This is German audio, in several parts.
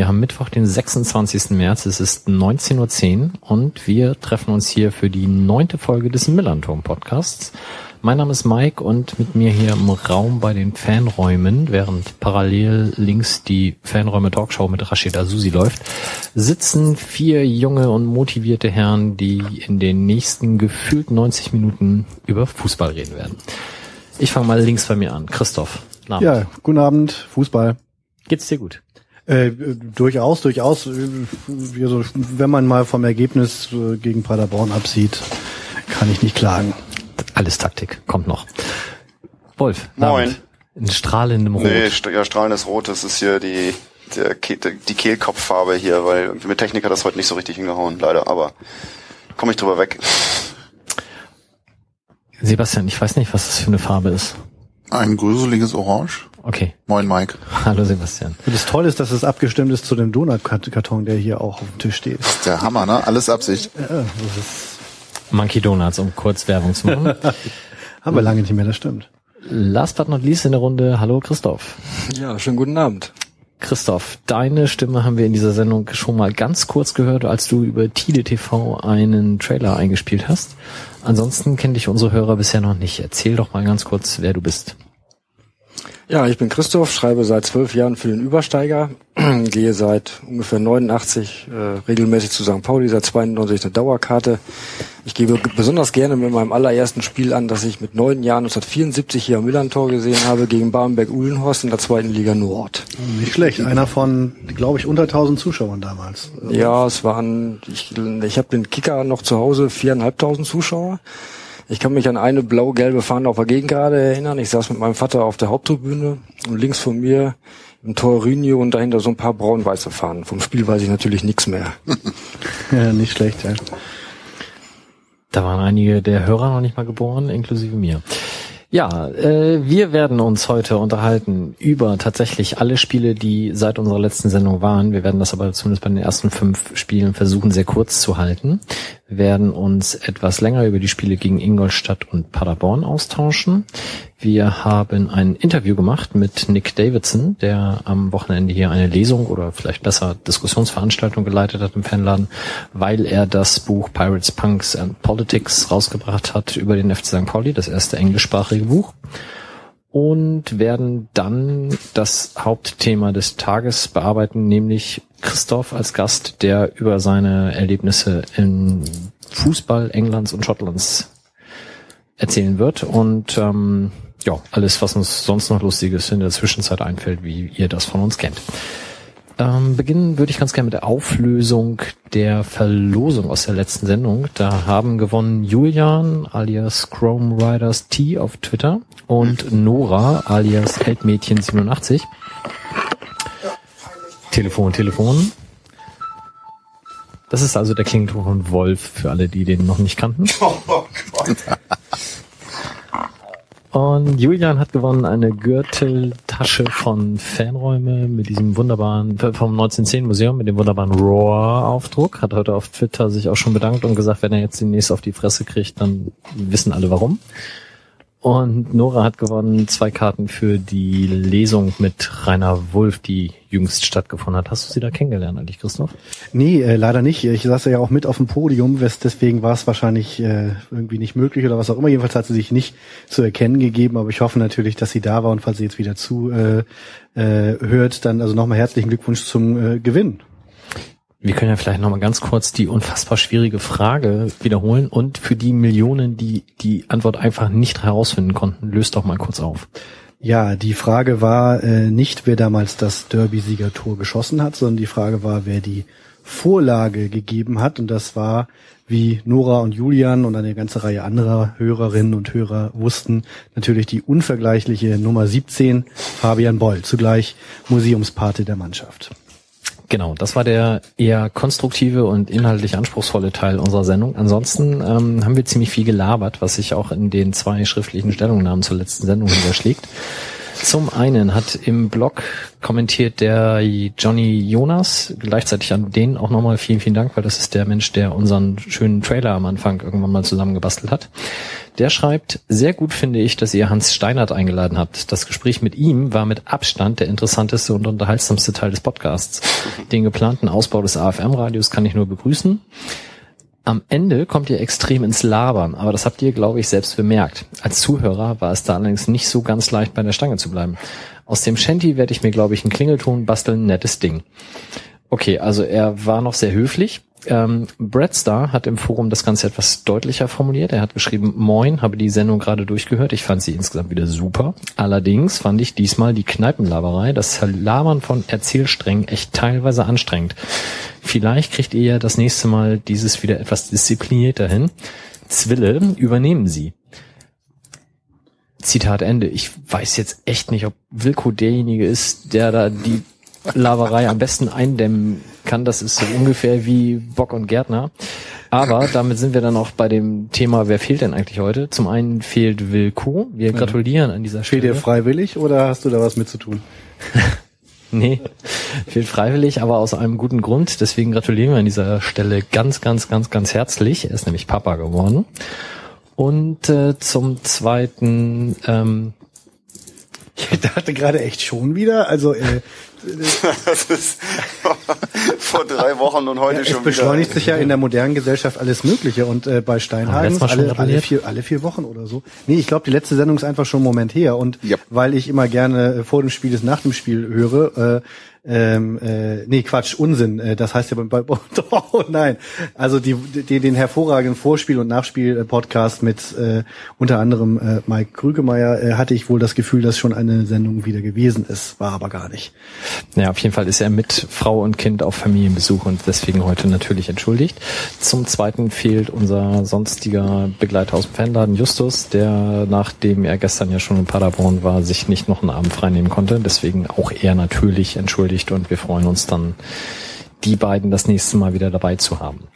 wir haben Mittwoch, den 26. März, es ist 19.10 Uhr und wir treffen uns hier für die neunte Folge des Millanturm Podcasts. Mein Name ist Mike und mit mir hier im Raum bei den Fanräumen, während parallel links die Fanräume Talkshow mit Rashid Azusi läuft, sitzen vier junge und motivierte Herren, die in den nächsten gefühlt 90 Minuten über Fußball reden werden. Ich fange mal links bei mir an. Christoph. Abend. Ja, guten Abend. Fußball. Geht's dir gut? Äh, durchaus, durchaus. Also, wenn man mal vom Ergebnis äh, gegen Paderborn absieht, kann ich nicht klagen. Alles Taktik, kommt noch. Wolf. Moin. In strahlendem Rot. Nee, ja, strahlendes Rot, das ist hier die, der, die Kehlkopffarbe hier, weil mit Technik hat das heute nicht so richtig hingehauen, leider, aber komme ich drüber weg. Sebastian, ich weiß nicht, was das für eine Farbe ist. Ein gruseliges Orange. Okay. Moin Mike. Hallo Sebastian. Und das Tolle ist, dass es abgestimmt ist zu dem Donutkarton, der hier auch auf dem Tisch steht. Der Hammer, ne? Alles Absicht. Ja, das ist Monkey Donuts, um kurz Werbung zu machen. Haben wir lange nicht mehr, das stimmt. Last but not least in der Runde, hallo Christoph. Ja, schönen guten Abend. Christoph, deine Stimme haben wir in dieser Sendung schon mal ganz kurz gehört, als du über Tide TV einen Trailer eingespielt hast. Ansonsten kennen dich unsere Hörer bisher noch nicht. Erzähl doch mal ganz kurz, wer du bist. Ja, ich bin Christoph, schreibe seit zwölf Jahren für den Übersteiger, gehe seit ungefähr 89 äh, regelmäßig zu St. Pauli, seit 92 eine Dauerkarte. Ich gebe besonders gerne mit meinem allerersten Spiel an, dass ich mit neun Jahren 1974 hier am Millantor gesehen habe gegen Barmbek-Uhlenhorst in der zweiten Liga Nord. Nicht schlecht, einer von, glaube ich, unter 1000 Zuschauern damals. Ja, es waren, ich, ich habe den Kicker noch zu Hause, viereinhalbtausend Zuschauer. Ich kann mich an eine blau-gelbe Fahne auf der Gegengrade erinnern. Ich saß mit meinem Vater auf der Haupttribüne und links von mir im Tor Rünio und dahinter so ein paar braun-weiße Fahnen. Vom Spiel weiß ich natürlich nichts mehr. ja, nicht schlecht, ja. Da waren einige der Hörer noch nicht mal geboren, inklusive mir. Ja, äh, wir werden uns heute unterhalten über tatsächlich alle Spiele, die seit unserer letzten Sendung waren. Wir werden das aber zumindest bei den ersten fünf Spielen versuchen, sehr kurz zu halten. Werden uns etwas länger über die Spiele gegen Ingolstadt und Paderborn austauschen. Wir haben ein Interview gemacht mit Nick Davidson, der am Wochenende hier eine Lesung oder vielleicht besser Diskussionsveranstaltung geleitet hat im Fanladen, weil er das Buch Pirates, Punks and Politics rausgebracht hat über den FC St. Pauli, das erste englischsprachige Buch. Und werden dann das Hauptthema des Tages bearbeiten, nämlich Christoph als Gast, der über seine Erlebnisse im Fußball Englands und Schottlands erzählen wird. Und ähm, ja, alles, was uns sonst noch Lustiges in der Zwischenzeit einfällt, wie ihr das von uns kennt. Ähm, beginnen würde ich ganz gerne mit der Auflösung der Verlosung aus der letzten Sendung. Da haben gewonnen Julian alias Chrome Riders T auf Twitter und Nora alias Heldmädchen87. Telefon, Telefon. Das ist also der Klingelton von Wolf für alle, die den noch nicht kannten. Oh Gott. Und Julian hat gewonnen eine Gürteltasche von Fanräume mit diesem wunderbaren, vom 1910 Museum mit dem wunderbaren Roar-Aufdruck. Hat heute auf Twitter sich auch schon bedankt und gesagt, wenn er jetzt demnächst auf die Fresse kriegt, dann wissen alle warum. Und Nora hat gewonnen zwei Karten für die Lesung mit Rainer Wulff, die jüngst stattgefunden hat. Hast du sie da kennengelernt eigentlich, Christoph? Nee, äh, leider nicht. Ich saß ja auch mit auf dem Podium, deswegen war es wahrscheinlich äh, irgendwie nicht möglich oder was auch immer. Jedenfalls hat sie sich nicht zu erkennen gegeben, aber ich hoffe natürlich, dass sie da war und falls sie jetzt wieder zu äh, äh, hört, dann also nochmal herzlichen Glückwunsch zum äh, Gewinn. Wir können ja vielleicht nochmal ganz kurz die unfassbar schwierige Frage wiederholen und für die Millionen, die die Antwort einfach nicht herausfinden konnten, löst doch mal kurz auf. Ja, die Frage war äh, nicht, wer damals das Derby-Siegertor geschossen hat, sondern die Frage war, wer die Vorlage gegeben hat. Und das war, wie Nora und Julian und eine ganze Reihe anderer Hörerinnen und Hörer wussten, natürlich die unvergleichliche Nummer 17, Fabian Boll, zugleich Museumspate der Mannschaft. Genau, das war der eher konstruktive und inhaltlich anspruchsvolle Teil unserer Sendung. Ansonsten ähm, haben wir ziemlich viel gelabert, was sich auch in den zwei schriftlichen Stellungnahmen zur letzten Sendung niederschlägt. Zum einen hat im Blog kommentiert der Johnny Jonas, gleichzeitig an den auch nochmal vielen, vielen Dank, weil das ist der Mensch, der unseren schönen Trailer am Anfang irgendwann mal zusammengebastelt hat. Der schreibt, sehr gut finde ich, dass ihr Hans Steinert eingeladen habt. Das Gespräch mit ihm war mit Abstand der interessanteste und unterhaltsamste Teil des Podcasts. Den geplanten Ausbau des AFM-Radios kann ich nur begrüßen. Am Ende kommt ihr extrem ins Labern, aber das habt ihr, glaube ich, selbst bemerkt. Als Zuhörer war es da allerdings nicht so ganz leicht, bei der Stange zu bleiben. Aus dem Shanty werde ich mir, glaube ich, einen Klingelton basteln, nettes Ding. Okay, also er war noch sehr höflich. Ähm, Brad Star hat im Forum das Ganze etwas deutlicher formuliert. Er hat geschrieben, Moin, habe die Sendung gerade durchgehört. Ich fand sie insgesamt wieder super. Allerdings fand ich diesmal die Kneipenlaberei, das Labern von Erzählsträngen echt teilweise anstrengend. Vielleicht kriegt ihr ja das nächste Mal dieses wieder etwas disziplinierter hin. Zwille, übernehmen Sie. Zitat Ende. Ich weiß jetzt echt nicht, ob Wilko derjenige ist, der da die Laberei am besten eindämmen kann. Das ist so ungefähr wie Bock und Gärtner. Aber damit sind wir dann auch bei dem Thema, wer fehlt denn eigentlich heute? Zum einen fehlt Wilko. Wir gratulieren an dieser Fehlt Stelle. dir freiwillig oder hast du da was mit zu tun? Nee, fehlt freiwillig, aber aus einem guten Grund. Deswegen gratulieren wir an dieser Stelle ganz, ganz, ganz, ganz herzlich. Er ist nämlich Papa geworden. Und äh, zum zweiten, ähm, Ich dachte gerade echt schon wieder. Also äh, Das ist vor drei Wochen und heute es schon beschleunigt wieder. sich ja in der modernen Gesellschaft alles Mögliche und äh, bei Steinhagen alle, alle, vier, alle vier Wochen oder so. Nee, ich glaube, die letzte Sendung ist einfach schon einen Moment her und Ja. weil ich immer gerne äh, vor dem Spiel des nach dem Spiel höre, äh, ähm, äh, nee, Quatsch, Unsinn. Äh, das heißt ja beim bei, oh, nein. Also die, die, den hervorragenden Vorspiel- und Nachspiel-Podcast mit äh, unter anderem äh, Mike Krügemeier äh, hatte ich wohl das Gefühl, dass schon eine Sendung wieder gewesen ist. War aber gar nicht. Ja, auf jeden Fall ist er mit Frau und Kind auf Familienbesuch und deswegen heute natürlich entschuldigt. Zum Zweiten fehlt unser sonstiger Begleiter aus dem Fanladen Justus, der nachdem er gestern ja schon in Paderborn war, sich nicht noch einen Abend freinehmen konnte. Deswegen auch er natürlich entschuldigt und wir freuen uns dann, die beiden das nächste Mal wieder dabei zu haben.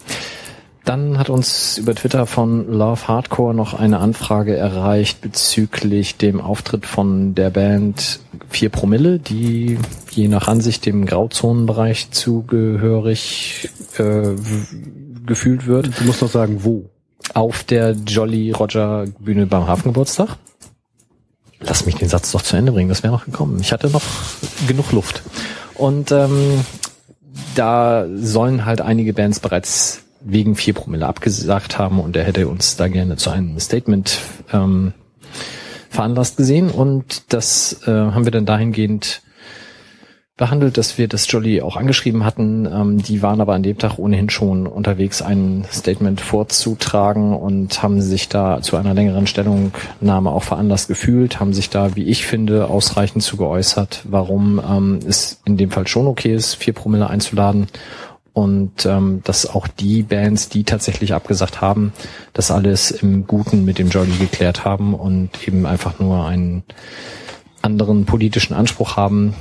Dann hat uns über Twitter von Love Hardcore noch eine Anfrage erreicht bezüglich dem Auftritt von der Band 4 Promille, die je nach Ansicht dem Grauzonenbereich zugehörig äh, gefühlt wird, Du musst noch sagen, wo. auf der Jolly Roger Bühne beim Hafengeburtstag. Lass mich den Satz doch zu Ende bringen, das wäre noch gekommen. Ich hatte noch genug Luft. Und ähm, da sollen halt einige Bands bereits wegen 4 Promille abgesagt haben und er hätte uns da gerne zu einem Statement ähm, veranlasst gesehen. Und das äh, haben wir dann dahingehend behandelt, dass wir das Jolly auch angeschrieben hatten. Ähm, die waren aber an dem Tag ohnehin schon unterwegs, ein Statement vorzutragen und haben sich da zu einer längeren Stellungnahme auch veranlasst gefühlt, haben sich da, wie ich finde, ausreichend zu geäußert, warum ähm, es in dem Fall schon okay ist, vier Promille einzuladen und ähm, dass auch die Bands, die tatsächlich abgesagt haben, das alles im Guten mit dem Jolly geklärt haben und eben einfach nur einen anderen politischen Anspruch haben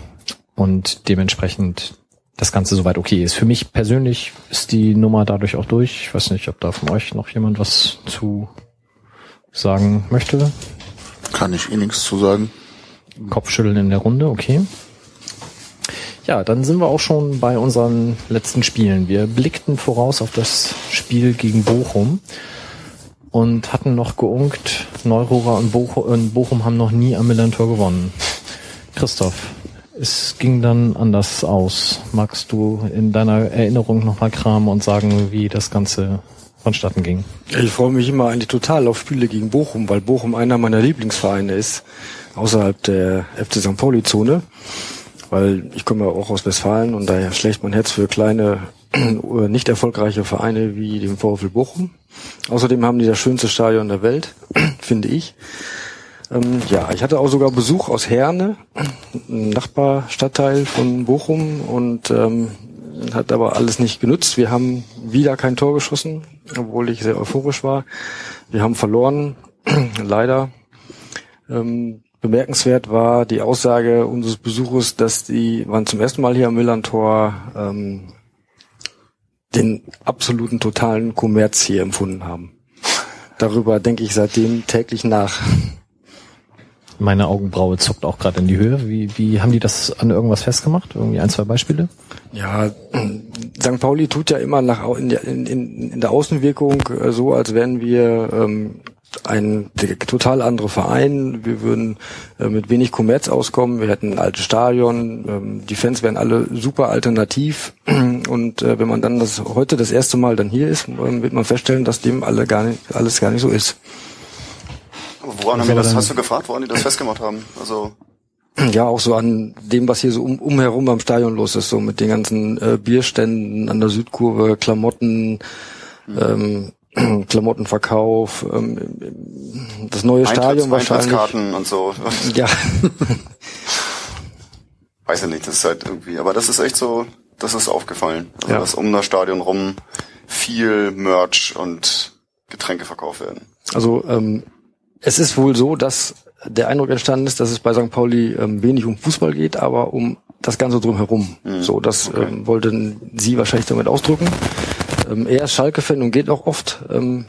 und dementsprechend das Ganze soweit okay ist. Für mich persönlich ist die Nummer dadurch auch durch. Ich weiß nicht, ob da von euch noch jemand was zu sagen möchte. Kann ich eh nichts zu sagen. Kopfschütteln in der Runde, okay. Ja, dann sind wir auch schon bei unseren letzten Spielen. Wir blickten voraus auf das Spiel gegen Bochum und hatten noch geunkt, Neururer und Bochum, und Bochum haben noch nie am Millantor gewonnen. Christoph, es ging dann anders aus. Magst du in deiner Erinnerung nochmal kramen und sagen, wie das Ganze vonstatten ging? Ich freue mich immer eigentlich total auf Spiele gegen Bochum, weil Bochum einer meiner Lieblingsvereine ist, außerhalb der FC St. Pauli-Zone. Weil ich komme ja auch aus Westfalen und daher schlägt mein Herz für kleine, oder nicht erfolgreiche Vereine wie den VfL Bochum. Außerdem haben die das schönste Stadion der Welt, finde ich. Ähm, ja, ich hatte auch sogar Besuch aus Herne, ein Nachbarstadtteil von Bochum und ähm, hat aber alles nicht genutzt. Wir haben wieder kein Tor geschossen, obwohl ich sehr euphorisch war. Wir haben verloren, leider. Ähm, bemerkenswert war die Aussage unseres Besuches, dass die waren zum ersten Mal hier am Millantor ähm, den absoluten totalen Kommerz hier empfunden haben. Darüber denke ich seitdem täglich nach. Meine Augenbraue zuckt auch gerade in die Höhe. Wie, wie haben die das an irgendwas festgemacht? Irgendwie ein, zwei Beispiele? Ja, St. Pauli tut ja immer nach in der, in, in der Außenwirkung äh, so, als wären wir ähm, ein total anderer Verein. Wir würden äh, mit wenig Kommerz auskommen. Wir hätten ein altes Stadion. Ähm, die Fans wären alle super alternativ. Und äh, wenn man dann das heute das erste Mal dann hier ist, äh, wird man feststellen, dass dem alle gar nicht, alles gar nicht so ist. Woran haben die das, hast du gefragt, woran die das festgemacht haben? Also ja, auch so an dem, was hier so um, umherum am Stadion los ist, so mit den ganzen äh, Bierständen an der Südkurve, Klamotten, mhm. ähm, Klamottenverkauf, ähm, das neue Eintritts, Stadion wahrscheinlich. Eintrittskarten und so. Ja. Weiß ich nicht, das ist halt irgendwie, aber das ist echt so, das ist aufgefallen. Also Ja. dass um das Stadion rum viel Merch und Getränke verkauft werden. Also ähm, es ist wohl so, dass der Eindruck entstanden ist, dass es bei St. Pauli ähm, wenig um Fußball geht, aber um das Ganze drumherum. So, das ähm, wollten Sie wahrscheinlich damit ausdrücken. Ähm, er ist Schalke-Fan und geht auch oft ähm,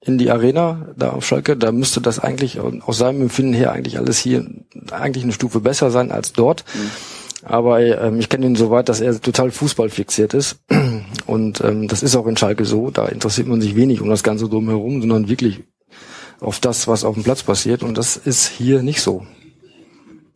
in die Arena da auf Schalke. Da müsste das eigentlich aus seinem Empfinden her eigentlich alles hier eigentlich eine Stufe besser sein als dort. Aber ähm, ich kenne ihn so weit, dass er total Fußball fixiert ist. Und ähm, das ist auch in Schalke so. Da interessiert man sich wenig um das Ganze drumherum, sondern wirklich auf das, was auf dem Platz passiert. Und das ist hier nicht so.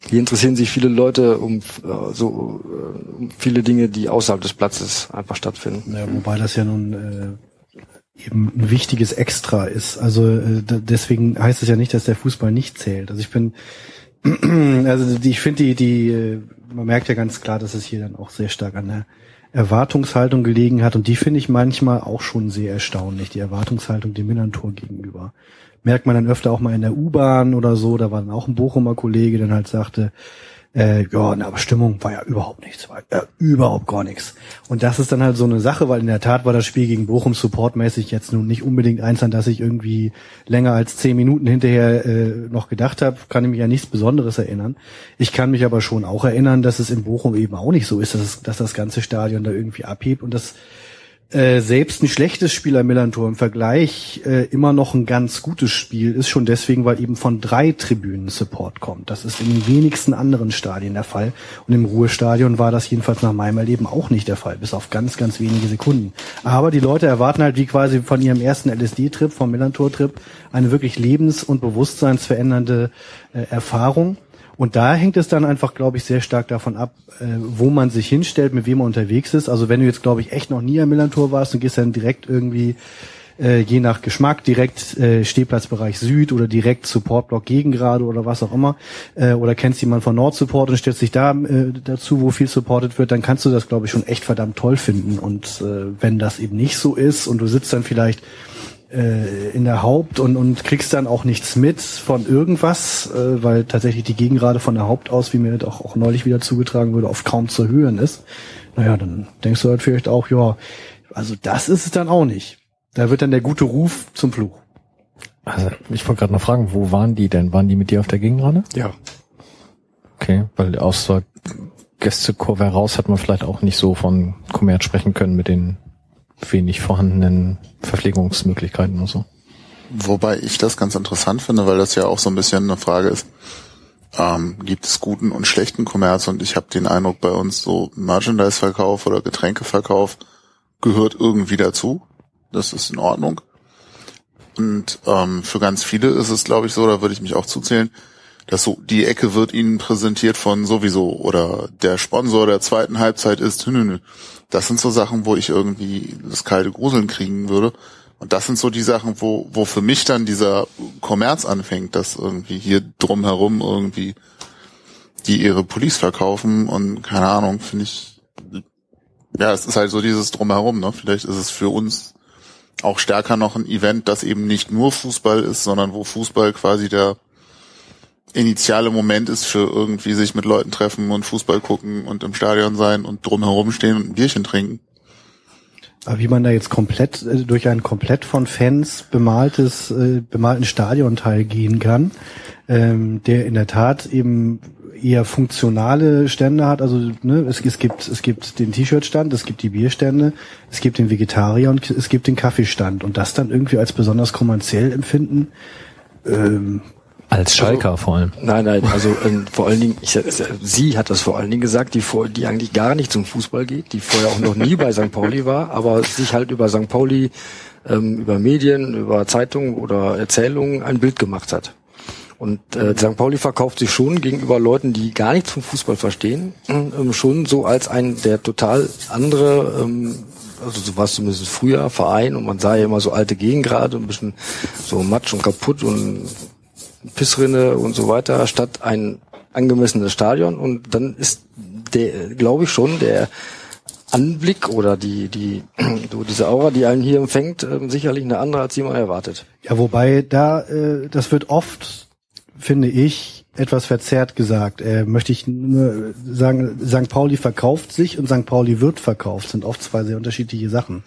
Hier interessieren sich viele Leute um äh, so äh, um viele Dinge, die außerhalb des Platzes einfach stattfinden. Ja, wobei das ja nun äh, eben ein wichtiges Extra ist. Also äh, deswegen heißt es ja nicht, dass der Fußball nicht zählt. Also ich bin, also die, ich finde die, die, äh, man merkt ja ganz klar, dass es hier dann auch sehr stark an der Erwartungshaltung gelegen hat und die finde ich manchmal auch schon sehr erstaunlich, die Erwartungshaltung dem Millantor gegenüber. Merkt man dann öfter auch mal in der U-Bahn oder so, da war dann auch ein Bochumer Kollege, der dann halt sagte, äh, ja, na, aber Stimmung war ja überhaupt nichts, war ja überhaupt gar nichts. Und das ist dann halt so eine Sache, weil in der Tat war das Spiel gegen Bochum supportmäßig jetzt nun nicht unbedingt eins, an das ich irgendwie länger als zehn Minuten hinterher äh, noch gedacht habe, kann ich mich an nichts Besonderes erinnern. Ich kann mich aber schon auch erinnern, dass es in Bochum eben auch nicht so ist, dass, es, dass das ganze Stadion da irgendwie abhebt und das äh, selbst ein schlechtes Spiel am Millantor im Vergleich äh, immer noch ein ganz gutes Spiel ist, schon deswegen, weil eben von drei Tribünen Support kommt. Das ist in den wenigsten anderen Stadien der Fall. Und im Ruhestadion war das jedenfalls nach meinem Erleben auch nicht der Fall, bis auf ganz, ganz wenige Sekunden. Aber die Leute erwarten halt wie quasi von ihrem ersten LSD-Trip, vom Millantor-Trip, eine wirklich lebens- und bewusstseinsverändernde äh, Erfahrung. Und da hängt es dann einfach, glaube ich, sehr stark davon ab, äh, wo man sich hinstellt, mit wem man unterwegs ist. Also wenn du jetzt, glaube ich, echt noch nie am Millantor warst und gehst dann direkt irgendwie, äh, je nach Geschmack, direkt äh, Stehplatzbereich Süd oder direkt Supportblock Gegengrade oder was auch immer, äh, oder kennst jemanden von Nordsupport und stellst dich da äh, dazu, wo viel supported wird, dann kannst du das, glaube ich, schon echt verdammt toll finden. Und äh, wenn das eben nicht so ist und du sitzt dann vielleicht äh, in der Haupt und, und kriegst dann auch nichts mit von irgendwas, äh, weil tatsächlich die Gegengrade von der Haupt aus, wie mir das auch, auch neulich wieder zugetragen wurde, auf kaum zu hören ist. Naja, dann denkst du halt vielleicht auch, ja, also das ist es dann auch nicht. Da wird dann der gute Ruf zum Fluch. Also, ich wollte gerade noch fragen, wo waren die denn? Waren die mit dir auf der Gegengrade? Ja. Okay, weil aus der Gästekurve heraus hat man vielleicht auch nicht so von Kommerz sprechen können mit den wenig vorhandenen Verpflegungsmöglichkeiten und so. Wobei ich das ganz interessant finde, weil das ja auch so ein bisschen eine Frage ist, ähm, gibt es guten und schlechten Kommerz und ich habe den Eindruck, bei uns so Merchandise-Verkauf oder Getränkeverkauf gehört irgendwie dazu. Das ist in Ordnung. Und ähm, für ganz viele ist es, glaube ich, so, da würde ich mich auch zuzählen, dass so die Ecke wird ihnen präsentiert von sowieso oder der Sponsor der zweiten Halbzeit ist. Nö, nö, nö. Das sind so Sachen, wo ich irgendwie das kalte Gruseln kriegen würde. Und das sind so die Sachen, wo, wo für mich dann dieser Kommerz anfängt, dass irgendwie hier drumherum irgendwie die ihre Police verkaufen und keine Ahnung, finde ich, ja, es ist halt so dieses drumherum, ne? Vielleicht ist es für uns auch stärker noch ein Event, das eben nicht nur Fußball ist, sondern wo Fußball quasi der initiale Moment ist für irgendwie sich mit Leuten treffen und Fußball gucken und im Stadion sein und drumherum stehen und ein Bierchen trinken. Aber wie man da jetzt komplett äh, durch ein komplett von Fans bemaltes, äh, bemalten Stadionteil gehen kann, ähm, der in der Tat eben eher funktionale Stände hat. Also ne, es, es gibt es gibt den T-Shirt-Stand, es gibt die Bierstände, es gibt den Vegetarier und es gibt den Kaffeestand und das dann irgendwie als besonders kommerziell empfinden. Ähm, Als Schalker also, vor allem. Nein, nein, also ähm, vor allen Dingen, ich, sie hat das vor allen Dingen gesagt, die, vor, die eigentlich gar nicht zum Fußball geht, die vorher auch noch nie bei St. Pauli war, aber sich halt über St. Pauli, ähm, über Medien, über Zeitungen oder Erzählungen ein Bild gemacht hat. Und äh, St. Pauli verkauft sich schon gegenüber Leuten, die gar nichts vom Fußball verstehen, ähm, schon so als ein der total andere, ähm, also so war es zumindest früher, Verein und man sah ja immer so alte Gegengrade, ein bisschen so matsch und kaputt und Pissrinne und so weiter, statt ein angemessenes Stadion. Und dann ist der, glaube ich schon, der Anblick oder die, die, so diese Aura, die einen hier empfängt, äh, sicherlich eine andere, als die man erwartet. Ja, wobei da, äh, das wird oft, finde ich, etwas verzerrt gesagt. Äh, möchte ich nur sagen, St. Pauli verkauft sich und St. Pauli wird verkauft, sind oft zwei sehr unterschiedliche Sachen.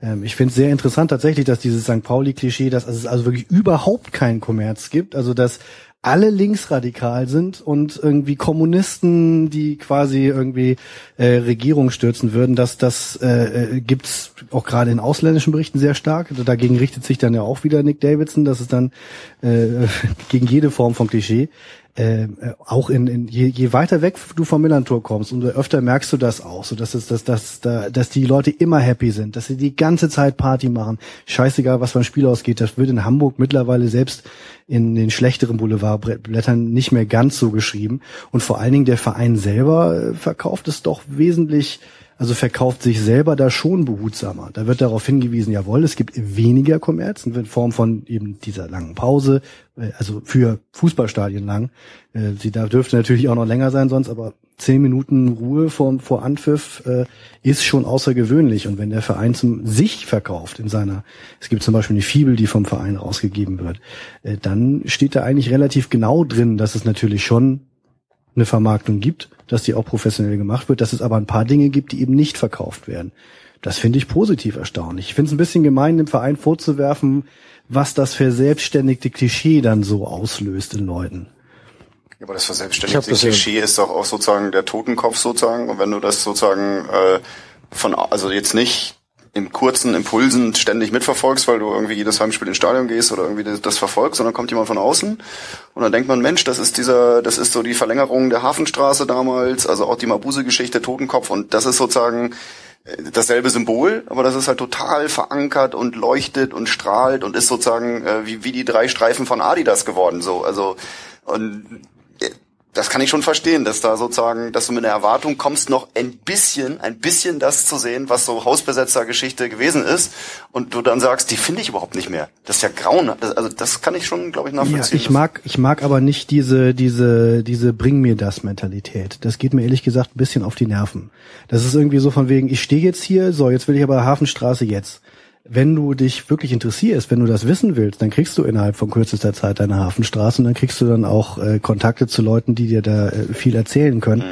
Ähm, ich finde es sehr interessant tatsächlich, dass dieses St. Pauli-Klischee, dass es also wirklich überhaupt keinen Kommerz gibt, also dass alle linksradikal sind und irgendwie Kommunisten, die quasi irgendwie äh, Regierung stürzen würden, dass das äh, äh, gibt's auch gerade in ausländischen Berichten sehr stark. Dagegen richtet sich dann ja auch wieder Nick Davidson. Das ist dann äh, gegen jede Form von Klischee äh, auch in, in je, je weiter weg du vom Millantor kommst, umso öfter merkst du das auch, so dass es, dass, dass, dass, dass die Leute immer happy sind, dass sie die ganze Zeit Party machen. Scheißegal, was beim Spiel ausgeht. Das wird in Hamburg mittlerweile selbst in den schlechteren Boulevardblättern nicht mehr ganz so geschrieben. Und vor allen Dingen der Verein selber äh, verkauft es doch wesentlich also verkauft sich selber da schon behutsamer. Da wird darauf hingewiesen, jawohl, es gibt weniger Kommerz in Form von eben dieser langen Pause, äh, also für Fußballstadien lang. Äh, sie da dürfte natürlich auch noch länger sein sonst, aber zehn Minuten Ruhe vor, vor Anpfiff äh, ist schon außergewöhnlich. Und wenn der Verein zum sich verkauft in seiner, es gibt zum Beispiel eine Fibel, die vom Verein rausgegeben wird, dann steht da eigentlich relativ genau drin, dass es natürlich schon eine Vermarktung gibt, dass die auch professionell gemacht wird, dass es aber ein paar Dinge gibt, die eben nicht verkauft werden. Das finde ich positiv erstaunlich. Ich finde es ein bisschen gemein, dem Verein vorzuwerfen, was das verselbstständigte Klischee dann so auslöst in Leuten. Ja, aber das verselbstständigte Klischee ist doch auch sozusagen der Totenkopf sozusagen. Und wenn du das sozusagen äh, von, also jetzt nicht in kurzen Impulsen ständig mitverfolgst, weil du irgendwie jedes Heimspiel ins Stadion gehst oder irgendwie das verfolgst, sondern kommt jemand von außen und dann denkt man, Mensch, das ist dieser, das ist so die Verlängerung der Hafenstraße damals, also auch die Mabuse-Geschichte, Totenkopf und das ist sozusagen äh, dasselbe Symbol, aber das ist halt total verankert und leuchtet und strahlt und ist sozusagen äh, wie, wie die drei Streifen von Adidas geworden, so, also und das kann ich schon verstehen, dass da sozusagen, dass du mit einer Erwartung kommst, noch ein bisschen, ein bisschen das zu sehen, was so Hausbesetzer-Geschichte gewesen ist, und du dann sagst, die finde ich überhaupt nicht mehr. Das ist ja grauen. Also das kann ich schon, glaube ich, nachvollziehen. Ja, ich mag, ich mag aber nicht diese, diese, diese Bring mir das Mentalität. Das geht mir ehrlich gesagt ein bisschen auf die Nerven. Das ist irgendwie so von wegen, ich stehe jetzt hier, so jetzt will ich aber Hafenstraße jetzt wenn du dich wirklich interessierst, wenn du das wissen willst, dann kriegst du innerhalb von kürzester Zeit deine Hafenstraße und dann kriegst du dann auch äh, Kontakte zu Leuten, die dir da äh, viel erzählen können.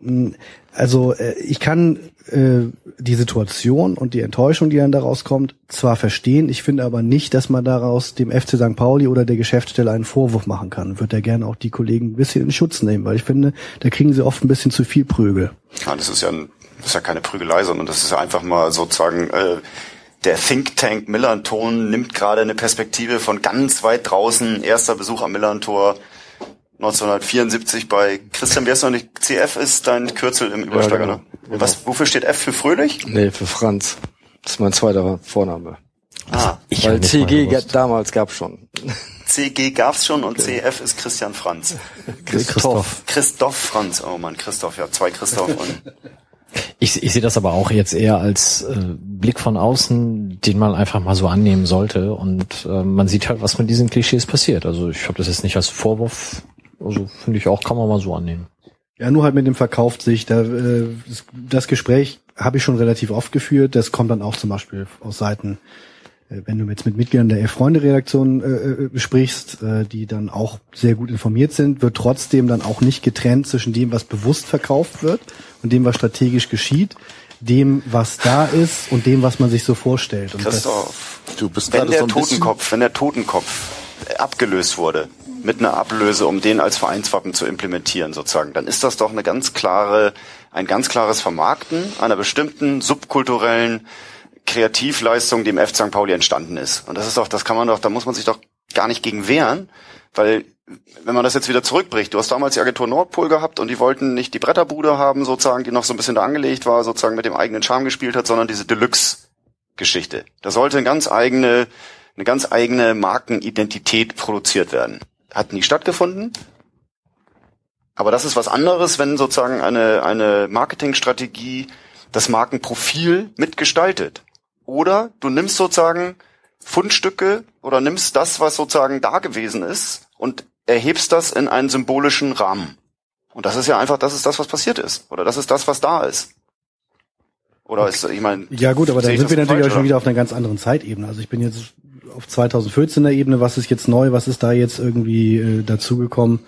Mhm. Also äh, ich kann äh, die Situation und die Enttäuschung, die dann daraus kommt, zwar verstehen, ich finde aber nicht, dass man daraus dem FC St. Pauli oder der Geschäftsstelle einen Vorwurf machen kann. Würde er gerne auch die Kollegen ein bisschen in Schutz nehmen, weil ich finde, da kriegen sie oft ein bisschen zu viel Prügel. Ja, das ist ja, ein, das ist ja keine Prügelei, sondern das ist ja einfach mal sozusagen äh, der Think Tank Millanton nimmt gerade eine Perspektive von ganz weit draußen. Erster Besuch am Millantor 1974 bei Christian, wer ist noch nicht? CF ist dein Kürzel im Übersteiger, ja, genau. genau. Was, wofür steht F für Fröhlich? Nee, für Franz. Das ist mein zweiter Vorname. Ah. Ich Weil CG damals gab's schon. CG gab's schon und okay. CF ist Christian Franz. Christoph. Christoph Franz. Oh man, Christoph, ja, zwei Christoph und ich, ich sehe das aber auch jetzt eher als äh, Blick von außen, den man einfach mal so annehmen sollte. Und äh, man sieht halt, was mit diesen Klischees passiert. Also ich habe das jetzt nicht als Vorwurf, also finde ich auch, kann man mal so annehmen. Ja, nur halt mit dem verkauft sich. Da, äh, das Gespräch habe ich schon relativ oft geführt. Das kommt dann auch zum Beispiel aus Seiten wenn du jetzt mit Mitgliedern der Elf-Freunde-Redaktion äh, äh, sprichst, äh, die dann auch sehr gut informiert sind, wird trotzdem dann auch nicht getrennt zwischen dem, was bewusst verkauft wird und dem, was strategisch geschieht, dem, was da ist und dem, was man sich so vorstellt. Und Christoph, du bist wenn der so Totenkopf, wenn der Totenkopf abgelöst wurde mit einer Ablöse, um den als Vereinswappen zu implementieren, sozusagen, dann ist das doch eine ganz klare, ein ganz klares Vermarkten einer bestimmten subkulturellen Kreativleistung, die im F. St. Pauli entstanden ist. Und das ist doch, das kann man doch, da muss man sich doch gar nicht gegen wehren, weil wenn man das jetzt wieder zurückbricht, du hast damals die Agentur Nordpol gehabt und die wollten nicht die Bretterbude haben, sozusagen, die noch so ein bisschen da angelegt war, sozusagen mit dem eigenen Charme gespielt hat, sondern diese Deluxe-Geschichte. Da sollte eine ganz eigene, eine ganz eigene Markenidentität produziert werden. Hat nie stattgefunden. Aber das ist was anderes, wenn sozusagen eine, eine Marketingstrategie das Markenprofil mitgestaltet. Oder du nimmst sozusagen Fundstücke oder nimmst das, was sozusagen da gewesen ist und erhebst das in einen symbolischen Rahmen. Und das ist ja einfach, das ist das, was passiert ist. Oder das ist das, was da ist. Oder ist, ich meine. Ja gut, aber da sind wir natürlich auch schon wieder auf einer ganz anderen Zeitebene. Also ich bin jetzt auf 2014er Ebene, was ist jetzt neu, was ist da jetzt irgendwie äh, dazugekommen?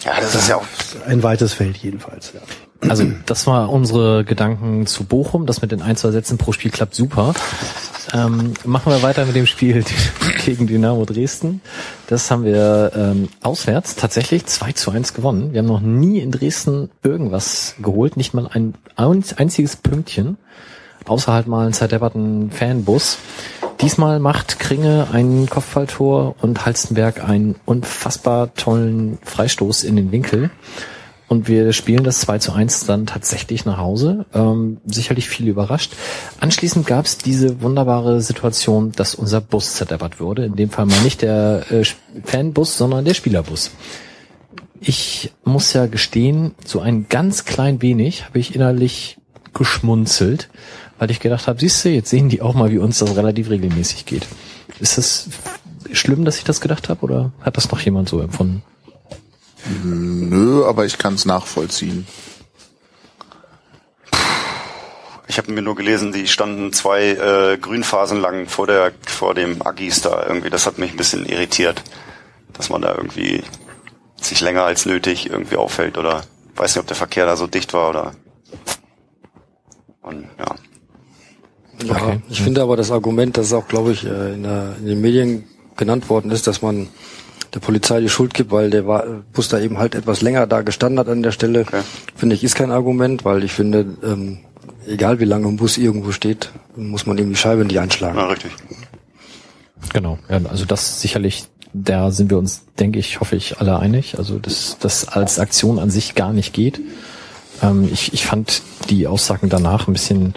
Ja, das, das ist ja auch ein weites Feld jedenfalls. Ja. Also das war unsere Gedanken zu Bochum. Das mit den ein, zwei Sätzen pro Spiel klappt super. Ähm, machen wir weiter mit dem Spiel gegen Dynamo Dresden. Das haben wir ähm, auswärts tatsächlich 2 zu 1 gewonnen. Wir haben noch nie in Dresden irgendwas geholt, nicht mal ein einziges Pünktchen. Außer halt mal ein Zeitdebatten Fanbus. Diesmal macht Kringe ein Kopfballtor und Halstenberg einen unfassbar tollen Freistoß in den Winkel. Und wir spielen das 2 zu 1 dann tatsächlich nach Hause. Ähm, sicherlich viel überrascht. Anschließend gab es diese wunderbare Situation, dass unser Bus zerdeppert wurde. In dem Fall mal nicht der äh, Fanbus, sondern der Spielerbus. Ich muss ja gestehen, so ein ganz klein wenig habe ich innerlich geschmunzelt, weil ich gedacht habe, siehst du, jetzt sehen die auch mal, wie uns das relativ regelmäßig geht. Ist das schlimm, dass ich das gedacht habe oder hat das noch jemand so empfunden? Nö, aber ich kann es nachvollziehen. Ich habe mir nur gelesen, die standen zwei äh, Grünphasen lang vor der vor dem Agis da irgendwie. Das hat mich ein bisschen irritiert, dass man da irgendwie sich länger als nötig irgendwie auffällt oder weiß nicht, ob der Verkehr da so dicht war oder und ja. Ja, okay. ich finde aber das Argument, das auch, glaube ich, äh, in, der, in den Medien genannt worden ist, dass man der Polizei die Schuld gibt, weil der Bus da eben halt etwas länger da gestanden hat an der Stelle, okay. finde ich, ist kein Argument, weil ich finde, ähm, egal wie lange ein Bus irgendwo steht, muss man eben die Scheibe nicht einschlagen. Ja, richtig. Genau, ja, also das sicherlich, da sind wir uns, denke ich, hoffe ich, alle einig. Also dass das als Aktion an sich gar nicht geht. Ähm, ich, ich fand die Aussagen danach ein bisschen,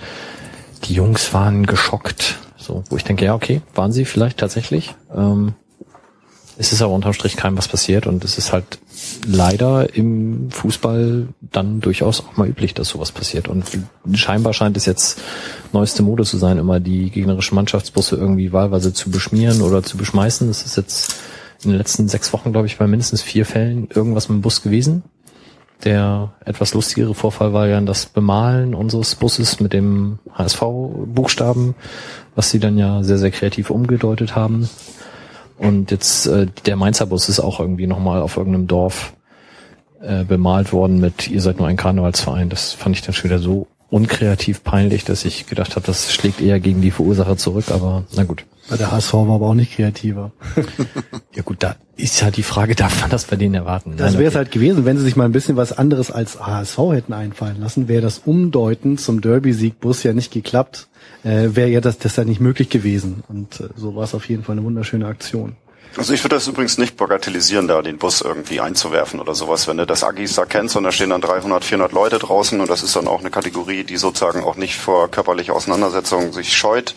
die Jungs waren geschockt, so, wo ich denke, ja, okay, waren sie vielleicht tatsächlich. Ähm, es ist aber unterm Strich keinem was passiert und es ist halt leider im Fußball dann durchaus auch mal üblich, dass sowas passiert. Und scheinbar scheint es jetzt neueste Mode zu sein, immer die gegnerischen Mannschaftsbusse irgendwie wahlweise zu beschmieren oder zu beschmeißen. Das ist jetzt in den letzten sechs Wochen, glaube ich, bei mindestens vier Fällen irgendwas mit dem Bus gewesen. Der etwas lustigere Vorfall war ja das Bemalen unseres Busses mit dem HSV-Buchstaben, was sie dann ja sehr, sehr kreativ umgedeutet haben. Und jetzt äh, der Mainzer Bus ist auch irgendwie nochmal auf irgendeinem Dorf äh, bemalt worden mit ihr seid nur ein Karnevalsverein. Das fand ich dann schon wieder so unkreativ peinlich, dass ich gedacht habe, das schlägt eher gegen die Verursacher zurück, aber na gut. Bei der HSV war aber auch nicht kreativer. ja gut, da ist ja die Frage, darf man das bei denen erwarten? Das wäre es okay. halt gewesen, wenn sie sich mal ein bisschen was anderes als HSV hätten einfallen lassen, wäre das Umdeuten zum Derby-Siegbus ja nicht geklappt äh, wäre ja das, das ja nicht möglich gewesen. Und äh, so war es auf jeden Fall eine wunderschöne Aktion. Also ich würde das übrigens nicht bagatellisieren, da den Bus irgendwie einzuwerfen oder sowas. Wenn du das Agis da kennst und da stehen dann 300, 400 Leute draußen und das ist dann auch eine Kategorie, die sozusagen auch nicht vor körperlicher Auseinandersetzung sich scheut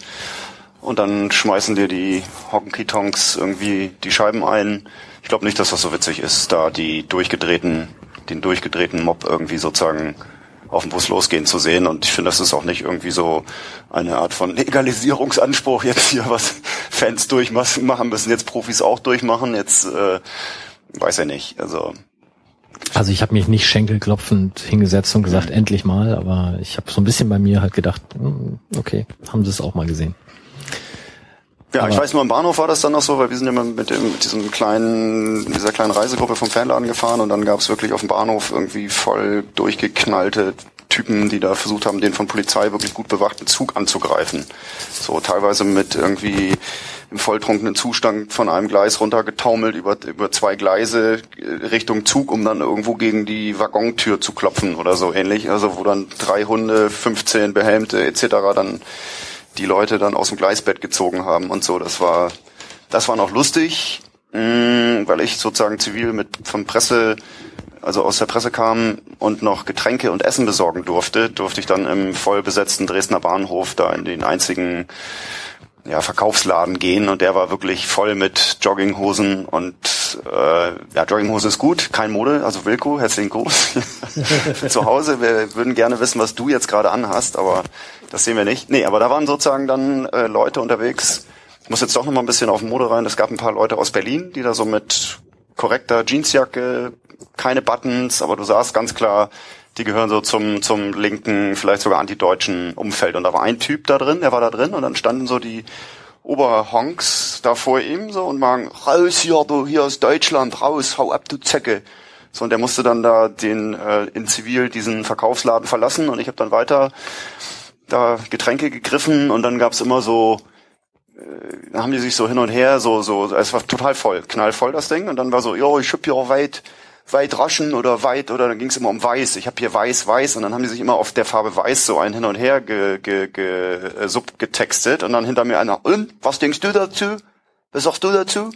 und dann schmeißen dir die Honky-Tonks irgendwie die Scheiben ein. Ich glaube nicht, dass das so witzig ist, da die durchgedrehten, den durchgedrehten Mob irgendwie sozusagen auf dem Bus losgehen zu sehen. Und ich finde, das ist auch nicht irgendwie so eine Art von Legalisierungsanspruch jetzt hier, was Fans durchmachen müssen, jetzt Profis auch durchmachen. Jetzt äh, weiß er nicht. Also also ich habe mich nicht schenkelklopfend hingesetzt und gesagt, mhm. endlich mal, aber ich habe so ein bisschen bei mir halt gedacht, hm, okay, haben sie es auch mal gesehen. Ja, Aber ich weiß nur, im Bahnhof war das dann noch so, weil wir sind immer mit, dem, mit diesem kleinen, dieser kleinen Reisegruppe vom Fanladen gefahren und dann gab es wirklich auf dem Bahnhof irgendwie voll durchgeknallte Typen, die da versucht haben, den von Polizei wirklich gut bewachten Zug anzugreifen. So teilweise mit irgendwie im volltrunkenen Zustand von einem Gleis runtergetaumelt über, über zwei Gleise Richtung Zug, um dann irgendwo gegen die Waggontür zu klopfen oder so ähnlich. Also wo dann drei Hunde, 15 Behelmte etc. dann die Leute dann aus dem Gleisbett gezogen haben und so. Das war, das war noch lustig. mh, weil ich sozusagen zivil mit von Presse, also aus der Presse kam und noch Getränke und Essen besorgen durfte, durfte ich dann im voll besetzten Dresdner Bahnhof da in den einzigen ja, Verkaufsladen gehen und der war wirklich voll mit Jogginghosen und äh, ja, Jogginghose ist gut, kein Mode, also Wilko, herzlichen Gruß. Zu Hause, wir würden gerne wissen, was du jetzt gerade anhast, aber das sehen wir nicht. Nee, aber da waren sozusagen dann äh, Leute unterwegs, muss jetzt doch noch mal ein bisschen auf Mode rein. Es gab ein paar Leute aus Berlin, die da so mit korrekter Jeansjacke, keine Buttons, aber du sahst ganz klar, die gehören so zum, zum linken, vielleicht sogar antideutschen Umfeld. Und da war ein Typ da drin, der war da drin und dann standen so die Oberhonks da vor ihm so und machen, raus hier, du, hier aus Deutschland, raus, hau ab, du Zecke. So, und der musste dann da den äh, in Zivil diesen Verkaufsladen verlassen und ich habe dann weiter da Getränke gegriffen und dann gab's immer so äh, haben die sich so hin und her, so, so, es war total voll, knallvoll das Ding. Und dann war so, jo, ich hab hier auch weit, weit raschen oder weit, oder dann ging es immer um weiß. Ich habe hier weiß, weiß. Und dann haben die sich immer auf der Farbe weiß so ein hin und her ge, ge, ge, äh, subgetextet. Und dann hinter mir einer, und, was denkst du dazu? Was sagst du dazu?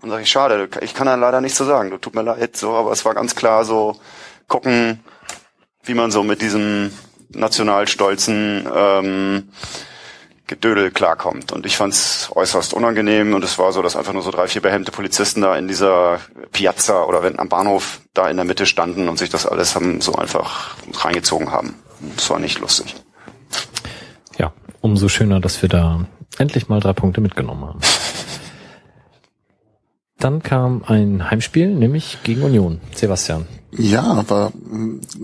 Und sag ich, schade, ich kann da leider nichts zu sagen. Du tut mir leid, so, aber es war ganz klar so, gucken, wie man so mit diesem nationalstolzen ähm, Gedödel klarkommt. Und ich fand es äußerst unangenehm und es war so, dass einfach nur so drei, vier behemmte Polizisten da in dieser Piazza oder wenn am Bahnhof da in der Mitte standen und sich das alles haben so einfach reingezogen haben. Das war nicht lustig. Ja, umso schöner, dass wir da endlich mal drei Punkte mitgenommen haben. Dann kam ein Heimspiel, nämlich gegen Union. Sebastian. Ja, war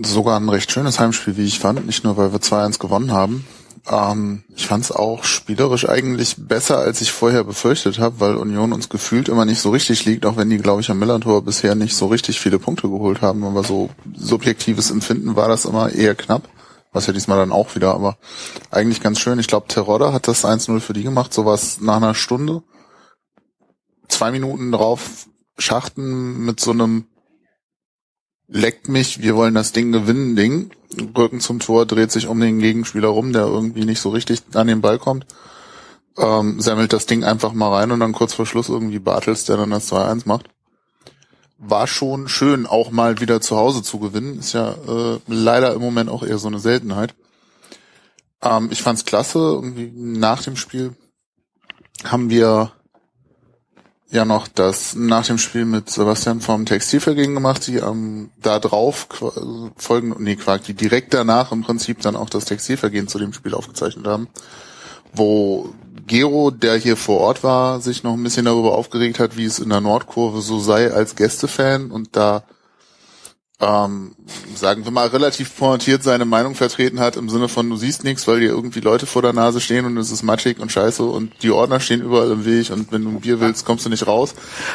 sogar ein recht schönes Heimspiel, wie ich fand. Nicht nur, weil wir 2-1 gewonnen haben, ähm, ich fand es auch spielerisch eigentlich besser, als ich vorher befürchtet habe, weil Union uns gefühlt immer nicht so richtig liegt, auch wenn die, glaube ich, am Millantor bisher nicht so richtig viele Punkte geholt haben. Aber so subjektives Empfinden war das immer eher knapp. Was ja diesmal dann auch wieder, aber eigentlich ganz schön. Ich glaube, Terodda hat das 1-0 für die gemacht, sowas nach einer Stunde. Zwei Minuten drauf Schachten mit so einem leckt mich, wir wollen das Ding gewinnen, Ding. Rücken zum Tor, dreht sich um den Gegenspieler rum, der irgendwie nicht so richtig an den Ball kommt. Ähm, sammelt das Ding einfach mal rein und dann kurz vor Schluss irgendwie Bartels, der dann das 2-1 macht. War schon schön, auch mal wieder zu Hause zu gewinnen. Ist ja äh, leider im Moment auch eher so eine Seltenheit. Ähm, ich fand's klasse. Irgendwie nach dem Spiel haben wir ja noch das nach dem Spiel mit Sebastian vom Textilvergehen gemacht, die ähm, da drauf folgen, nee, Quark, die direkt danach im Prinzip dann auch das Textilvergehen zu dem Spiel aufgezeichnet haben, wo Gero, der hier vor Ort war, sich noch ein bisschen darüber aufgeregt hat, wie es in der Nordkurve so sei als Gästefan und da ähm, sagen wir mal, relativ pointiert seine Meinung vertreten hat, im Sinne von, du siehst nichts, weil dir irgendwie Leute vor der Nase stehen und es ist matschig und scheiße und die Ordner stehen überall im Weg und wenn du ein Bier willst, kommst du nicht raus.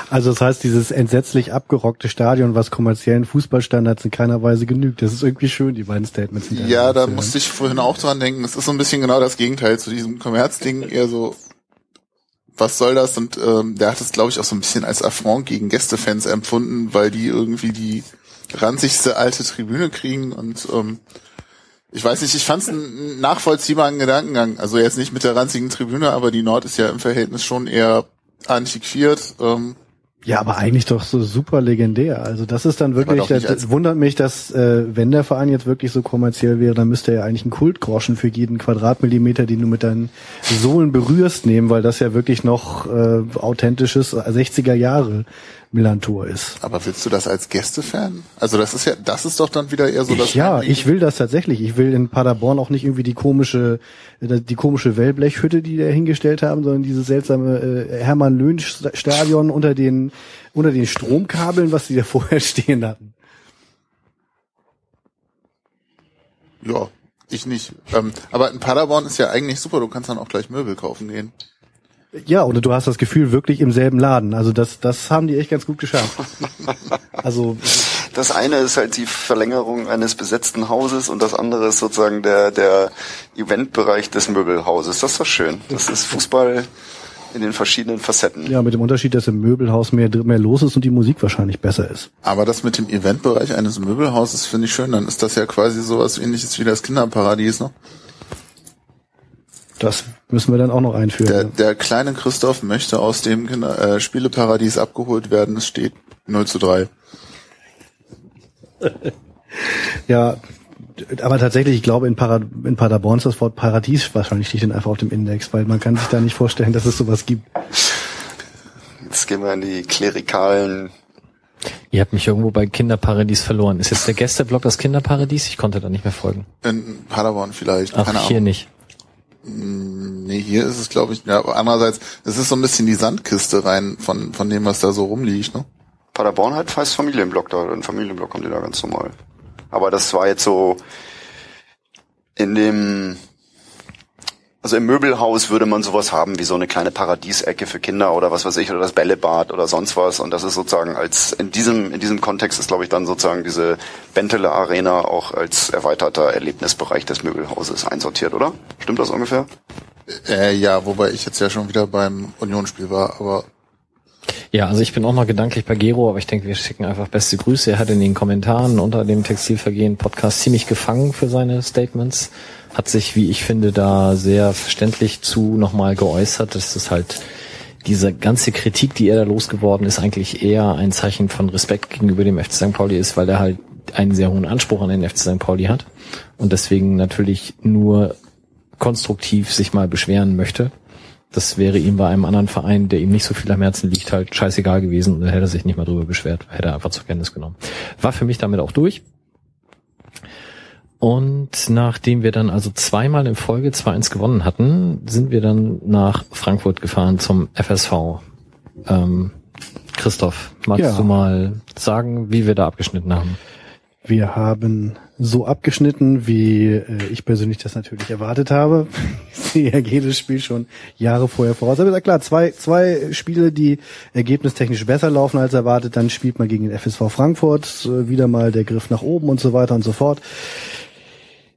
Also das heißt, dieses entsetzlich abgerockte Stadion, was kommerziellen Fußballstandards in keiner Weise genügt, das ist irgendwie schön, die beiden Statements. Ja, da musste ich vorhin auch dran denken, es ist so ein bisschen genau das Gegenteil zu diesem Kommerzding, eher so, was soll das? Und ähm, der hat es, glaube ich, auch so ein bisschen als Affront gegen Gästefans empfunden, weil die irgendwie die ranzigste alte Tribüne kriegen und ähm, ich weiß nicht, ich fand es einen nachvollziehbaren Gedankengang. Also jetzt nicht mit der ranzigen Tribüne, aber die Nord ist ja im Verhältnis schon eher antiquiert. Ähm, ja, aber eigentlich doch so super legendär. Also das ist dann wirklich, das, das wundert mich, dass äh, wenn der Verein jetzt wirklich so kommerziell wäre, dann müsste er ja eigentlich einen Kultgroschen für jeden Quadratmillimeter, den du mit deinen Sohlen berührst, nehmen, weil das ja wirklich noch äh, authentisches 60er Jahre Millantor ist. Aber willst du das als Gästefan? Also das ist ja, das ist doch dann wieder eher so das. Ja, ich will das tatsächlich. Ich will in Paderborn auch nicht irgendwie die komische, äh, die komische Wellblechhütte, die da hingestellt haben, sondern dieses seltsame äh, Hermann Löhn Stadion unter den unter den Stromkabeln, was die da vorher stehen hatten. Ja, ich nicht. Ähm, aber in Paderborn ist ja eigentlich super. Du kannst dann auch gleich Möbel kaufen gehen. Ja, oder du hast das Gefühl wirklich im selben Laden. Also das, das haben die echt ganz gut geschafft. Also das eine ist halt die Verlängerung eines besetzten Hauses und das andere ist sozusagen der der Eventbereich des Möbelhauses. Das ist doch schön. Das ist Fußball in den verschiedenen Facetten. Ja, mit dem Unterschied, dass im Möbelhaus mehr, mehr los ist und die Musik wahrscheinlich besser ist. Aber das mit dem Eventbereich eines Möbelhauses finde ich schön. Dann ist das ja quasi sowas ähnliches wie das Kinderparadies, ne? Das müssen wir dann auch noch einführen. Der, der kleine Christoph möchte aus dem Kinder äh, Spieleparadies abgeholt werden. Es steht 0 zu 3. ja, aber tatsächlich, ich glaube, in, Para, in Paderborn ist das Wort Paradies wahrscheinlich dann einfach auf dem Index, weil man kann sich da nicht vorstellen, dass es sowas gibt. Jetzt gehen wir in die klerikalen Ihr habt mich irgendwo bei Kinderparadies verloren. Ist jetzt der Gästeblock das Kinderparadies? Ich konnte da nicht mehr folgen. In Paderborn vielleicht. Ach, Keine hier Ahnung. nicht. Mm, nee, hier ist es, glaube ich, ja, andererseits, es ist so ein bisschen die Sandkiste rein von, von dem, was da so rumliegt, ne? Paderborn halt heißt Familienblock da, ein Familienblock haben die da ganz normal. Aber das war jetzt so in dem also im Möbelhaus würde man sowas haben wie so eine kleine Paradiesecke für Kinder oder was weiß ich oder das Bällebad oder sonst was und das ist sozusagen als in diesem in diesem Kontext ist glaube ich dann sozusagen diese Bentele Arena auch als erweiterter Erlebnisbereich des Möbelhauses einsortiert, oder? Stimmt das ungefähr? Äh, ja, wobei ich jetzt ja schon wieder beim Unionsspiel war, aber ja, also ich bin auch noch gedanklich bei Gero, aber ich denke, wir schicken einfach beste Grüße. Er hat in den Kommentaren unter dem Textilvergehen Podcast ziemlich gefangen für seine Statements hat sich, wie ich finde, da sehr verständlich zu nochmal geäußert. dass es halt diese ganze Kritik, die er da losgeworden ist, eigentlich eher ein Zeichen von Respekt gegenüber dem FC St. Pauli ist, weil er halt einen sehr hohen Anspruch an den FC St. Pauli hat und deswegen natürlich nur konstruktiv sich mal beschweren möchte. Das wäre ihm bei einem anderen Verein, der ihm nicht so viel am Herzen liegt, halt scheißegal gewesen und dann hätte er sich nicht mal drüber beschwert, hätte er einfach zur Kenntnis genommen. War für mich damit auch durch. Und nachdem wir dann also zweimal in Folge 2-1 gewonnen hatten, sind wir dann nach Frankfurt gefahren zum FSV. Ähm, Christoph, magst ja. du mal sagen, wie wir da abgeschnitten haben? Wir haben so abgeschnitten, wie äh, ich persönlich das natürlich erwartet habe. ich sehe ja jedes Spiel schon Jahre vorher voraus. Aber klar, zwei, zwei Spiele, die ergebnistechnisch besser laufen als erwartet. Dann spielt man gegen den FSV Frankfurt, äh, wieder mal der Griff nach oben und so weiter und so fort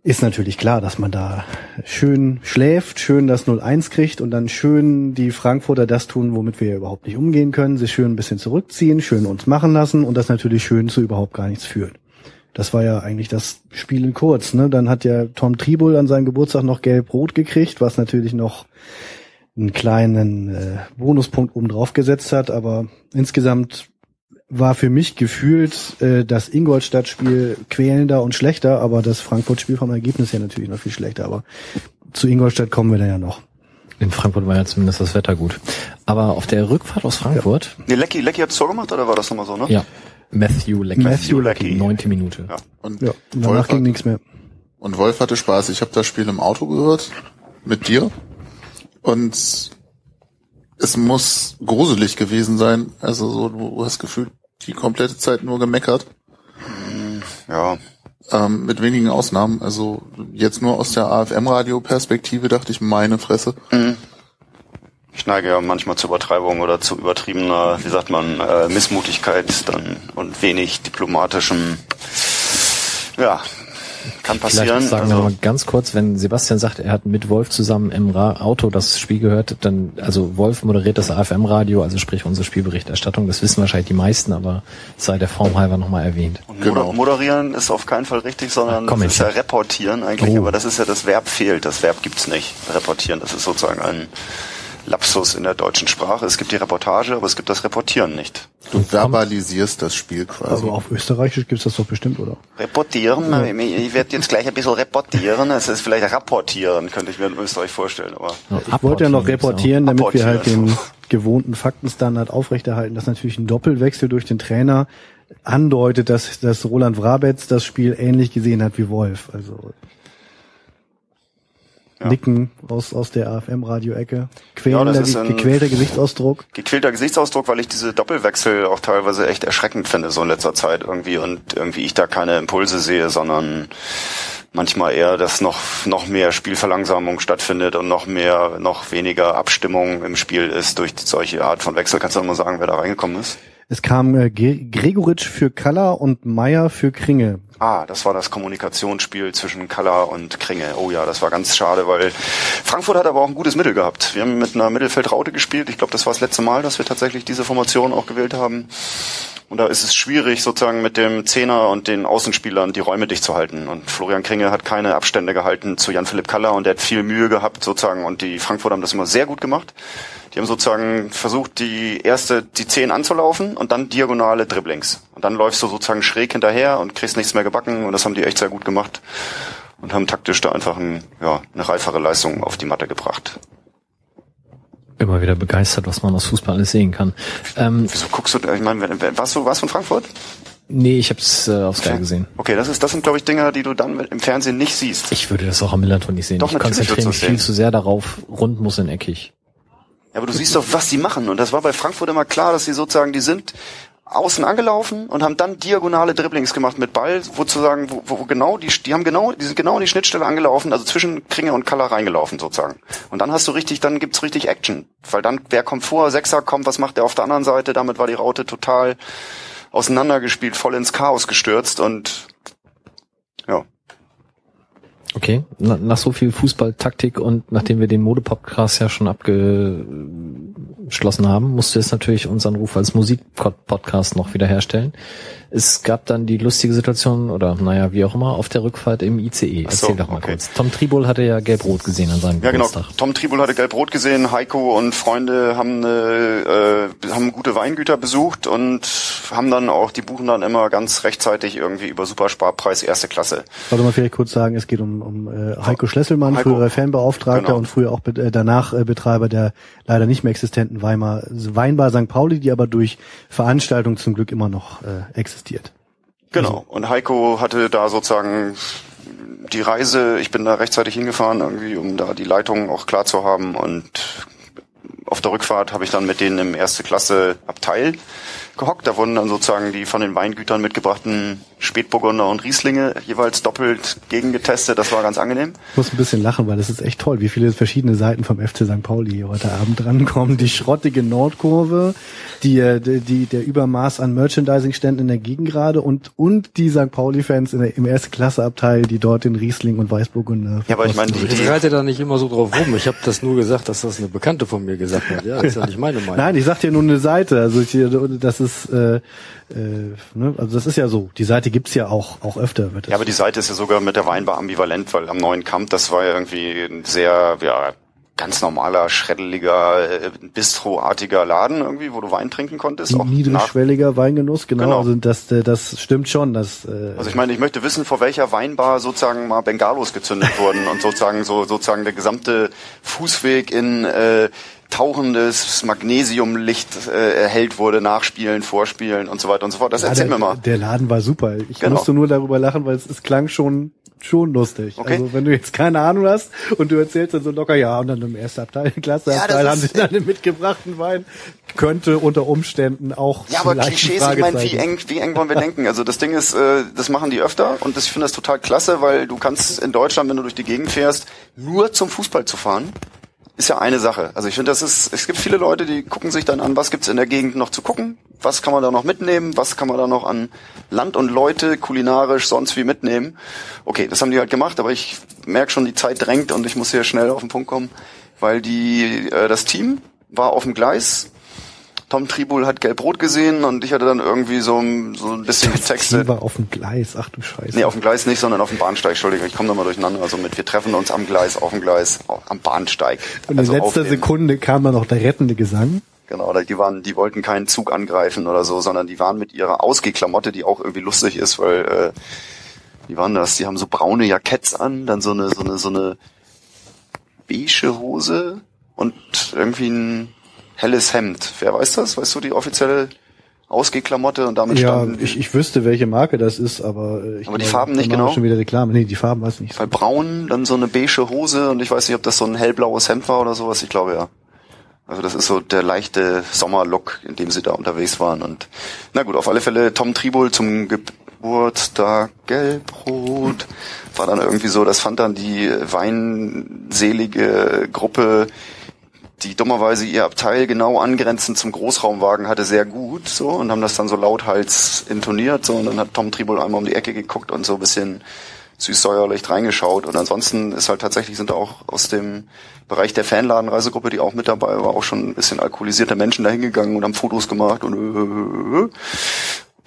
ist natürlich klar, dass man da schön schläft, schön das 0-1 kriegt und dann schön die Frankfurter das tun, womit wir überhaupt nicht umgehen können, sich schön ein bisschen zurückziehen, schön uns machen lassen und das natürlich schön zu überhaupt gar nichts führt. Das war ja eigentlich das Spiel in kurz. Ne? Dann hat ja Tom Tribul an seinem Geburtstag noch gelb-rot gekriegt, was natürlich noch einen kleinen äh, Bonuspunkt oben drauf gesetzt hat, aber insgesamt war für mich gefühlt äh, das Ingolstadt-Spiel quälender und schlechter, aber das Frankfurt-Spiel vom Ergebnis her natürlich noch viel schlechter. Aber zu Ingolstadt kommen wir dann ja noch. In Frankfurt war ja zumindest das Wetter gut. Aber auf der Rückfahrt aus Frankfurt. Ja. Nee, Lecky, Lecky hat Tor gemacht oder war das nochmal so, ne? Ja. Matthew Lecky. Matthew Lecky. Neunte Minute. Ja. Und, ja, danach ging nichts mehr. Und Wolf hatte Spaß. Ich habe das Spiel im Auto gehört. Mit dir. Und es muss gruselig gewesen sein. Also so, du hast gefühlt die komplette Zeit nur gemeckert. Ja. Ähm, mit wenigen Ausnahmen. Also jetzt nur aus der AFM-Radio-Perspektive dachte ich, meine Fresse. Mhm. Ich neige ja manchmal zu Übertreibung oder zu übertriebener, wie sagt man, äh, Missmutigkeit dann und wenig diplomatischem ja, kann passieren. Vielleicht sagen also, wir mal ganz kurz, wenn Sebastian sagt, er hat mit Wolf zusammen im Ra Auto das Spiel gehört, dann, also Wolf moderiert das AFM-Radio, also sprich unsere Spielberichterstattung. Das wissen wahrscheinlich die meisten, aber sei der Form halber nochmal erwähnt. Und genau. moderieren ist auf keinen Fall richtig, sondern Ach, das ist ja reportieren eigentlich, oh. aber das ist ja das Verb fehlt. Das Verb gibt's nicht. Reportieren, das ist sozusagen ein Lapsus in der deutschen Sprache. Es gibt die Reportage, aber es gibt das Reportieren nicht. Du verbalisierst das Spiel quasi. Also auf Österreichisch gibt's das doch bestimmt, oder? Reportieren? Ja. Ich werde jetzt gleich ein bisschen reportieren. Es ist vielleicht rapportieren, könnte ich mir in Österreich vorstellen. Aber ja, ich wollte ja noch reportieren, damit wir halt den gewohnten Faktenstandard aufrechterhalten, dass natürlich ein Doppelwechsel durch den Trainer andeutet, dass, dass Roland Wrabetz das Spiel ähnlich gesehen hat wie Wolf. Also ja. Nicken aus, aus der AFM-Radio-Ecke. Quälender, ja, gequälter Gesichtsausdruck. Gequälter Gesichtsausdruck, weil ich diese Doppelwechsel auch teilweise echt erschreckend finde, so in letzter Zeit irgendwie und irgendwie ich da keine Impulse sehe, sondern manchmal eher, dass noch, noch mehr Spielverlangsamung stattfindet und noch mehr, noch weniger Abstimmung im Spiel ist durch solche Art von Wechsel. Kannst du noch mal sagen, wer da reingekommen ist? Es kam äh, Gregoritsch für Kaller und Meier für Kringe. Ah, das war das Kommunikationsspiel zwischen Kaller und Kringe. Oh ja, das war ganz schade, weil Frankfurt hat aber auch ein gutes Mittel gehabt. Wir haben mit einer Mittelfeldraute gespielt. Ich glaube, das war das letzte Mal, dass wir tatsächlich diese Formation auch gewählt haben. Und da ist es schwierig, sozusagen mit dem Zehner und den Außenspielern die Räume dicht zu halten. Und Florian Kringe hat keine Abstände gehalten zu Jan-Philipp Kaller und der hat viel Mühe gehabt, sozusagen. Und die Frankfurter haben das immer sehr gut gemacht. Die haben sozusagen versucht, die erste, die Zehn anzulaufen und dann diagonale Dribblings. Und dann läufst du sozusagen schräg hinterher und kriegst nichts mehr gebacken. Und das haben die echt sehr gut gemacht. Und haben taktisch da einfach ein, ja, eine reifere Leistung auf die Matte gebracht immer wieder begeistert, was man aus Fußball alles sehen kann. Ähm, Wieso guckst du, ich meine, warst du was von Frankfurt? Nee, ich habe es äh, auf Sky gesehen. Okay, das ist das sind glaube ich Dinge, die du dann im Fernsehen nicht siehst. Ich würde das auch am Millanton nicht sehen. Doch, ich konzentriere mich viel zu sehr darauf, rund muss in eckig. Ja, aber du siehst doch, was sie machen. Und das war bei Frankfurt immer klar, dass sie sozusagen, die sind außen angelaufen und haben dann diagonale Dribblings gemacht mit Ball, wo zu sagen, wo, wo genau, die, die haben genau, die sind genau in die Schnittstelle angelaufen, also zwischen Kringe und Kaller reingelaufen sozusagen. Und dann hast du richtig, dann gibt's richtig Action. Weil dann, wer kommt vor, Sechser kommt, was macht der auf der anderen Seite? Damit war die Raute total auseinandergespielt, voll ins Chaos gestürzt und ja. Okay, nach so viel Fußballtaktik und nachdem wir den Modepodcast ja schon abge beschlossen haben, musste es natürlich unseren Ruf als Musikpodcast noch wiederherstellen. Es gab dann die lustige Situation, oder naja, wie auch immer, auf der Rückfahrt im ICE. Erzähl so, doch mal okay. kurz. Tom Tribol hatte ja Gelb-Rot gesehen an seinem ja, genau. Geburtstag. genau. Tom Tribol hatte Gelb-Rot gesehen. Heiko und Freunde haben, eine, äh, haben gute Weingüter besucht und haben dann auch, die buchen dann immer ganz rechtzeitig irgendwie über Supersparpreis erste Klasse. Warte mal vielleicht kurz sagen, es geht um, um äh, Heiko Schlesselmann, Heiko, früherer Fanbeauftragter genau. und früher auch äh, danach äh, Betreiber der leider nicht mehr existenten Weimar Weinbar St. Pauli, die aber durch Veranstaltungen zum Glück immer noch äh, existiert existiert. Genau. Und Heiko hatte da sozusagen die Reise, ich bin da rechtzeitig hingefahren, irgendwie, um da die Leitung auch klar zu haben. Und auf der Rückfahrt habe ich dann mit denen im erste Klasse Abteil gehockt. Da wurden dann sozusagen die von den Weingütern mitgebrachten Spätburgunder und Rieslinge jeweils doppelt gegengetestet. Das war ganz angenehm. Ich muss ein bisschen lachen, weil das ist echt toll, wie viele verschiedene Seiten vom FC St. Pauli hier heute Abend drankommen. Die schrottige Nordkurve, die, äh, die, die der Übermaß an Merchandising-Ständen in der Gegengrade und, und die St. Pauli-Fans im erste Klasse-Abteil, die dort den Riesling und Weißburgunder Ja, aber ich meine, die, die reite da nicht immer so drauf rum. Ich habe das nur gesagt, dass das eine Bekannte von mir gesagt hat. Ja, das ist ja nicht meine Meinung. Nein, ich sag dir nur eine Seite. Also ich, das ist äh, äh, ne? Also das ist ja so. Die Seite gibt's ja auch auch öfter. ja, aber die Seite ist ja sogar mit der Weinbar ambivalent, weil am neuen Kamp, das war ja irgendwie ein sehr, ja, ganz normaler, schreddeliger, äh, bistroartiger Laden irgendwie, wo du Wein trinken konntest. Auch Niedrigschwelliger Weingenuss, genau. genau. Also das, äh, das stimmt schon. Das, äh also ich meine, ich möchte wissen, vor welcher Weinbar sozusagen mal Bengalos gezündet wurden und sozusagen so sozusagen der gesamte Fußweg in äh, tauchendes Magnesiumlicht äh, erhellt wurde, nachspielen, vorspielen und so weiter und so fort. Das ja, erzähl der, mir mal. Der Laden war super. Ich genau. musste nur darüber lachen, weil es, es klang schon schon lustig. Okay. Also wenn du jetzt keine Ahnung hast und du erzählst dann so locker, ja, und dann im ersten Abteil, Klasse ja, Abteil haben sie dann den mitgebrachten Wein, könnte unter Umständen auch. Ja, aber Klischees, ich meine, wie eng, wie eng wollen wir denken? Also das Ding ist, äh, das machen die öfter und das, ich finde das total klasse, weil du kannst in Deutschland, wenn du durch die Gegend fährst, nur zum Fußball zu fahren ist ja eine Sache. Also ich finde, das ist, es gibt viele Leute, die gucken sich dann an, was gibt's in der Gegend noch zu gucken, was kann man da noch mitnehmen, was kann man da noch an Land und Leute kulinarisch sonst wie mitnehmen. Okay, das haben die halt gemacht, aber ich merke schon, die Zeit drängt und ich muss hier schnell auf den Punkt kommen, weil die, äh, das Team war auf dem Gleis Tom Tribul hat gelb-rot gesehen und ich hatte dann irgendwie so, so ein bisschen getextet. war auf dem Gleis, ach du Scheiße. Nee, auf dem Gleis nicht, sondern auf dem Bahnsteig, Entschuldigung, ich komme nochmal durcheinander. Also mit, wir treffen uns am Gleis, auf dem Gleis, am Bahnsteig. Und also in letzter Sekunde kam dann noch der rettende Gesang. Genau, die waren, die wollten keinen Zug angreifen oder so, sondern die waren mit ihrer Ausgehklamotte, die auch irgendwie lustig ist, weil, äh, wie waren das? Die haben so braune Jacketts an, dann so eine, so eine, so eine beige Hose und irgendwie ein helles Hemd. Wer weiß das? Weißt du die offizielle Ausgehklamotte und damit ja, standen ich, ich wüsste, welche Marke das ist, aber äh, ich aber die glaube, Farben nicht genau. Schon wieder Reklame. Nee, die Farben weiß ich nicht. Weil braun, dann so eine beige Hose und ich weiß nicht, ob das so ein hellblaues Hemd war oder sowas. Ich glaube ja. Also das ist so der leichte Sommerlook, in dem sie da unterwegs waren. Und na gut, auf alle Fälle Tom Tribol zum Geburtstag gelb-rot war dann irgendwie so, das fand dann die weinselige Gruppe die dummerweise ihr Abteil genau angrenzend zum Großraumwagen hatte, sehr gut so und haben das dann so lauthals intoniert so und dann hat Tom Tribol einmal um die Ecke geguckt und so ein bisschen süß-säuerlich reingeschaut. Und ansonsten ist halt tatsächlich sind auch aus dem Bereich der Fanladenreisegruppe, die auch mit dabei war, auch schon ein bisschen alkoholisierte Menschen dahingegangen und haben Fotos gemacht und äh, äh,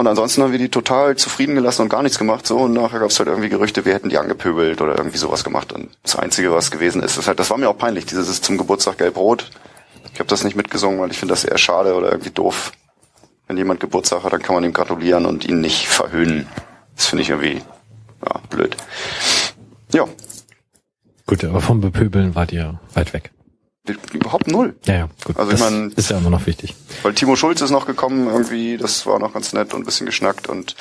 und ansonsten haben wir die total zufrieden gelassen und gar nichts gemacht. So und nachher gab es halt irgendwie Gerüchte, wir hätten die angepöbelt oder irgendwie sowas gemacht. Und das Einzige, was gewesen ist, ist halt, das war mir auch peinlich. Dieses ist zum Geburtstag gelb-rot. Ich habe das nicht mitgesungen, weil ich finde das eher schade oder irgendwie doof. Wenn jemand Geburtstag hat, dann kann man ihm gratulieren und ihn nicht verhöhnen. Das finde ich irgendwie ja, blöd. Ja. Gut, aber vom Bepöbeln wart ihr weit weg. Überhaupt null. Ja, ja, gut. Also ich meine, ist ja immer noch wichtig. Weil Timo Schulz ist noch gekommen, irgendwie, das war noch ganz nett und ein bisschen geschnackt. Und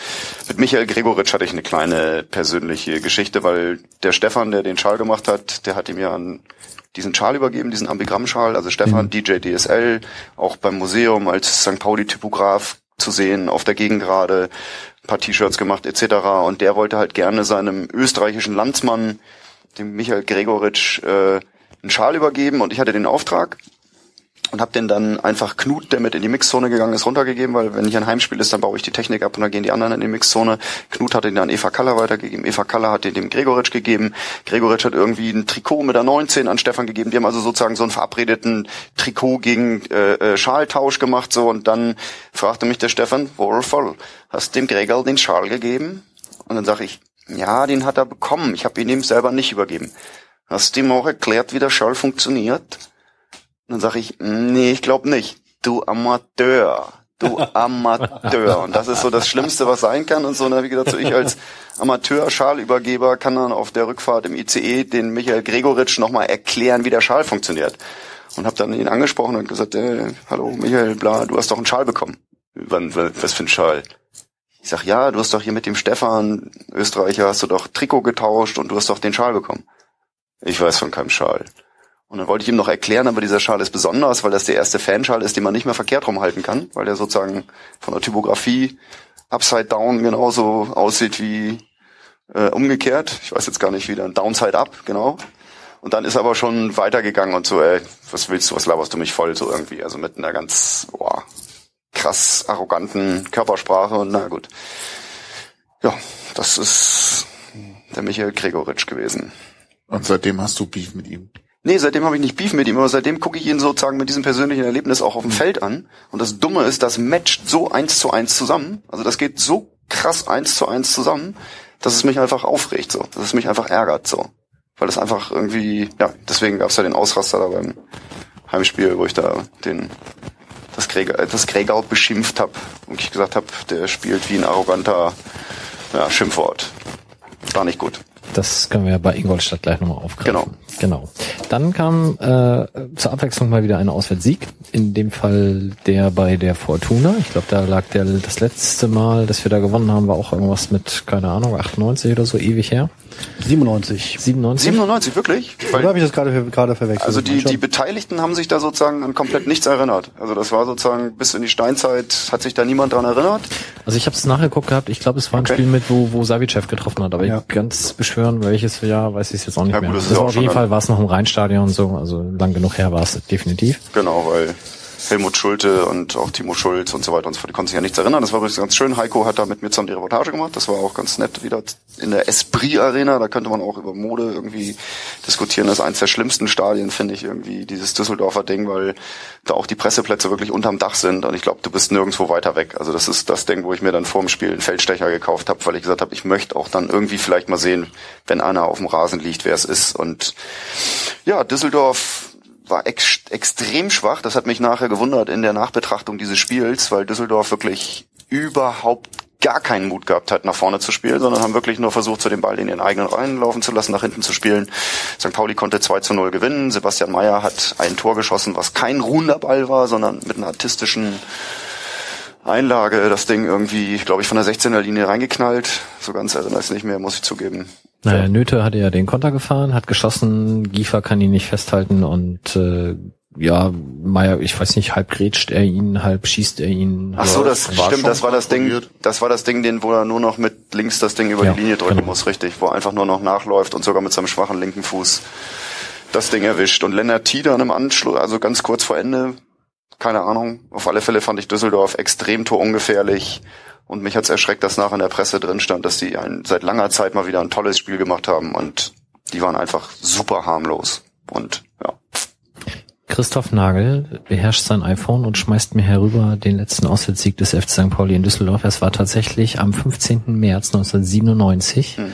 mit Michael Gregoritsch hatte ich eine kleine persönliche Geschichte, weil der Stefan, der den Schal gemacht hat, der hat ihm ja einen, diesen Schal übergeben, diesen Ambigramm-Schal. Also Stefan, mhm. DJ DSL, auch beim Museum als St. Pauli-Typograf zu sehen, auf der Gegengrade, ein paar T-Shirts gemacht etc. Und der wollte halt gerne seinem österreichischen Landsmann, dem Michael Gregoritsch, äh, einen Schal übergeben und ich hatte den Auftrag und habe den dann einfach Knut, der mit in die Mixzone gegangen ist, runtergegeben, weil wenn hier ein Heimspiel ist, dann baue ich die Technik ab und dann gehen die anderen in die Mixzone. Knut hat den dann Eva Kaller weitergegeben, Eva Kaller hat den dem Gregoritsch gegeben, Gregoritsch hat irgendwie ein Trikot mit der 19 an Stefan gegeben, die haben also sozusagen so einen verabredeten Trikot gegen äh, äh, Schaltausch gemacht so und dann fragte mich der Stefan, voll, hast dem Gregor den Schal gegeben? Und dann sage ich, ja, den hat er bekommen, ich habe ihn ihm selber nicht übergeben. Hast du ihm auch erklärt, wie der Schall funktioniert? Und dann sage ich, nee, ich glaube nicht. Du Amateur. Du Amateur. Und das ist so das Schlimmste, was sein kann. Und so, und dann habe ich gedacht, so ich als Amateur-Schalübergeber kann dann auf der Rückfahrt im ICE den Michael Gregoritsch nochmal erklären, wie der Schal funktioniert. Und habe dann ihn angesprochen und gesagt, äh, hallo Michael, bla, du hast doch einen Schal bekommen. Wann, was für ein Schal? Ich sag, ja, du hast doch hier mit dem Stefan, Österreicher, hast du doch Trikot getauscht und du hast doch den Schal bekommen. Ich weiß von keinem Schal. Und dann wollte ich ihm noch erklären, aber dieser Schal ist besonders, weil das der erste Fanschal ist, den man nicht mehr verkehrt rumhalten kann, weil der sozusagen von der Typografie upside down genauso aussieht wie äh, umgekehrt. Ich weiß jetzt gar nicht, wie dann downside up, genau. Und dann ist aber schon weitergegangen und so, ey, was willst du, was laberst du mich voll, so irgendwie. Also mit einer ganz, boah, krass arroganten Körpersprache und na gut. Ja, das ist der Michael Gregoritsch gewesen. Und seitdem hast du Beef mit ihm? Nee, seitdem habe ich nicht Beef mit ihm, aber seitdem gucke ich ihn sozusagen mit diesem persönlichen Erlebnis auch auf dem Feld an. Und das Dumme ist, das matcht so eins zu eins zusammen. Also das geht so krass eins zu eins zusammen, dass es mich einfach aufregt, so. Dass es mich einfach ärgert, so. Weil es einfach irgendwie, ja, deswegen gab es ja den Ausraster da beim Heimspiel, wo ich da den das, Gregor, das Gregor beschimpft habe und ich gesagt habe, der spielt wie ein arroganter ja, Schimpfwort. War nicht gut. Das können wir bei Ingolstadt gleich nochmal aufgreifen. Genau. Genau. Dann kam äh, zur Abwechslung mal wieder ein Auswärtssieg. In dem Fall der bei der Fortuna. Ich glaube, da lag der das letzte Mal, dass wir da gewonnen haben, war auch irgendwas mit, keine Ahnung, 98 oder so, ewig her. 97. 97? 97, wirklich? Weil, Oder habe ich das gerade gerade verwechselt? Also die, die Beteiligten haben sich da sozusagen an komplett nichts erinnert. Also das war sozusagen bis in die Steinzeit hat sich da niemand dran erinnert. Also ich habe es nachgeguckt gehabt. Ich glaube, es war ein okay. Spiel mit, wo, wo Savicev getroffen hat. Aber ja. ich ganz beschwören, welches Jahr, weiß ich jetzt auch nicht ja, mehr. Gut, das, das war auf jeden Fall war es noch im Rheinstadion und so. Also lang genug her war es definitiv. Genau, weil Helmut Schulte und auch Timo Schulz und so weiter und so fort. Die konnten sich ja nichts erinnern. Das war übrigens ganz schön. Heiko hat da mit mir zusammen die Reportage gemacht. Das war auch ganz nett wieder in der Esprit Arena. Da könnte man auch über Mode irgendwie diskutieren. Das ist eins der schlimmsten Stadien, finde ich, irgendwie dieses Düsseldorfer Ding, weil da auch die Presseplätze wirklich unterm Dach sind. Und ich glaube, du bist nirgendwo weiter weg. Also das ist das Ding, wo ich mir dann vor dem Spiel einen Feldstecher gekauft habe, weil ich gesagt habe, ich möchte auch dann irgendwie vielleicht mal sehen, wenn einer auf dem Rasen liegt, wer es ist. Und ja, Düsseldorf war ex extrem schwach. Das hat mich nachher gewundert in der Nachbetrachtung dieses Spiels, weil Düsseldorf wirklich überhaupt gar keinen Mut gehabt hat, nach vorne zu spielen, sondern haben wirklich nur versucht, zu dem Ball in ihren eigenen Reihen laufen zu lassen, nach hinten zu spielen. St. Pauli konnte 2 zu 0 gewinnen. Sebastian Mayer hat ein Tor geschossen, was kein ruhender Ball war, sondern mit einer artistischen Einlage das Ding irgendwie, glaube ich, von der 16er Linie reingeknallt. So ganz erinnere ich es nicht mehr, muss ich zugeben. Naja, Nöte hatte ja den Konter gefahren, hat geschossen, Giefer kann ihn nicht festhalten und äh, ja, Meier, ich weiß nicht, halb grätscht er ihn, halb schießt er ihn. Ach so, das stimmt, das war das Ding, das war das Ding, den, wo er nur noch mit links das Ding über ja, die Linie drücken genau. muss, richtig, wo er einfach nur noch nachläuft und sogar mit seinem schwachen linken Fuß das Ding erwischt. Und Lennart Tieder im Anschluss, also ganz kurz vor Ende, keine Ahnung, auf alle Fälle fand ich Düsseldorf extrem torungefährlich Und mich hat's erschreckt, dass nachher in der Presse drin stand, dass die ein, seit langer Zeit mal wieder ein tolles Spiel gemacht haben und die waren einfach super harmlos. Und ja. Christoph Nagel beherrscht sein iPhone und schmeißt mir herüber den letzten Auswärtssieg des FC St. Pauli in Düsseldorf. Es war tatsächlich am 15. März 1997. Hm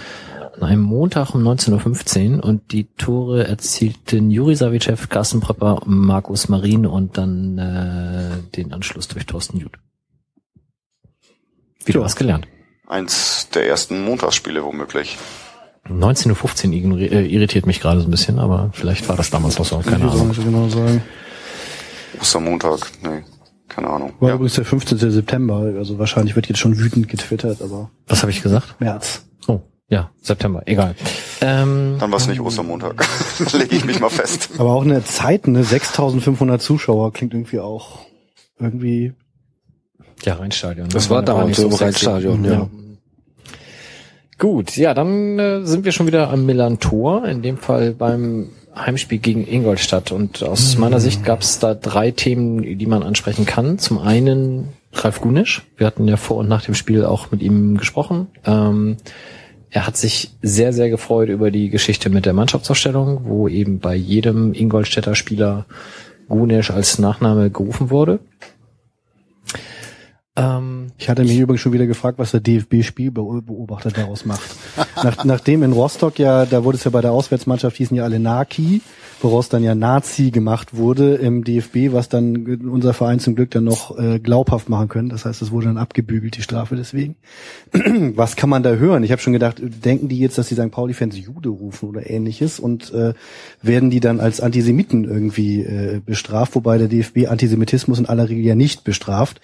an einem Montag um 19.15 Uhr und die Tore erzielten Juri Savicev, Carsten Prepper, Markus Marin und dann äh, den Anschluss durch Thorsten Jud. Wieder was gelernt. Eins der ersten Montagsspiele womöglich. 19.15 Uhr äh, irritiert mich gerade so ein bisschen, aber vielleicht war das damals auch so, keine ich Ahnung. Nicht genau sagen. Ostermontag, nee, keine Ahnung. War ja. übrigens der 15. September, also wahrscheinlich wird jetzt schon wütend getwittert, aber. Was habe ich gesagt? März. Oh, ja, September, egal. Ähm, Dann war es nicht Ostermontag. Lege ich mich mal fest. Aber auch eine Zeit, ne, 6500 Zuschauer klingt irgendwie auch irgendwie. Ja, Rheinstadion. Das ne? war damals so Rheinstadion, ja. ja. Gut, ja, dann äh, sind wir schon wieder am Millantor, in dem Fall beim Heimspiel gegen Ingolstadt. Und aus mhm. meiner Sicht gab es da drei Themen, die man ansprechen kann. Zum einen Ralf Gunisch. Wir hatten ja vor und nach dem Spiel auch mit ihm gesprochen. Ähm, er hat sich sehr, sehr gefreut über die Geschichte mit der Mannschaftsausstellung, wo eben bei jedem Ingolstädter Spieler Gunesch als Nachname gerufen wurde. Ähm, ich hatte mich übrigens schon wieder gefragt, was der DFB-Spielbeobachter daraus macht. Nach, nachdem in Rostock ja, da wurde es ja bei der Auswärtsmannschaft, hießen ja alle Naki, woraus dann ja Nazi gemacht wurde im DFB, was dann unser Verein zum Glück dann noch äh, glaubhaft machen können. Das heißt, es wurde dann abgebügelt, die Strafe deswegen. was kann man da hören? Ich habe schon gedacht, denken die jetzt, dass die St. Pauli-Fans Jude rufen oder ähnliches und äh, werden die dann als Antisemiten irgendwie äh, bestraft, wobei der DFB Antisemitismus in aller Regel ja nicht bestraft.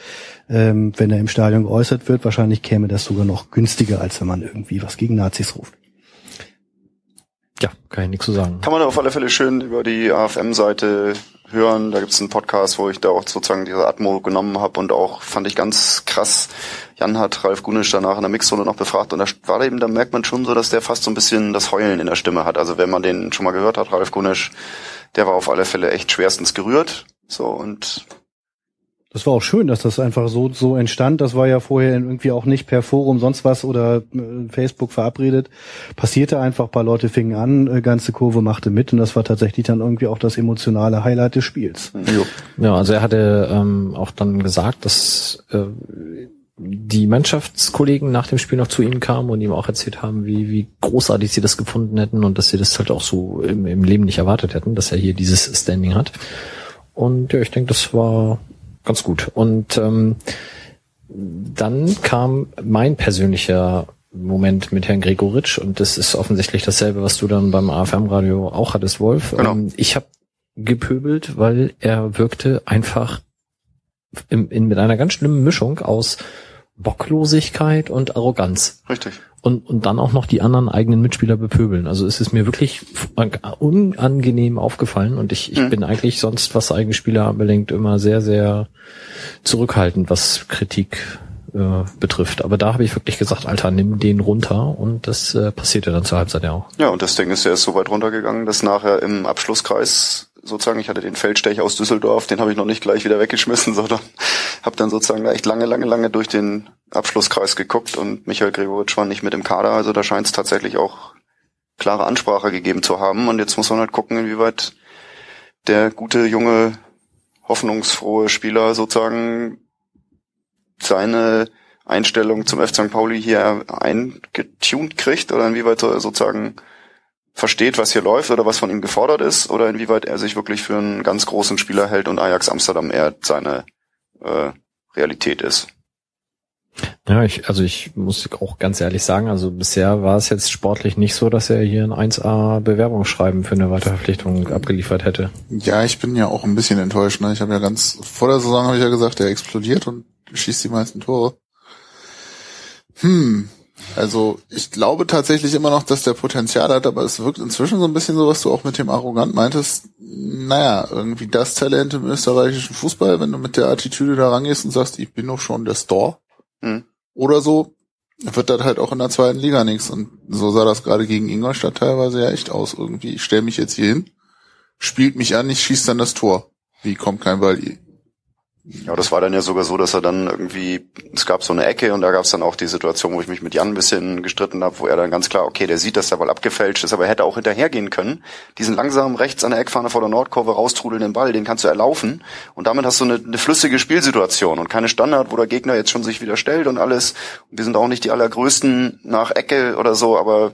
Ähm, wenn er im Stadion geäußert wird, wahrscheinlich käme das sogar noch günstiger, als wenn man irgendwie was gegen Nazis ruft. Ja, kann ich nichts zu sagen. Kann man auf alle Fälle schön über die AFM-Seite hören. Da gibt es einen Podcast, wo ich da auch sozusagen diese Atmo genommen habe und auch fand ich ganz krass. Jan hat Ralf Gunisch danach in der Mixzone noch befragt und da war da eben, da merkt man schon so, dass der fast so ein bisschen das Heulen in der Stimme hat. Also wenn man den schon mal gehört hat, Ralf Gunisch, der war auf alle Fälle echt schwerstens gerührt. So und das war auch schön, dass das einfach so, so entstand. Das war ja vorher irgendwie auch nicht per Forum sonst was oder äh, Facebook verabredet. Passierte einfach, paar Leute fingen an, äh, ganze Kurve machte mit und das war tatsächlich dann irgendwie auch das emotionale Highlight des Spiels. Ja, also er hatte ähm, auch dann gesagt, dass äh, die Mannschaftskollegen nach dem Spiel noch zu ihm kamen und ihm auch erzählt haben, wie, wie großartig sie das gefunden hätten und dass sie das halt auch so im, im Leben nicht erwartet hätten, dass er hier dieses Standing hat. Und ja, ich denke, das war ganz gut. Und ähm, dann kam mein persönlicher Moment mit Herrn Gregoritsch und das ist offensichtlich dasselbe, was du dann beim AFM-Radio auch hattest, Wolf. Genau. Ähm, ich habe gepöbelt, weil er wirkte einfach in, in, mit einer ganz schlimmen Mischung aus Bocklosigkeit und Arroganz. Richtig und, und dann auch noch die anderen eigenen Mitspieler bepöbeln. Also es ist mir wirklich unangenehm aufgefallen und ich, ich mhm. bin eigentlich sonst, was eigene Spieler anbelangt, immer sehr, sehr zurückhaltend, was Kritik äh, betrifft. Aber da habe ich wirklich gesagt, Alter, nimm den runter und das äh, passierte dann zur Halbzeit ja auch. Ja, und das Ding ist ja erst so weit runtergegangen, dass nachher im Abschlusskreis sozusagen, ich hatte den Feldstech aus Düsseldorf, den habe ich noch nicht gleich wieder weggeschmissen, sondern habe dann sozusagen echt lange, lange, lange durch den Abschlusskreis geguckt und Michael Gregoritsch war nicht mit im Kader, also da scheint es tatsächlich auch klare Ansprache gegeben zu haben und jetzt muss man halt gucken, inwieweit der gute, junge, hoffnungsfrohe Spieler sozusagen seine Einstellung zum F. St. Pauli hier eingetuned kriegt oder inwieweit er sozusagen versteht, was hier läuft oder was von ihm gefordert ist oder inwieweit er sich wirklich für einen ganz großen Spieler hält und Ajax Amsterdam eher seine äh, Realität ist. Ja, ich, also ich muss auch ganz ehrlich sagen, also bisher war es jetzt sportlich nicht so, dass er hier ein 1A Bewerbungsschreiben für eine Weiterverpflichtung abgeliefert hätte. Ja, ich bin ja auch ein bisschen enttäuscht. Ne? Ich habe ja ganz vor der Saison habe ich ja gesagt, er explodiert und schießt die meisten Tore. Hm, also ich glaube tatsächlich immer noch, dass der Potenzial hat, aber es wirkt inzwischen so ein bisschen so, was du auch mit dem Arrogant meintest. Naja, irgendwie das Talent im österreichischen Fußball, wenn du mit der Attitüde da rangehst und sagst, ich bin doch schon der Store mhm. oder so, wird das halt auch in der zweiten Liga nichts. Und so sah das gerade gegen Ingolstadt teilweise ja echt aus. Irgendwie, ich stelle mich jetzt hier hin, spielt mich an, ich schieße dann das Tor. Wie kommt kein Ball? Ja, das war dann ja sogar so, dass er dann irgendwie, es gab so eine Ecke und da gab es dann auch die Situation, wo ich mich mit Jan ein bisschen gestritten habe, wo er dann ganz klar, okay, der sieht, dass der Ball abgefälscht ist, aber er hätte auch hinterhergehen können. Diesen langsamen rechts an der Eckfahne vor der Nordkurve raustrudelnden Ball, den kannst du erlaufen und damit hast du eine, eine flüssige Spielsituation und keine Standard, wo der Gegner jetzt schon sich wieder stellt und alles. Wir sind auch nicht die allergrößten nach Ecke oder so, aber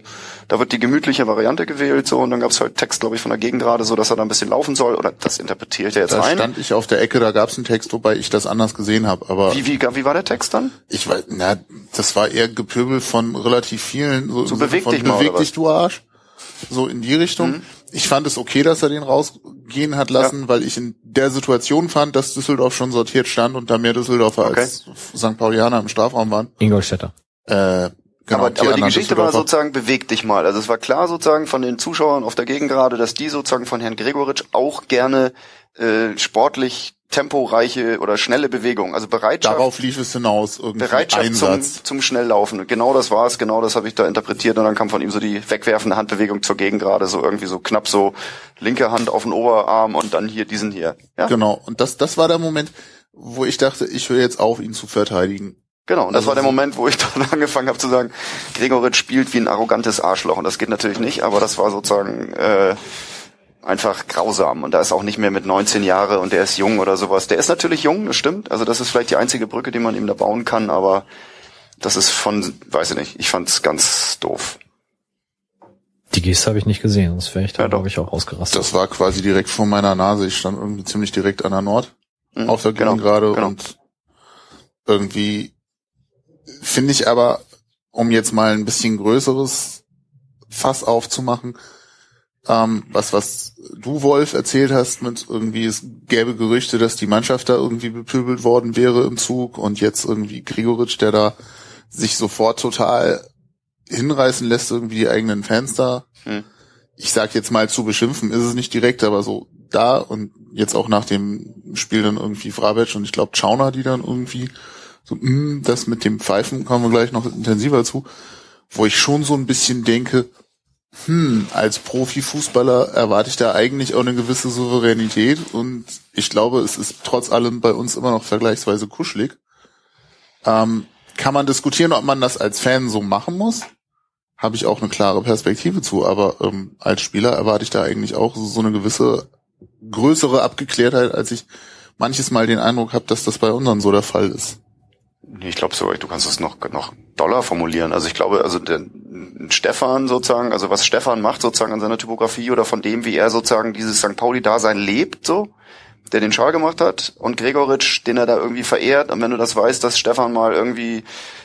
da wird die gemütliche Variante gewählt so und dann gab es halt Text, glaube ich, von der Gegengrade, so dass er da ein bisschen laufen soll oder das interpretiert er jetzt da rein. Da stand ich auf der Ecke, da gab es einen Text, wobei ich das anders gesehen habe. Aber wie, wie, wie war der Text dann? Ich weiß, na, das war eher Gepöbel von relativ vielen. So, so beweg von dich mal, beweg dich, du Arsch. So in die Richtung. Mhm. Ich fand es okay, dass er den rausgehen hat lassen, ja. weil ich in der Situation fand, dass Düsseldorf schon sortiert stand und da mehr Düsseldorfer okay. als St. Paulianer im Strafraum waren. Ingolstädter. Äh, Genau, aber die, aber die Geschichte war sozusagen, beweg dich mal. Also es war klar sozusagen von den Zuschauern auf der Gegengrade, dass die sozusagen von Herrn Gregoritsch auch gerne äh, sportlich temporeiche oder schnelle Bewegung, also Bereitschaft. Darauf lief es hinaus, irgendwie Bereitschaft Einsatz. Zum, zum Schnelllaufen. Genau das war es, genau das habe ich da interpretiert und dann kam von ihm so die wegwerfende Handbewegung zur Gegengrade, so irgendwie so knapp so linke Hand auf den Oberarm und dann hier diesen hier. Ja? Genau, und das, das war der Moment, wo ich dachte, ich höre jetzt auf, ihn zu verteidigen. Genau, und das also war der Moment, wo ich dann angefangen habe zu sagen, Gregoritsch spielt wie ein arrogantes Arschloch. Und das geht natürlich nicht, aber das war sozusagen äh, einfach grausam. Und da ist auch nicht mehr mit 19 Jahre und der ist jung oder sowas. Der ist natürlich jung, das stimmt. Also das ist vielleicht die einzige Brücke, die man ihm da bauen kann, aber das ist von, weiß ich nicht, ich fand's ganz doof. Die Geste habe ich nicht gesehen, sonst wäre ich da, ja, glaube ich, auch ausgerastet. Das war quasi direkt vor meiner Nase. Ich stand irgendwie ziemlich direkt an der Nord mhm, auf der genau, gerade genau. und irgendwie Finde ich aber, um jetzt mal ein bisschen größeres Fass aufzumachen, ähm, was, was du, Wolf, erzählt hast mit irgendwie, es gäbe Gerüchte, dass die Mannschaft da irgendwie bepöbelt worden wäre im Zug und jetzt irgendwie Grigoritsch, der da sich sofort total hinreißen lässt, irgendwie die eigenen Fans da. Hm. Ich sag jetzt mal zu beschimpfen, ist es nicht direkt, aber so da und jetzt auch nach dem Spiel dann irgendwie Frabec und ich glaube Chauner, die dann irgendwie so, mh, hm, das mit dem Pfeifen kommen wir gleich noch intensiver zu, wo ich schon so ein bisschen denke, hm, als Profifußballer erwarte ich da eigentlich auch eine gewisse Souveränität und ich glaube, es ist trotz allem bei uns immer noch vergleichsweise kuschelig. Ähm, kann man diskutieren, ob man das als Fan so machen muss? Habe ich auch eine klare Perspektive zu, aber ähm, als Spieler erwarte ich da eigentlich auch so, eine gewisse größere Abgeklärtheit, als ich manches Mal den Eindruck habe, dass das bei unseren so der Fall ist. Ich glaube so, du kannst es noch, noch doller formulieren. Also ich glaube, also der Stefan sozusagen, also was Stefan macht sozusagen an seiner Typografie oder von dem, wie er sozusagen dieses St. Pauli-Dasein lebt, so, der den Schal gemacht hat und Gregoritsch, den er da irgendwie verehrt. Und wenn du das weißt, dass Stefan mal irgendwie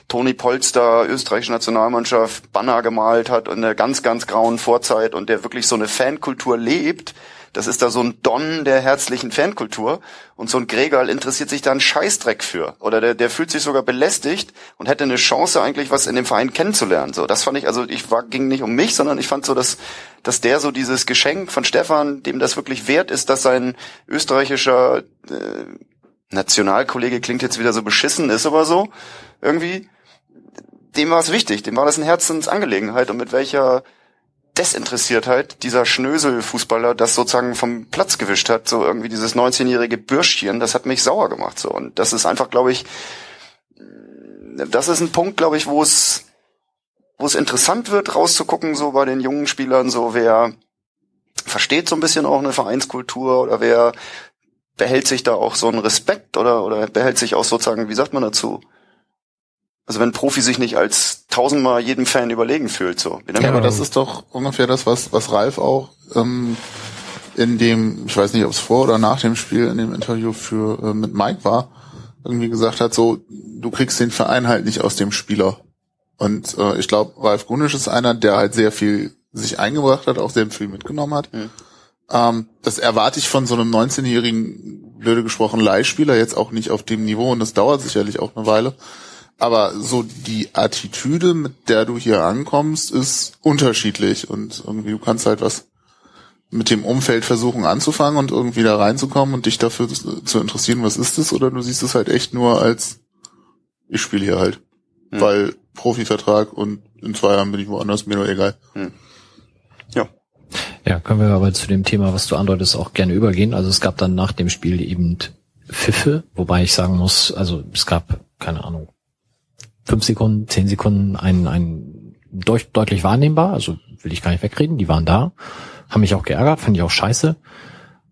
Toni Polster, österreichische Nationalmannschaft, Banner gemalt hat in der ganz, ganz grauen Vorzeit und der wirklich so eine Fankultur lebt, das ist da so ein Don der herzlichen Fankultur. Und so ein Gregal interessiert sich da einen Scheißdreck für. Oder der, der fühlt sich sogar belästigt und hätte eine Chance eigentlich was in dem Verein kennenzulernen. So, das fand ich, also ich war, ging nicht um mich, sondern ich fand so, dass, dass der so dieses Geschenk von Stefan, dem das wirklich wert ist, dass sein österreichischer äh, Nationalkollege klingt jetzt wieder so beschissen, ist aber so, irgendwie, dem war es wichtig, dem war das eine Herzensangelegenheit und mit welcher Desinteressiertheit dieser Schnösel-Fußballer das sozusagen vom Platz gewischt hat, so irgendwie dieses 19-jährige Bürschchen, das hat mich sauer gemacht, so. Und das ist einfach, glaube ich, das ist ein Punkt, glaube ich, wo es, wo es interessant wird, rauszugucken, so bei den jungen Spielern, so wer versteht so ein bisschen auch eine Vereinskultur oder wer behält sich da auch so einen Respekt oder, oder behält sich auch sozusagen, wie sagt man dazu, also wenn ein Profi sich nicht als tausendmal jedem Fan überlegen fühlt, so. Ja, aber das ist doch ungefähr das, was, was Ralf auch ähm, in dem, ich weiß nicht, ob es vor oder nach dem Spiel, in dem Interview für äh, mit Mike war, irgendwie gesagt hat, so, du kriegst den Verein halt nicht aus dem Spieler. Und äh, ich glaube, Ralf Gunisch ist einer, der halt sehr viel sich eingebracht hat, auch sehr viel mitgenommen hat. Mhm. Ähm, das erwarte ich von so einem 19-jährigen, blöde gesprochen, Leihspieler jetzt auch nicht auf dem Niveau und das dauert sicherlich auch eine Weile. Aber so die Attitüde, mit der du hier ankommst, ist unterschiedlich und irgendwie du kannst halt was mit dem Umfeld versuchen anzufangen und irgendwie da reinzukommen und dich dafür zu interessieren, was ist es, oder du siehst es halt echt nur als ich spiele hier halt. Hm. Weil Profivertrag und in zwei Jahren bin ich woanders, mir nur egal. Hm. Ja. Ja, können wir aber zu dem Thema, was du andeutest, auch gerne übergehen. Also es gab dann nach dem Spiel eben Pfiffe, wobei ich sagen muss, also es gab, keine Ahnung, fünf Sekunden, zehn Sekunden ein, ein deut deutlich wahrnehmbar, also will ich gar nicht wegreden, die waren da, haben mich auch geärgert, fand ich auch scheiße.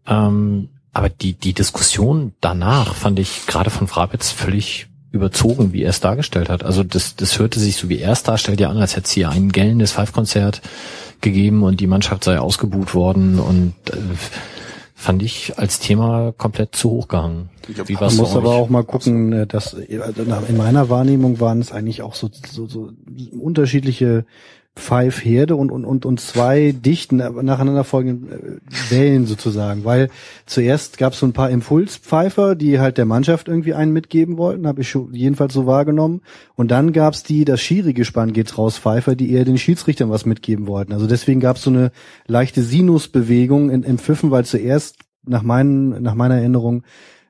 Ähm, aber die, die Diskussion danach fand ich gerade von Frabitz völlig überzogen, wie er es dargestellt hat. Also das, das hörte sich so wie er es darstellt ja an, als hätte es hier ein gellendes Five-Konzert gegeben und die Mannschaft sei ausgebuht worden und äh, fand ich als Thema komplett zu hoch gehangen. Wie Man muss aber auch mal gucken, äh, dass also in meiner Wahrnehmung waren es eigentlich auch so, so, so unterschiedliche Five Herde und, und, und, und zwei dichten nacheinander folgenden äh, Wellen sozusagen, weil zuerst gab es so ein paar Impulspfeifer, die halt der Mannschaft irgendwie einen mitgeben wollten, habe ich schon jedenfalls so wahrgenommen. Und dann gab es die, das Schiri-Gespann geht's raus, Pfeifer, die eher den Schiedsrichtern was mitgeben wollten. Also deswegen gab es so eine leichte Sinusbewegung in, in Pfiffen, weil zuerst nach, meinen, nach meiner Erinnerung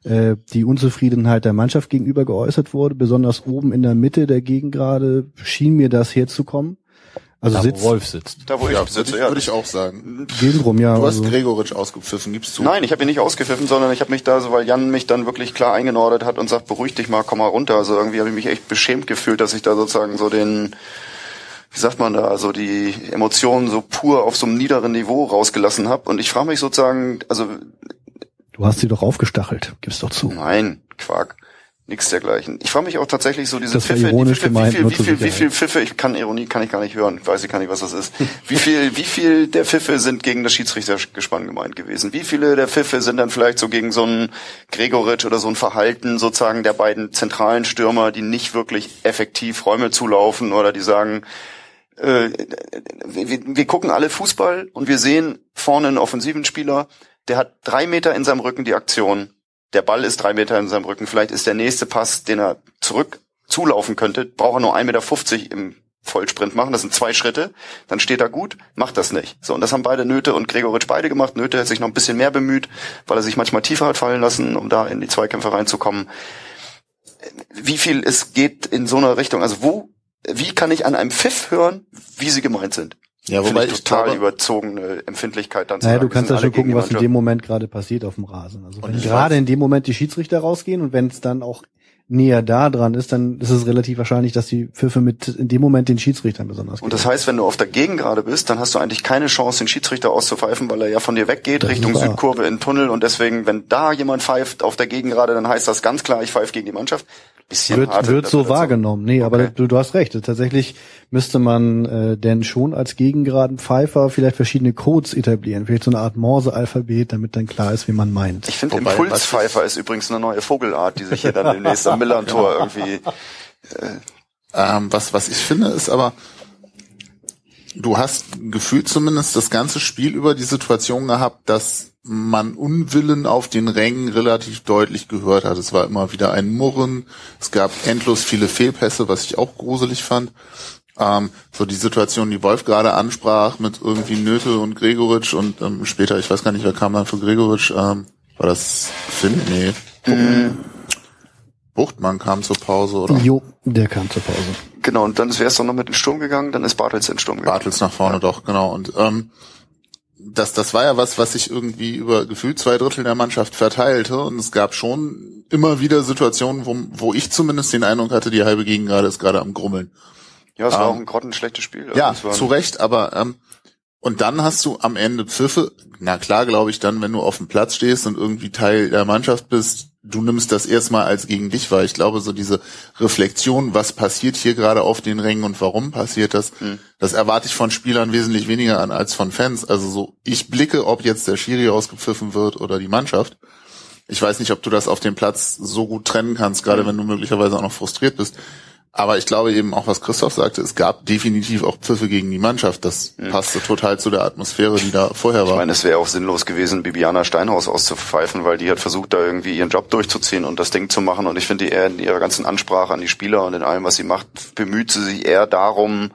äh, die Unzufriedenheit der Mannschaft gegenüber geäußert wurde, besonders oben in der Mitte der Gegend gerade schien mir das herzukommen. Also da, sitzt, wo Wolf sitzt. Da, wo ja, ich sitze, ja. Würde ich auch sagen. Gegenrum, ja. Du hast also. Gregoritsch ausgepfiffen, gibst du? Nein, ich habe ihn nicht ausgepfiffen, sondern ich habe mich da so, weil Jan mich dann wirklich klar eingenordet hat und sagt, beruhig dich mal, komm mal runter. Also irgendwie habe ich mich echt beschämt gefühlt, dass ich da sozusagen so den, wie sagt man da, also die Emotionen so pur auf so einem niederen Niveau rausgelassen habe. Und ich frage mich sozusagen, also Du hast sie doch aufgestachelt, gib's doch zu. Nein, Quark. Nichts dergleichen. Ich frage mich auch tatsächlich so diese das Pfiffe, die Pfiffe gemeint, wie viel, wie viel, wie viel Pfiffe, ich kann Ironie kann ich gar nicht hören, weiß ich gar nicht, was das ist. Wie viel, wie viel der Pfiffe sind gegen das Schiedsrichtergespann gemeint gewesen? Wie viele der Pfiffe sind dann vielleicht so gegen so einen Gregoritsch oder so ein Verhalten sozusagen der beiden zentralen Stürmer, die nicht wirklich effektiv Räume zulaufen oder die sagen, äh, wir, wir gucken alle Fußball und wir sehen vorne einen offensiven Spieler, der hat drei Meter in seinem Rücken die Aktion der Ball ist drei Meter in seinem Rücken, vielleicht ist der nächste Pass, den er zurück zulaufen könnte, braucht er nur 1,50 Meter im Vollsprint machen, das sind zwei Schritte, dann steht er gut, macht das nicht. So, und das haben beide Nöte und Gregoritsch beide gemacht. Nöte hat sich noch ein bisschen mehr bemüht, weil er sich manchmal tiefer hat fallen lassen, um da in die Zweikämpfe reinzukommen. Wie viel es geht in so einer Richtung, also wo, wie kann ich an einem Pfiff hören, wie sie gemeint sind? Ja, wobei ich total glaube, überzogene Empfindlichkeit dann naja, sagen, du kannst ja schon gucken, was in dem Moment gerade passiert auf dem Rasen. Also wenn gerade in dem Moment die Schiedsrichter rausgehen und wenn es dann auch näher da dran ist, dann ist es relativ wahrscheinlich, dass die Pfiffe mit in dem Moment den Schiedsrichtern besonders Und das heißt, wenn du auf der Gegengrade bist, dann hast du eigentlich keine Chance, den Schiedsrichter auszupfeifen, weil er ja von dir weggeht, das Richtung Südkurve in den Tunnel und deswegen, wenn da jemand pfeift auf der Gegengrade, dann heißt das ganz klar, ich pfeife gegen die Mannschaft bisschen wird, wird so wahrgenommen. Nee, okay. aber du, du hast recht. Tatsächlich müsste man äh, denn schon als gegengeraden Pfeifer vielleicht verschiedene Codes etablieren. Vielleicht so eine Art Morse-Alphabet, damit dann klar ist, wie man meint. Ich finde, Impulspfeifer ist übrigens eine neue Vogelart, die sich hier dann demnächst am Millantor irgendwie... Äh, ähm, was, was ich finde, ist aber, du hast gefühlt zumindest das ganze Spiel über die Situation gehabt, dass man Unwillen auf den Rängen relativ deutlich gehört hat. Es war immer wieder ein Murren, es gab endlos viele Fehlpässe, was ich auch gruselig fand. Ähm, so die Situation, die Wolf gerade ansprach, mit irgendwie Nötel und Gregoritsch und ähm, später, ich weiß gar nicht, wer kam dann für Gregoritsch, ähm, war das Finn? Nee. Mhm. Buchtmann kam zur Pause, oder? Jo, der kam zur Pause. Genau, und dann wäre es doch noch mit in den Sturm gegangen, dann ist Bartels in den Sturm gegangen. Bartels nach vorne, ja. doch, genau. Und ähm, das, das war ja was, was sich irgendwie über gefühlt zwei Drittel der Mannschaft verteilte und es gab schon immer wieder Situationen, wo, wo ich zumindest den Eindruck hatte, die halbe Gegengrade ist gerade am Grummeln. Ja, es ähm, war auch ein grottenschlechtes Spiel. Also ja, zu Recht, aber ähm, und dann hast du am Ende Pfiffe, na klar, glaube ich, dann, wenn du auf dem Platz stehst und irgendwie Teil der Mannschaft bist, du nimmst das erstmal als gegen dich weil Ich glaube, so diese Reflexion, was passiert hier gerade auf den Rängen und warum passiert das, mhm. das erwarte ich von Spielern wesentlich weniger an als von Fans. Also so, ich blicke, ob jetzt der Schiri ausgepfiffen wird oder die Mannschaft. Ich weiß nicht, ob du das auf dem Platz so gut trennen kannst, gerade mhm. wenn du möglicherweise auch noch frustriert bist. Aber ich glaube eben auch, was Christoph sagte, es gab definitiv auch Pfiffe gegen die Mannschaft. Das mhm. passte total zu der Atmosphäre, die da vorher war. Ich meine, es wäre auch sinnlos gewesen, Bibiana Steinhaus auszupfeifen, weil die hat versucht, da irgendwie ihren Job durchzuziehen und das Ding zu machen. Und ich finde, eher in ihrer ganzen Ansprache an die Spieler und in allem, was sie macht, bemüht sie sich eher darum,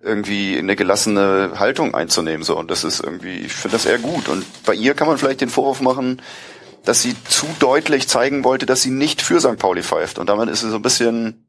irgendwie eine gelassene Haltung einzunehmen. So und das ist irgendwie, ich finde das eher gut. Und bei ihr kann man vielleicht den Vorwurf machen, dass sie zu deutlich zeigen wollte, dass sie nicht für St. Pauli pfeift. Und damit ist sie so ein bisschen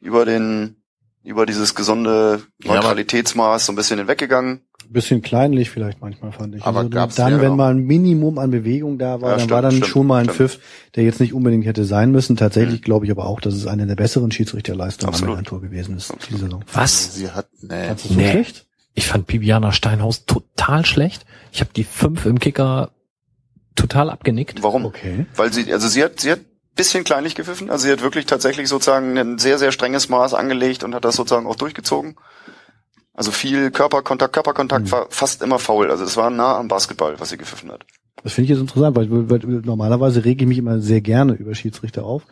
über den, über dieses gesunde Neutralitätsmaß so ein bisschen hinweggegangen. bisschen kleinlich vielleicht manchmal fand ich. Aber also gab's dann, ja wenn mal ein Minimum an Bewegung da war, Ja, dann stimmt, war dann stimmt, schon mal ein stimmt. Pfiff, der jetzt nicht unbedingt hätte sein müssen. Tatsächlich glaube ich aber auch, dass es eine der besseren Schiedsrichterleistungen am Absolut. Millantor gewesen ist diese Saison. Was? Sie hat, nee. Du so Nee. schlecht? Ich fand Bibiana Steinhaus total schlecht. Ich habe die fünf im Kicker total abgenickt. Warum? Okay. Weil sie, also sie hat, sie hat bisschen kleinlich gepfiffen. Also sie hat wirklich tatsächlich sozusagen ein sehr, sehr strenges Maß angelegt und hat das sozusagen auch durchgezogen. Also viel Körperkontakt, Körperkontakt war fast immer faul. Also das war nah am Basketball, was sie gepfiffen hat. Das finde ich jetzt interessant, weil, weil normalerweise rege ich mich immer sehr gerne über Schiedsrichter auf.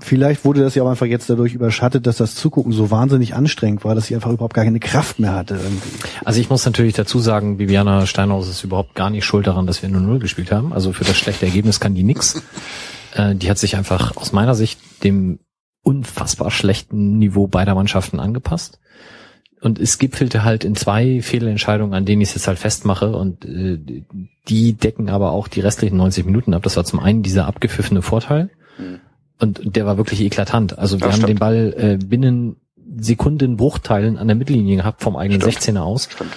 Vielleicht wurde das ja auch einfach jetzt dadurch überschattet, dass das Zugucken so wahnsinnig anstrengend war, dass sie einfach überhaupt gar keine Kraft mehr hatte irgendwie. Also ich muss natürlich dazu sagen, Bibiana Steinhaus ist überhaupt gar nicht schuld daran, dass wir nur Null gespielt haben. Also für das schlechte Ergebnis kann die nix. Äh, die hat sich einfach aus meiner Sicht dem unfassbar schlechten Niveau beider Mannschaften angepasst. Und es gipfelte halt in zwei Fehlentscheidungen, an denen ich es jetzt halt festmache. Und äh, die decken aber auch die restlichen 90 Minuten ab. Das war zum einen dieser abgepfiffene Vorteil. Mhm. Und der war wirklich eklatant. Also wir Ja, haben stimmt. den Ball äh, binnen Sekundenbruchteilen an der Mittellinie gehabt vom eigenen Stimmt. 16er aus. Stimmt.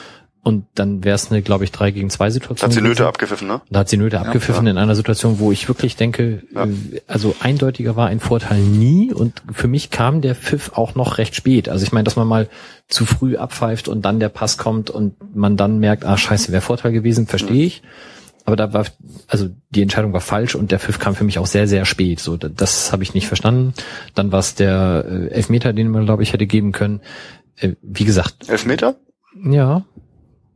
Und dann wäre es eine, glaube ich, 3 gegen 2 Situation. Hat sie Nöte abgepfiffen, ne? Da hat sie Nöte abgepfiffen in einer Situation, wo ich wirklich denke, Ja. äh, also eindeutiger war ein Vorteil nie und für mich kam der Pfiff auch noch recht spät. Also ich meine, dass man mal zu früh abpfeift und dann der Pass kommt und man dann merkt, ah scheiße, wäre Vorteil gewesen, verstehe ich. Aber da war, also die Entscheidung war falsch und der Pfiff kam für mich auch sehr, sehr spät. So, da- das habe ich nicht verstanden. Dann war es der äh, Elfmeter, den man, glaube ich, hätte geben können. Äh, wie gesagt, Elfmeter? ja,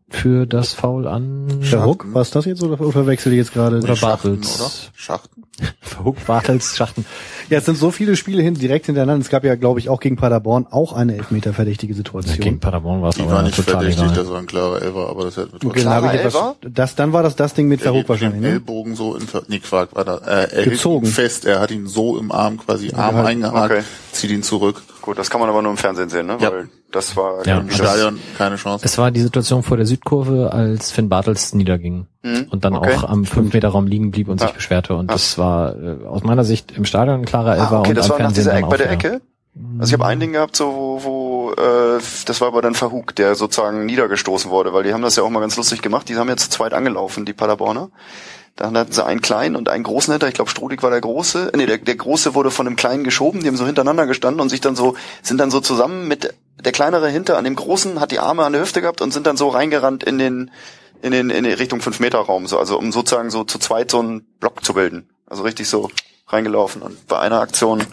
für das Foul an Ruck, war es das jetzt oder, oder verwechsel ich jetzt gerade? Oder Bartels. oder? Schachten? Huck, Bartels, Schachten. Ja, es sind so viele Spiele hin, direkt hintereinander. Es gab ja, glaube ich, auch gegen Paderborn auch eine Elfmeter-verdächtige Situation. Gegen Paderborn war es Die aber war nicht total verdächtig, egal. das war ein klarer Elfer, aber das hätten wir trotzdem. Genau, ich Klarer etwas, das, dann war das das Ding mit dem wahrscheinlich, ne? Ellbogen so in, nee, Quark war da, äh, er Gezogen. hielt ihn fest, er hat ihn so im Arm quasi Arm halt- eingehakt, Okay. zieht ihn zurück. Gut, das kann man aber nur im Fernsehen sehen, ne? Ja. Weil das war Ja. Im Stadion keine Chance. Es war die Situation vor der Südkurve, als Finn Bartels niederging Mhm. und dann Okay. auch am 5-Meter-Raum liegen blieb und Ja. sich beschwerte. Und das war äh, aus meiner Sicht im Stadion ein klarer Elfer Ah, okay, und das am war nach dieser Ecke bei der ja. Ecke. Also ich habe ein Ding gehabt, so wo, wo äh, das war aber dann Verhug, der sozusagen niedergestoßen wurde, weil die haben das ja auch mal ganz lustig gemacht. Die haben ja zu zweit angelaufen, die Paderborner. Dann hatten sie einen kleinen und einen großen hinter. Ich glaube, Strudig war der große. Nee, der, der große wurde von dem kleinen geschoben. Die haben so hintereinander gestanden und sich dann so sind dann so zusammen mit der kleinere hinter an dem großen hat die Arme an der Hüfte gehabt und sind dann so reingerannt in den in den in die Richtung 5 Meter Raum, so also um sozusagen so zu zweit so einen Block zu bilden. Also richtig so reingelaufen und bei einer Aktion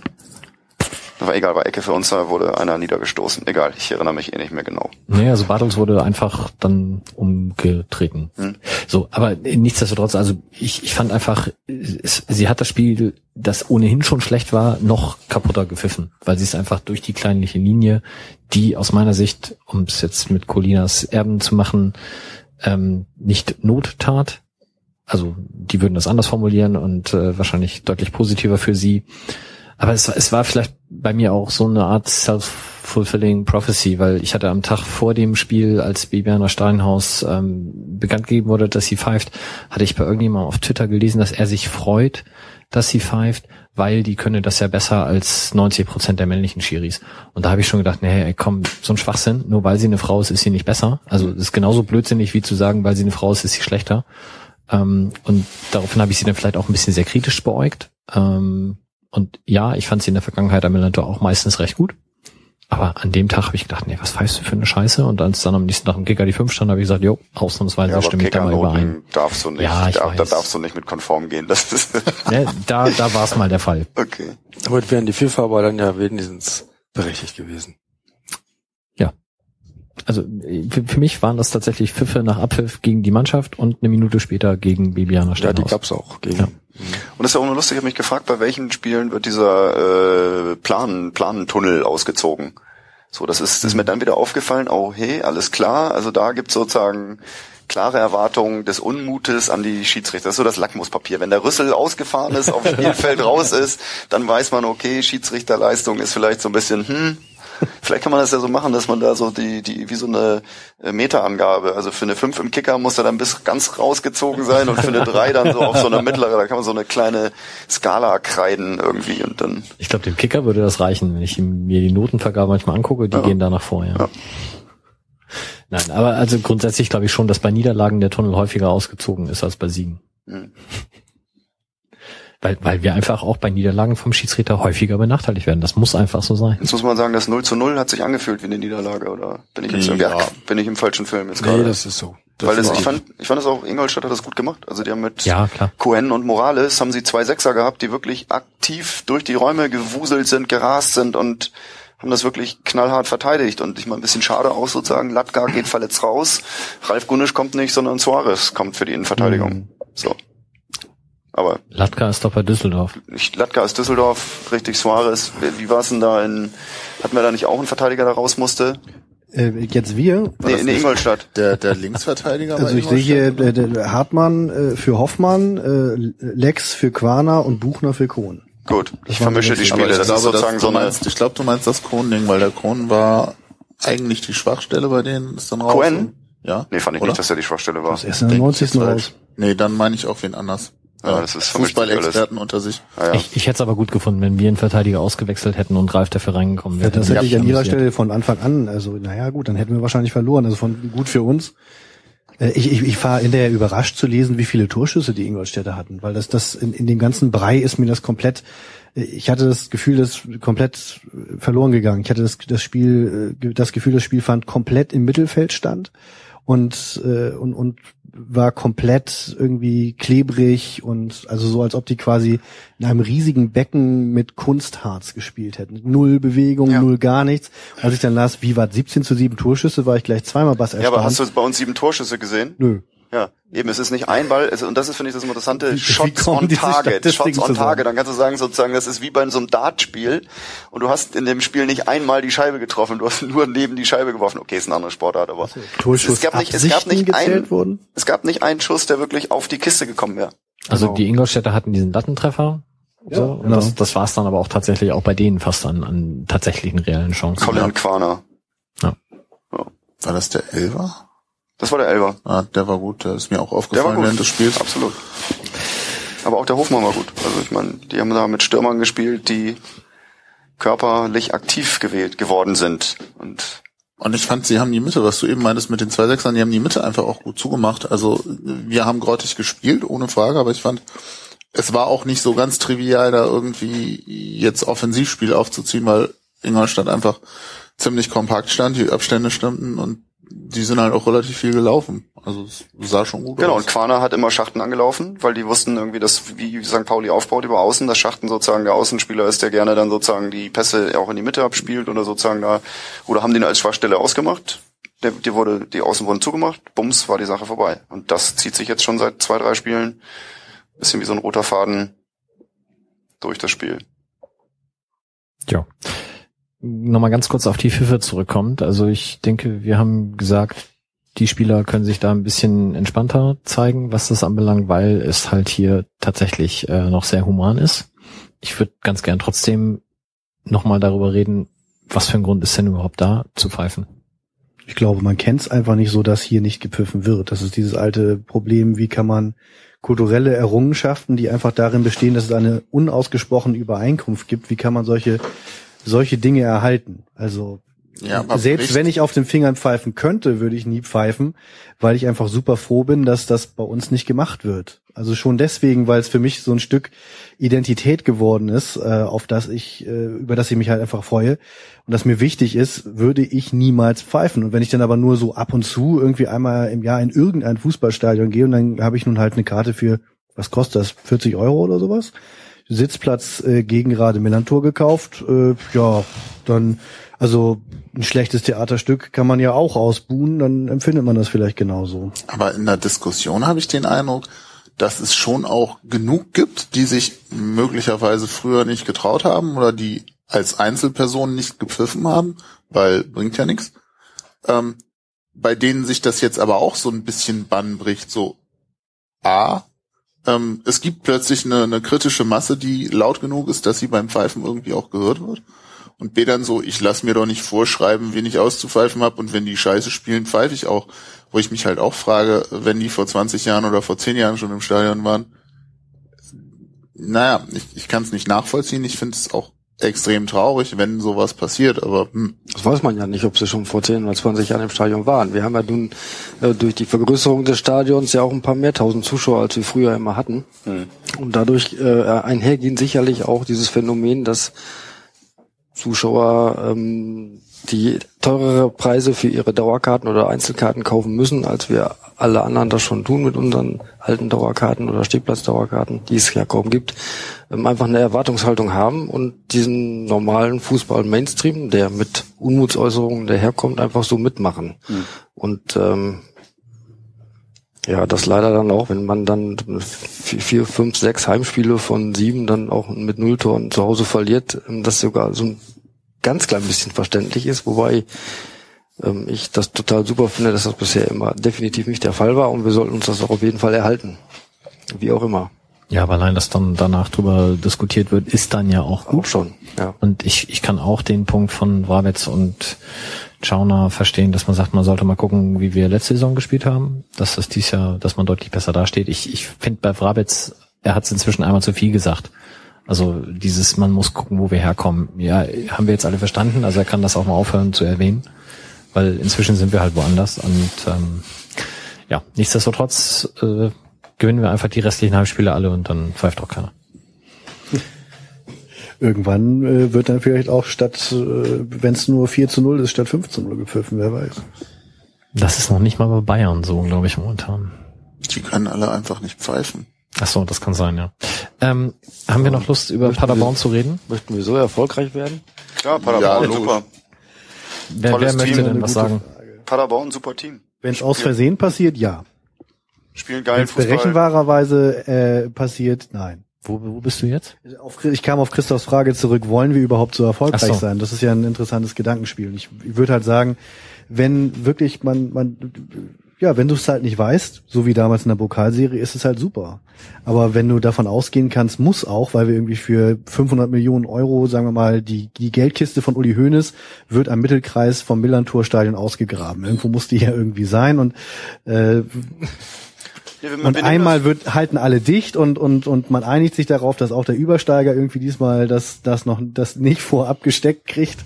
war egal, war Ecke für uns, da wurde einer niedergestoßen. Egal, ich erinnere mich eh nicht mehr genau. Nee, also Bartels wurde einfach dann umgetreten. Hm. So, aber nichtsdestotrotz, also ich, ich fand einfach, es, sie hat das Spiel, das ohnehin schon schlecht war, noch kaputter gepfiffen, weil sie es einfach durch die kleinliche Linie, die aus meiner Sicht, um es jetzt mit Colinas Erben zu machen, ähm, nicht Not tat. Also die würden das anders formulieren und äh, wahrscheinlich deutlich positiver für sie. Aber es, es war vielleicht bei mir auch so eine Art self-fulfilling prophecy, weil ich hatte am Tag vor dem Spiel, als Bibiana Steinhaus ähm, bekannt gegeben wurde, dass sie pfeift, hatte ich bei irgendjemandem auf Twitter gelesen, dass er sich freut, dass sie pfeift, weil die könne das ja besser als 90 Prozent der männlichen Schiris. Und da habe ich schon gedacht, nee, komm, so ein Schwachsinn, nur weil sie eine Frau ist, ist sie nicht besser. Also ist genauso blödsinnig wie zu sagen, weil sie eine Frau ist, ist sie schlechter. Ähm, und daraufhin habe ich sie dann vielleicht auch ein bisschen sehr kritisch beäugt. Ähm, und ja, ich fand sie in der Vergangenheit am Millantor auch meistens recht gut. Aber an dem Tag habe ich gedacht, nee, was pfeifst du für eine Scheiße? Und als dann am nächsten Tag im Kicker die 5 stand, habe ich gesagt, jo, ausnahmsweise Ja, stimme ich da mal überein. Darfst du nicht, Ja, ich da, da darfst du nicht mit konform gehen. Das ist Ja, da da war es mal der Fall. okay. Damit wären die FIFA aber dann ja wenigstens berechtigt gewesen. Also äh, für, mich waren das tatsächlich Pfiffe nach Abpfiff gegen die Mannschaft und eine Minute später gegen Bibiana Ja, die Steinhaus. gab's auch gegen. Ja. Und das ist ja auch nur lustig, ich habe mich gefragt, bei welchen Spielen wird dieser äh, Plan, Planentunnel ausgezogen? So, das ist, das ist mir dann wieder aufgefallen, oh hey, alles klar, also da gibt's sozusagen klare Erwartungen des Unmutes an die Schiedsrichter. Das ist so das Lackmuspapier. Wenn der Rüssel ausgefahren ist, auf Spielfeld raus ist, dann weiß man, okay, Schiedsrichterleistung ist vielleicht so ein bisschen, hm, Vielleicht kann man das ja so machen, dass man da so die, die, wie so eine äh, Meterangabe, also für eine 5 im Kicker muss er dann bis ganz rausgezogen sein und für eine 3 dann so auf so eine mittlere, da kann man so eine kleine Skala kreiden irgendwie und dann, Ich glaube, dem Kicker würde das reichen, wenn ich mir die Notenvergabe manchmal angucke, die Ja. gehen danach vor, ja. Ja. Nein, aber also grundsätzlich glaube ich schon, dass bei Niederlagen der Tunnel häufiger ausgezogen ist als bei Siegen. Mhm. Weil, weil wir einfach auch bei Niederlagen vom Schiedsrichter häufiger benachteiligt werden. Das muss einfach so sein. Jetzt muss man sagen, das 0 zu 0 hat sich angefühlt wie eine Niederlage, oder bin ich jetzt ja. bin ich im falschen Film jetzt gerade? Nee, das ist so. Das weil das, ich fand, ich fand das auch, Ingolstadt hat das gut gemacht. Also die haben mit ja, klar. Cohen und Morales haben sie zwei Sechser gehabt, die wirklich aktiv durch die Räume gewuselt sind, gerast sind und haben das wirklich knallhart verteidigt. Und ich mal ein bisschen schade aus sozusagen. Latka geht verletzt raus. Ralf Gunisch kommt nicht, sondern Suarez kommt für die Innenverteidigung. Mhm. So. Aber Latka ist doch bei Düsseldorf. Latka ist Düsseldorf, richtig Suarez. Wie war es denn da in, hatten wir da nicht auch einen Verteidiger, der raus musste? Äh, jetzt wir? Nee, in Ingolstadt. Der, der Linksverteidiger Also ich sehe hier der, der Hartmann äh, für Hoffmann, äh, Lex für Quana und Buchner für Kohn. Gut, ich vermische die Spiele. Das glaube, ist sozusagen so eine. ich glaube, du meinst das Kohn-Ding, weil der Kohn war eigentlich die Schwachstelle bei denen. Ist dann raus. Cohen? Ja. Nee, fand ich Oder? nicht, dass er die Schwachstelle war. Das ist in der 90. raus. Nee, dann meine ich auch wen anders. Ja, das ist Fußballexperten unter sich. Ja, ja. Ich, ich hätte es aber gut gefunden, wenn wir einen Verteidiger ausgewechselt hätten und Ralf dafür reingekommen wäre. Ja, das hätte ich an ihrer Stelle von Anfang an, also naja gut, dann hätten wir wahrscheinlich verloren. Also von gut für uns. Äh, ich, ich, ich war hinterher überrascht zu lesen, wie viele Torschüsse die Ingolstädter hatten, weil das, das in, in dem ganzen Brei ist mir das komplett, äh, ich hatte das Gefühl, das komplett verloren gegangen. Ich hatte das, das Spiel, äh, das Gefühl, das Spiel fand komplett im Mittelfeld stand und, äh, und, und war komplett irgendwie klebrig und also so, als ob die quasi in einem riesigen Becken mit Kunstharz gespielt hätten. Null Bewegung, ja. null gar nichts. Als ich dann las, wie war 17 zu 7 Torschüsse, war ich gleich zweimal Bass erstaunt. Ja, aber hast du bei uns sieben Torschüsse gesehen? Nö. Eben, es ist nicht ein Ball, also, und das ist, finde ich, das Interessante, Shots wie on Target, Shots on Target, dann kannst du sagen, sozusagen, das ist wie bei so einem Dartspiel, und du hast in dem Spiel nicht einmal die Scheibe getroffen, du hast nur neben die Scheibe geworfen, okay, ist eine andere Sportart, aber also, es, gab nicht, es gab nicht einen, wurden? es gab nicht einen Schuss, der wirklich auf die Kiste gekommen wäre. Also, also die Ingolstädter hatten diesen Lattentreffer, ja, so, genau. das, das war es dann aber auch tatsächlich auch bei denen fast an, an tatsächlichen reellen Chancen. Colin ja. Quaner. Ja. ja. War das der Elver? Das war der Elber. Ah, der war gut, der ist mir auch aufgefallen während des Spiels. Absolut. Aber auch der Hofmann war gut. Also ich meine, die haben da mit Stürmern gespielt, die körperlich aktiv gewählt geworden sind. Und und ich fand, sie haben die Mitte, was du eben meintest mit den zwei Sechsern, die haben die Mitte einfach auch gut zugemacht. Also wir haben grottig gespielt, ohne Frage, aber ich fand, es war auch nicht so ganz trivial, da irgendwie jetzt Offensivspiel aufzuziehen, weil Ingolstadt einfach ziemlich kompakt stand, die Abstände stimmten und die sind halt auch relativ viel gelaufen. Also es sah schon gut genau, aus. Genau, und Quana hat immer Schachten angelaufen, weil die wussten irgendwie, dass wie St. Pauli aufbaut über außen, dass Schachten sozusagen der Außenspieler ist, der gerne dann sozusagen die Pässe auch in die Mitte abspielt oder sozusagen da, oder haben den als Schwachstelle ausgemacht. Der, die wurde, die Außen wurden zugemacht, bums, war die Sache vorbei. Und das zieht sich jetzt schon seit zwei, drei Spielen. Bisschen wie so ein roter Faden durch das Spiel. Ja nochmal ganz kurz auf die FIFA zurückkommt. Also ich denke, wir haben gesagt, die Spieler können sich da ein bisschen entspannter zeigen, was das anbelangt, weil es halt hier tatsächlich äh, noch sehr human ist. Ich würde ganz gern trotzdem nochmal darüber reden, was für ein Grund ist denn überhaupt da zu pfeifen? Ich glaube, man kennt es einfach nicht so, dass hier nicht gepfiffen wird. Das ist dieses alte Problem, wie kann man kulturelle Errungenschaften, die einfach darin bestehen, dass es eine unausgesprochene Übereinkunft gibt, wie kann man solche solche Dinge erhalten. Also ja, selbst wenn ich auf den Fingern pfeifen könnte, würde ich nie pfeifen, weil ich einfach super froh bin, dass das bei uns nicht gemacht wird. Also schon deswegen, weil es für mich so ein Stück Identität geworden ist, äh, auf das ich, äh, über das ich mich halt einfach freue und das mir wichtig ist, würde ich niemals pfeifen. Und wenn ich dann aber nur so ab und zu irgendwie einmal im Jahr in irgendein Fußballstadion gehe und dann habe ich nun halt eine Karte für, was kostet das, 40 Euro oder sowas? Sitzplatz äh, gegen gerade Millantor gekauft. Äh, ja, dann, also ein schlechtes Theaterstück kann man ja auch ausbuhen, dann empfindet man das vielleicht genauso. Aber in der Diskussion habe ich den Eindruck, dass es schon auch genug gibt, die sich möglicherweise früher nicht getraut haben oder die als Einzelpersonen nicht gepfiffen haben, weil bringt ja nichts. Ähm, bei denen sich das jetzt aber auch so ein bisschen Bann bricht, so A, ähm, es gibt plötzlich eine, eine kritische Masse, die laut genug ist, dass sie beim Pfeifen irgendwie auch gehört wird. Und B dann so, ich lass mir doch nicht vorschreiben, wen ich auszupfeifen habe und wenn die Scheiße spielen, pfeife ich auch. Wo ich mich halt auch frage, wenn die vor 20 Jahren oder vor 10 Jahren schon im Stadion waren, naja, ich, ich kann es nicht nachvollziehen. Ich finde es auch extrem traurig, wenn sowas passiert, aber hm. das weiß man ja nicht, ob sie schon vor 10 oder 20 Jahren im Stadion waren. Wir haben ja nun äh, durch die Vergrößerung des Stadions ja auch ein paar mehr tausend Zuschauer, als wir früher immer hatten. Mhm. Und dadurch äh, einhergehen sicherlich auch dieses Phänomen, dass Zuschauer ähm, die teurere Preise für ihre Dauerkarten oder Einzelkarten kaufen müssen, als wir alle anderen das schon tun mit unseren alten Dauerkarten oder Stehplatzdauerkarten, die es ja kaum gibt, ähm, einfach eine Erwartungshaltung haben und diesen normalen Fußball-Mainstream, der mit Unmutsäußerungen daherkommt, einfach so mitmachen. Mhm. Und ähm, ja, das leider dann auch, wenn man dann vier, fünf, sechs Heimspiele von sieben dann auch mit Nulltoren zu Hause verliert, ähm, das sogar so ein ganz klein bisschen verständlich ist, wobei ähm, ich das total super finde, dass das bisher immer definitiv nicht der Fall war und wir sollten uns das auch auf jeden Fall erhalten. Wie auch immer. Ja, aber allein, dass dann danach drüber diskutiert wird, ist dann ja auch gut. Auch schon, ja. Und ich, ich kann auch den Punkt von Wabetz und Chauner verstehen, dass man sagt, man sollte mal gucken, wie wir letzte Saison gespielt haben. Dass das dies Jahr, dass man deutlich besser dasteht. Ich, ich finde bei Wrabetz, er hat es inzwischen einmal zu viel gesagt. Also dieses, man muss gucken, wo wir herkommen. Ja, haben wir jetzt alle verstanden. Also er kann das auch mal aufhören zu erwähnen, weil inzwischen sind wir halt woanders. Und ähm, ja, nichtsdestotrotz äh, gewinnen wir einfach die restlichen Halbspiele alle und dann pfeift auch keiner. Irgendwann äh, wird dann vielleicht auch statt, äh, wenn es nur 4 zu 0 ist, statt 5 zu 0 gepfiffen, wer weiß. Das ist noch nicht mal bei Bayern so, glaube ich, momentan. Die können alle einfach nicht pfeifen. Ach so, das kann sein, ja. Ähm, haben wir noch Lust, über möchten Paderborn wir, zu reden? Möchten wir so erfolgreich werden? Klar, Paderborn, ja, super. Wer, wer möchte Team, denn was sagen? Frage. Paderborn, super Team. Wenn es aus Versehen passiert, ja. Spielen geilen Fußball. berechenbarerweise äh, passiert, nein. Wo, wo bist du jetzt? ich kam auf Christophs Frage zurück, wollen wir überhaupt so erfolgreich so. sein? Das ist ja ein interessantes Gedankenspiel. Ich, ich würde halt sagen, wenn wirklich man, man ja, wenn du es halt nicht weißt, so wie damals in der Pokalserie, ist es halt super. Aber wenn du davon ausgehen kannst, muss auch, weil wir irgendwie für 500 Millionen Euro, sagen wir mal, die, die Geldkiste von Uli Hoeneß wird am Mittelkreis vom Millantor-Stadion ausgegraben. Irgendwo muss die ja irgendwie sein und äh, und einmal wird, halten alle dicht und, und, und man einigt sich darauf, dass auch der Übersteiger irgendwie diesmal das, das noch, das nicht vorab gesteckt kriegt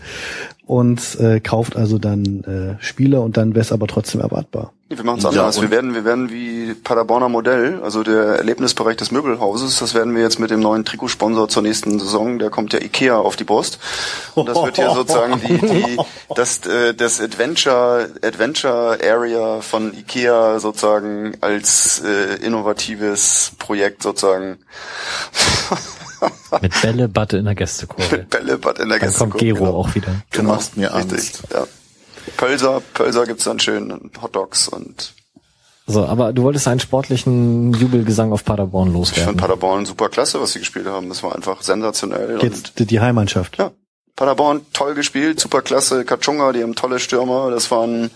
und äh, kauft also dann äh, Spieler und dann wäre es aber trotzdem erwartbar. Wir machen es anders. Ja, wir werden, wir werden wie Paderborner Modell, also der Erlebnisbereich des Möbelhauses, das werden wir jetzt mit dem neuen Trikotsponsor zur nächsten Saison, der kommt ja Ikea auf die Brust. Und das wird hier sozusagen die, die das, äh, das Adventure, Adventure Area von Ikea sozusagen als äh, innovatives Projekt sozusagen Mit Bällebad in der Gästekurve. Mit Bällebad in der dann Gästekurve. Dann kommt Gero genau. auch wieder. Du genau. machst mir Angst. Richtig, ja. Pölser, Pölser gibt's dann schön, Hotdogs und so, aber du wolltest einen sportlichen Jubelgesang auf Paderborn loswerden. Ich fand Paderborn super klasse, was sie gespielt haben. Das war einfach sensationell. Jetzt die Heimmannschaft. Ja. Paderborn toll gespielt, super klasse. Kachunga, die haben tolle Stürmer. Das waren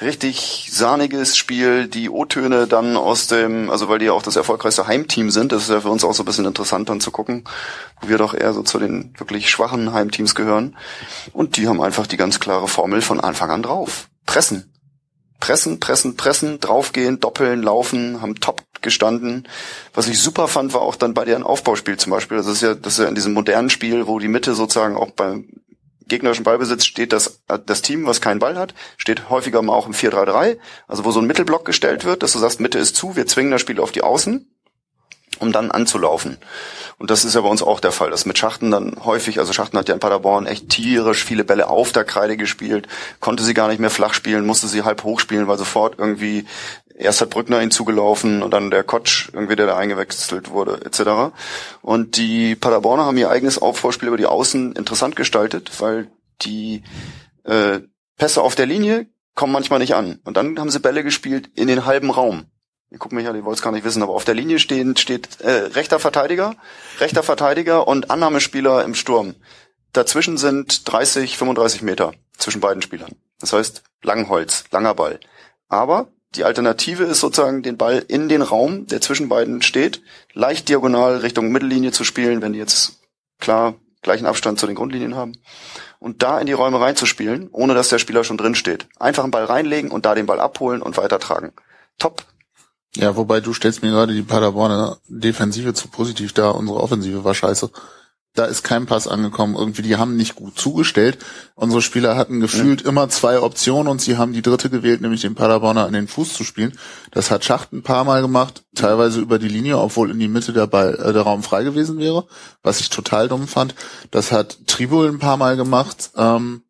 richtig sahniges Spiel, die O-Töne dann aus dem, also weil die ja auch das erfolgreichste Heimteam sind, das ist ja für uns auch so ein bisschen interessant dann zu gucken, wo wir doch eher so zu den wirklich schwachen Heimteams gehören. Und die haben einfach die ganz klare Formel von Anfang an drauf. Pressen. Pressen, pressen, pressen, draufgehen, doppeln, laufen, haben top gestanden. Was ich super fand, war auch dann bei deren Aufbauspiel zum Beispiel. Das ist ja, das ist ja in diesem modernen Spiel, wo die Mitte sozusagen auch beim gegnerischen Ballbesitz steht das, das Team, was keinen Ball hat, steht häufiger mal auch im 4-3-3, also wo so ein Mittelblock gestellt wird, dass du sagst, Mitte ist zu, wir zwingen das Spiel auf die Außen, um dann anzulaufen. Und das ist ja bei uns auch der Fall, dass mit Schachten dann häufig, also Schachten hat ja in Paderborn echt tierisch viele Bälle auf der Kreide gespielt, konnte sie gar nicht mehr flach spielen, musste sie halb hoch spielen, weil sofort irgendwie erst hat Brückner hinzugelaufen und dann der Kotsch, irgendwie der da eingewechselt wurde, etc. Und die Paderborner haben ihr eigenes Aufbauspiel über die Außen interessant gestaltet, weil die äh, Pässe auf der Linie kommen manchmal nicht an. Und dann haben sie Bälle gespielt in den halben Raum. Ihr guckt mich an, ihr wollt es gar nicht wissen, aber auf der Linie stehen, steht äh, rechter Verteidiger, rechter Verteidiger und Annahmespieler im Sturm. Dazwischen sind 30, 35 Meter zwischen beiden Spielern. Das heißt, Langholz, langer Ball. Aber die Alternative ist sozusagen, den Ball in den Raum, der zwischen beiden steht, leicht diagonal Richtung Mittellinie zu spielen, wenn die jetzt klar gleichen Abstand zu den Grundlinien haben. Und da in die Räume reinzuspielen, ohne dass der Spieler schon drin steht. Einfach einen Ball reinlegen und da den Ball abholen und weitertragen. Top. Ja, wobei du stellst mir gerade die Paderborner Defensive zu positiv dar. Unsere Offensive war scheiße. Da ist kein Pass angekommen. Irgendwie, die haben nicht gut zugestellt. Unsere Spieler hatten gefühlt ja. immer zwei Optionen und sie haben die dritte gewählt, nämlich den Paderborner an den Fuß zu spielen. Das hat Schacht ein paar Mal gemacht, teilweise über die Linie, obwohl in die Mitte der, Ball, äh, der Raum frei gewesen wäre, was ich total dumm fand. Das hat Tribul ein paar Mal gemacht. Ähm,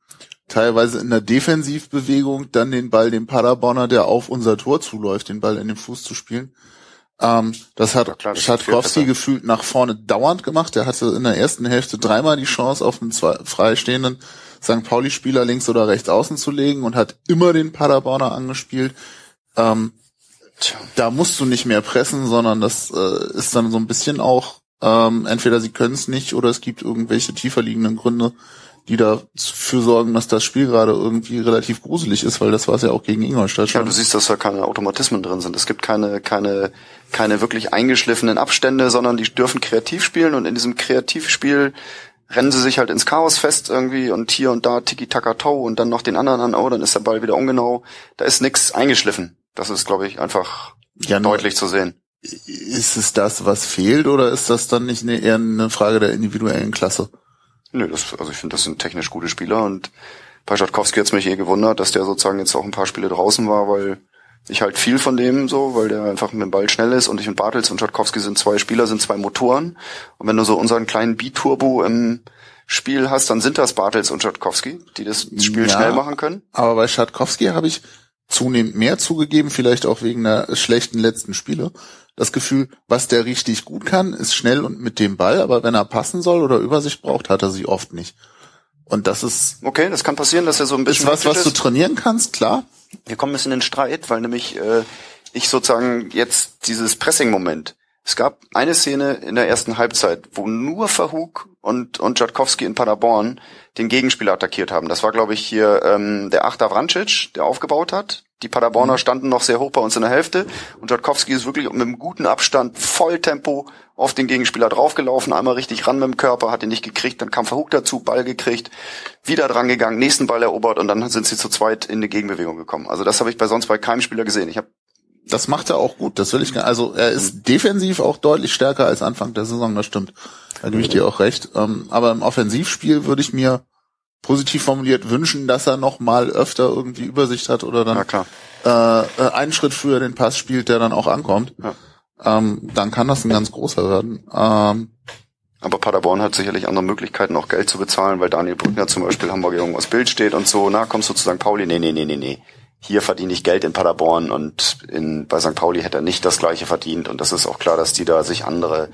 teilweise in der Defensivbewegung dann den Ball dem Paderborner, der auf unser Tor zuläuft, den Ball in den Fuß zu spielen. Ähm, das hat klar, Schatkowski gefühlt nach vorne dauernd gemacht. Er hatte in der ersten Hälfte dreimal die Chance, auf einen zwei, freistehenden St. Pauli-Spieler links oder rechts außen zu legen und hat immer den Paderborner angespielt. Ähm, da musst du nicht mehr pressen, sondern das äh, ist dann so ein bisschen auch, ähm, entweder sie können es nicht oder es gibt irgendwelche tiefer liegenden Gründe, die dafür sorgen, dass das Spiel gerade irgendwie relativ gruselig ist, weil das war es ja auch gegen Ingolstadt. Ja, du siehst, dass da keine Automatismen drin sind. Es gibt keine, keine, keine wirklich eingeschliffenen Abstände, sondern die dürfen kreativ spielen und in diesem Kreativspiel rennen sie sich halt ins Chaos fest irgendwie und hier und da Tiki-Taka-Tau und dann noch den anderen an, oh, dann ist der Ball wieder ungenau. Da ist nichts eingeschliffen. Das ist, glaube ich, einfach ja, deutlich zu sehen. Ist es das, was fehlt, oder ist das dann nicht eine, eher eine Frage der individuellen Klasse? Nö, das, also ich finde, das sind technisch gute Spieler und bei Schatkowski hat's mich eh gewundert, dass der sozusagen jetzt auch ein paar Spiele draußen war, weil ich halt viel von dem so, weil der einfach mit dem Ball schnell ist und ich und Bartels und Schatkowski sind zwei Spieler, sind zwei Motoren. Und wenn du so unseren kleinen B-Turbo im Spiel hast, dann sind das Bartels und Schatkowski, die das Spiel ja, schnell machen können. Aber bei Schatkowski habe ich zunehmend mehr zugegeben, vielleicht auch wegen der schlechten letzten Spiele das Gefühl, was der richtig gut kann, ist schnell und mit dem Ball, aber wenn er passen soll oder Übersicht braucht, hat er sie oft nicht. Und das ist okay, das kann passieren, dass er so ein bisschen ist was, was ist. du trainieren kannst, klar. Wir kommen ein bisschen in den Streit, weil nämlich äh, ich sozusagen jetzt dieses Pressing-Moment. Es gab eine Szene in der ersten Halbzeit, wo nur Verhug und und Jatkowski in Paderborn den Gegenspieler attackiert haben. Das war, glaube ich, hier ähm, der Achter Vrancic, der aufgebaut hat. Die Paderborner mhm. standen noch sehr hoch bei uns in der Hälfte und Jatkowski ist wirklich mit einem guten Abstand, Volltempo auf den Gegenspieler draufgelaufen, einmal richtig ran mit dem Körper, hat ihn nicht gekriegt, dann kam Verhug dazu, Ball gekriegt, wieder dran gegangen, nächsten Ball erobert und dann sind sie zu zweit in die Gegenbewegung gekommen. Also das habe ich bei sonst bei keinem Spieler gesehen. Ich habe das macht er auch gut, das will ich gar Also er ist mhm. defensiv auch deutlich stärker als Anfang der Saison, das stimmt. Da gebe ich dir auch recht. Ähm, aber im Offensivspiel würde ich mir positiv formuliert wünschen, dass er noch mal öfter irgendwie Übersicht hat oder dann äh, äh, einen Schritt früher den Pass spielt, der dann auch ankommt. Ja. Ähm, dann kann das ein ganz großer werden. Ähm, aber Paderborn hat sicherlich andere Möglichkeiten, auch Geld zu bezahlen, weil Daniel Brückner zum Beispiel Hamburg irgendwas Bild steht und so. Na, kommst du zu St. Pauli? Nee, nee, nee, nee, nee. Hier verdiene ich Geld in Paderborn und in, bei St. Pauli hätte er nicht das gleiche verdient. Und das ist auch klar, dass die da sich andere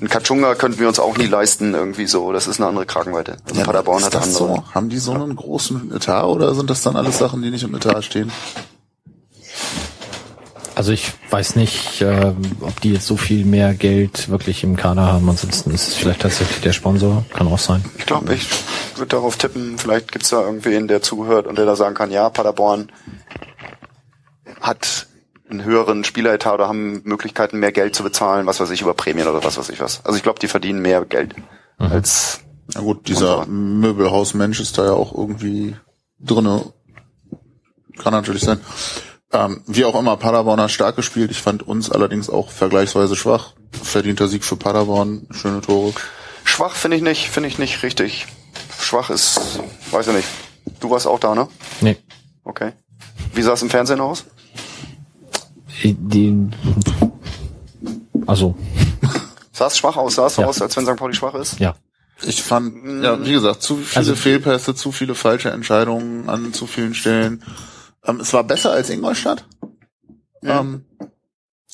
ein Kachunga könnten wir uns auch nie leisten, irgendwie so. Das ist eine andere Kragenweite. Also ja, Paderborn hat andere. So? Haben die so einen großen Etat oder sind das dann alles Sachen, die nicht im Etat stehen? Also ich weiß nicht, äh, ob die jetzt so viel mehr Geld wirklich im Kader haben. Ansonsten ist es vielleicht tatsächlich der Sponsor. Kann auch sein. Ich glaube, ich würde darauf tippen, vielleicht gibt's da irgendwen, der zuhört und der da sagen kann, ja, Paderborn hat einen höheren Spieleretat oder haben Möglichkeiten, mehr Geld zu bezahlen, was weiß ich, über Prämien oder was weiß ich was. Also ich glaube, die verdienen mehr Geld mhm. als. Na gut, dieser Möbelhausmensch ist da ja auch irgendwie drinne. Kann natürlich sein. Ähm, wie auch immer, Paderborn hat stark gespielt. Ich fand uns allerdings auch vergleichsweise schwach. Verdienter Sieg für Paderborn, schöne Tore. Schwach finde ich nicht, finde ich nicht richtig. Schwach ist, weiß ich nicht. Du warst auch da, ne? Nee. Okay. Wie sah es im Fernsehen aus? Die, also. Sah es schwach aus? Sah es ja. aus, als wenn St. Pauli schwach ist? Ja. Ich fand, ja, wie gesagt, zu viele also, Fehlpässe, zu viele falsche Entscheidungen an zu vielen Stellen. Ähm, es war besser als Ingolstadt. Ja. Ähm,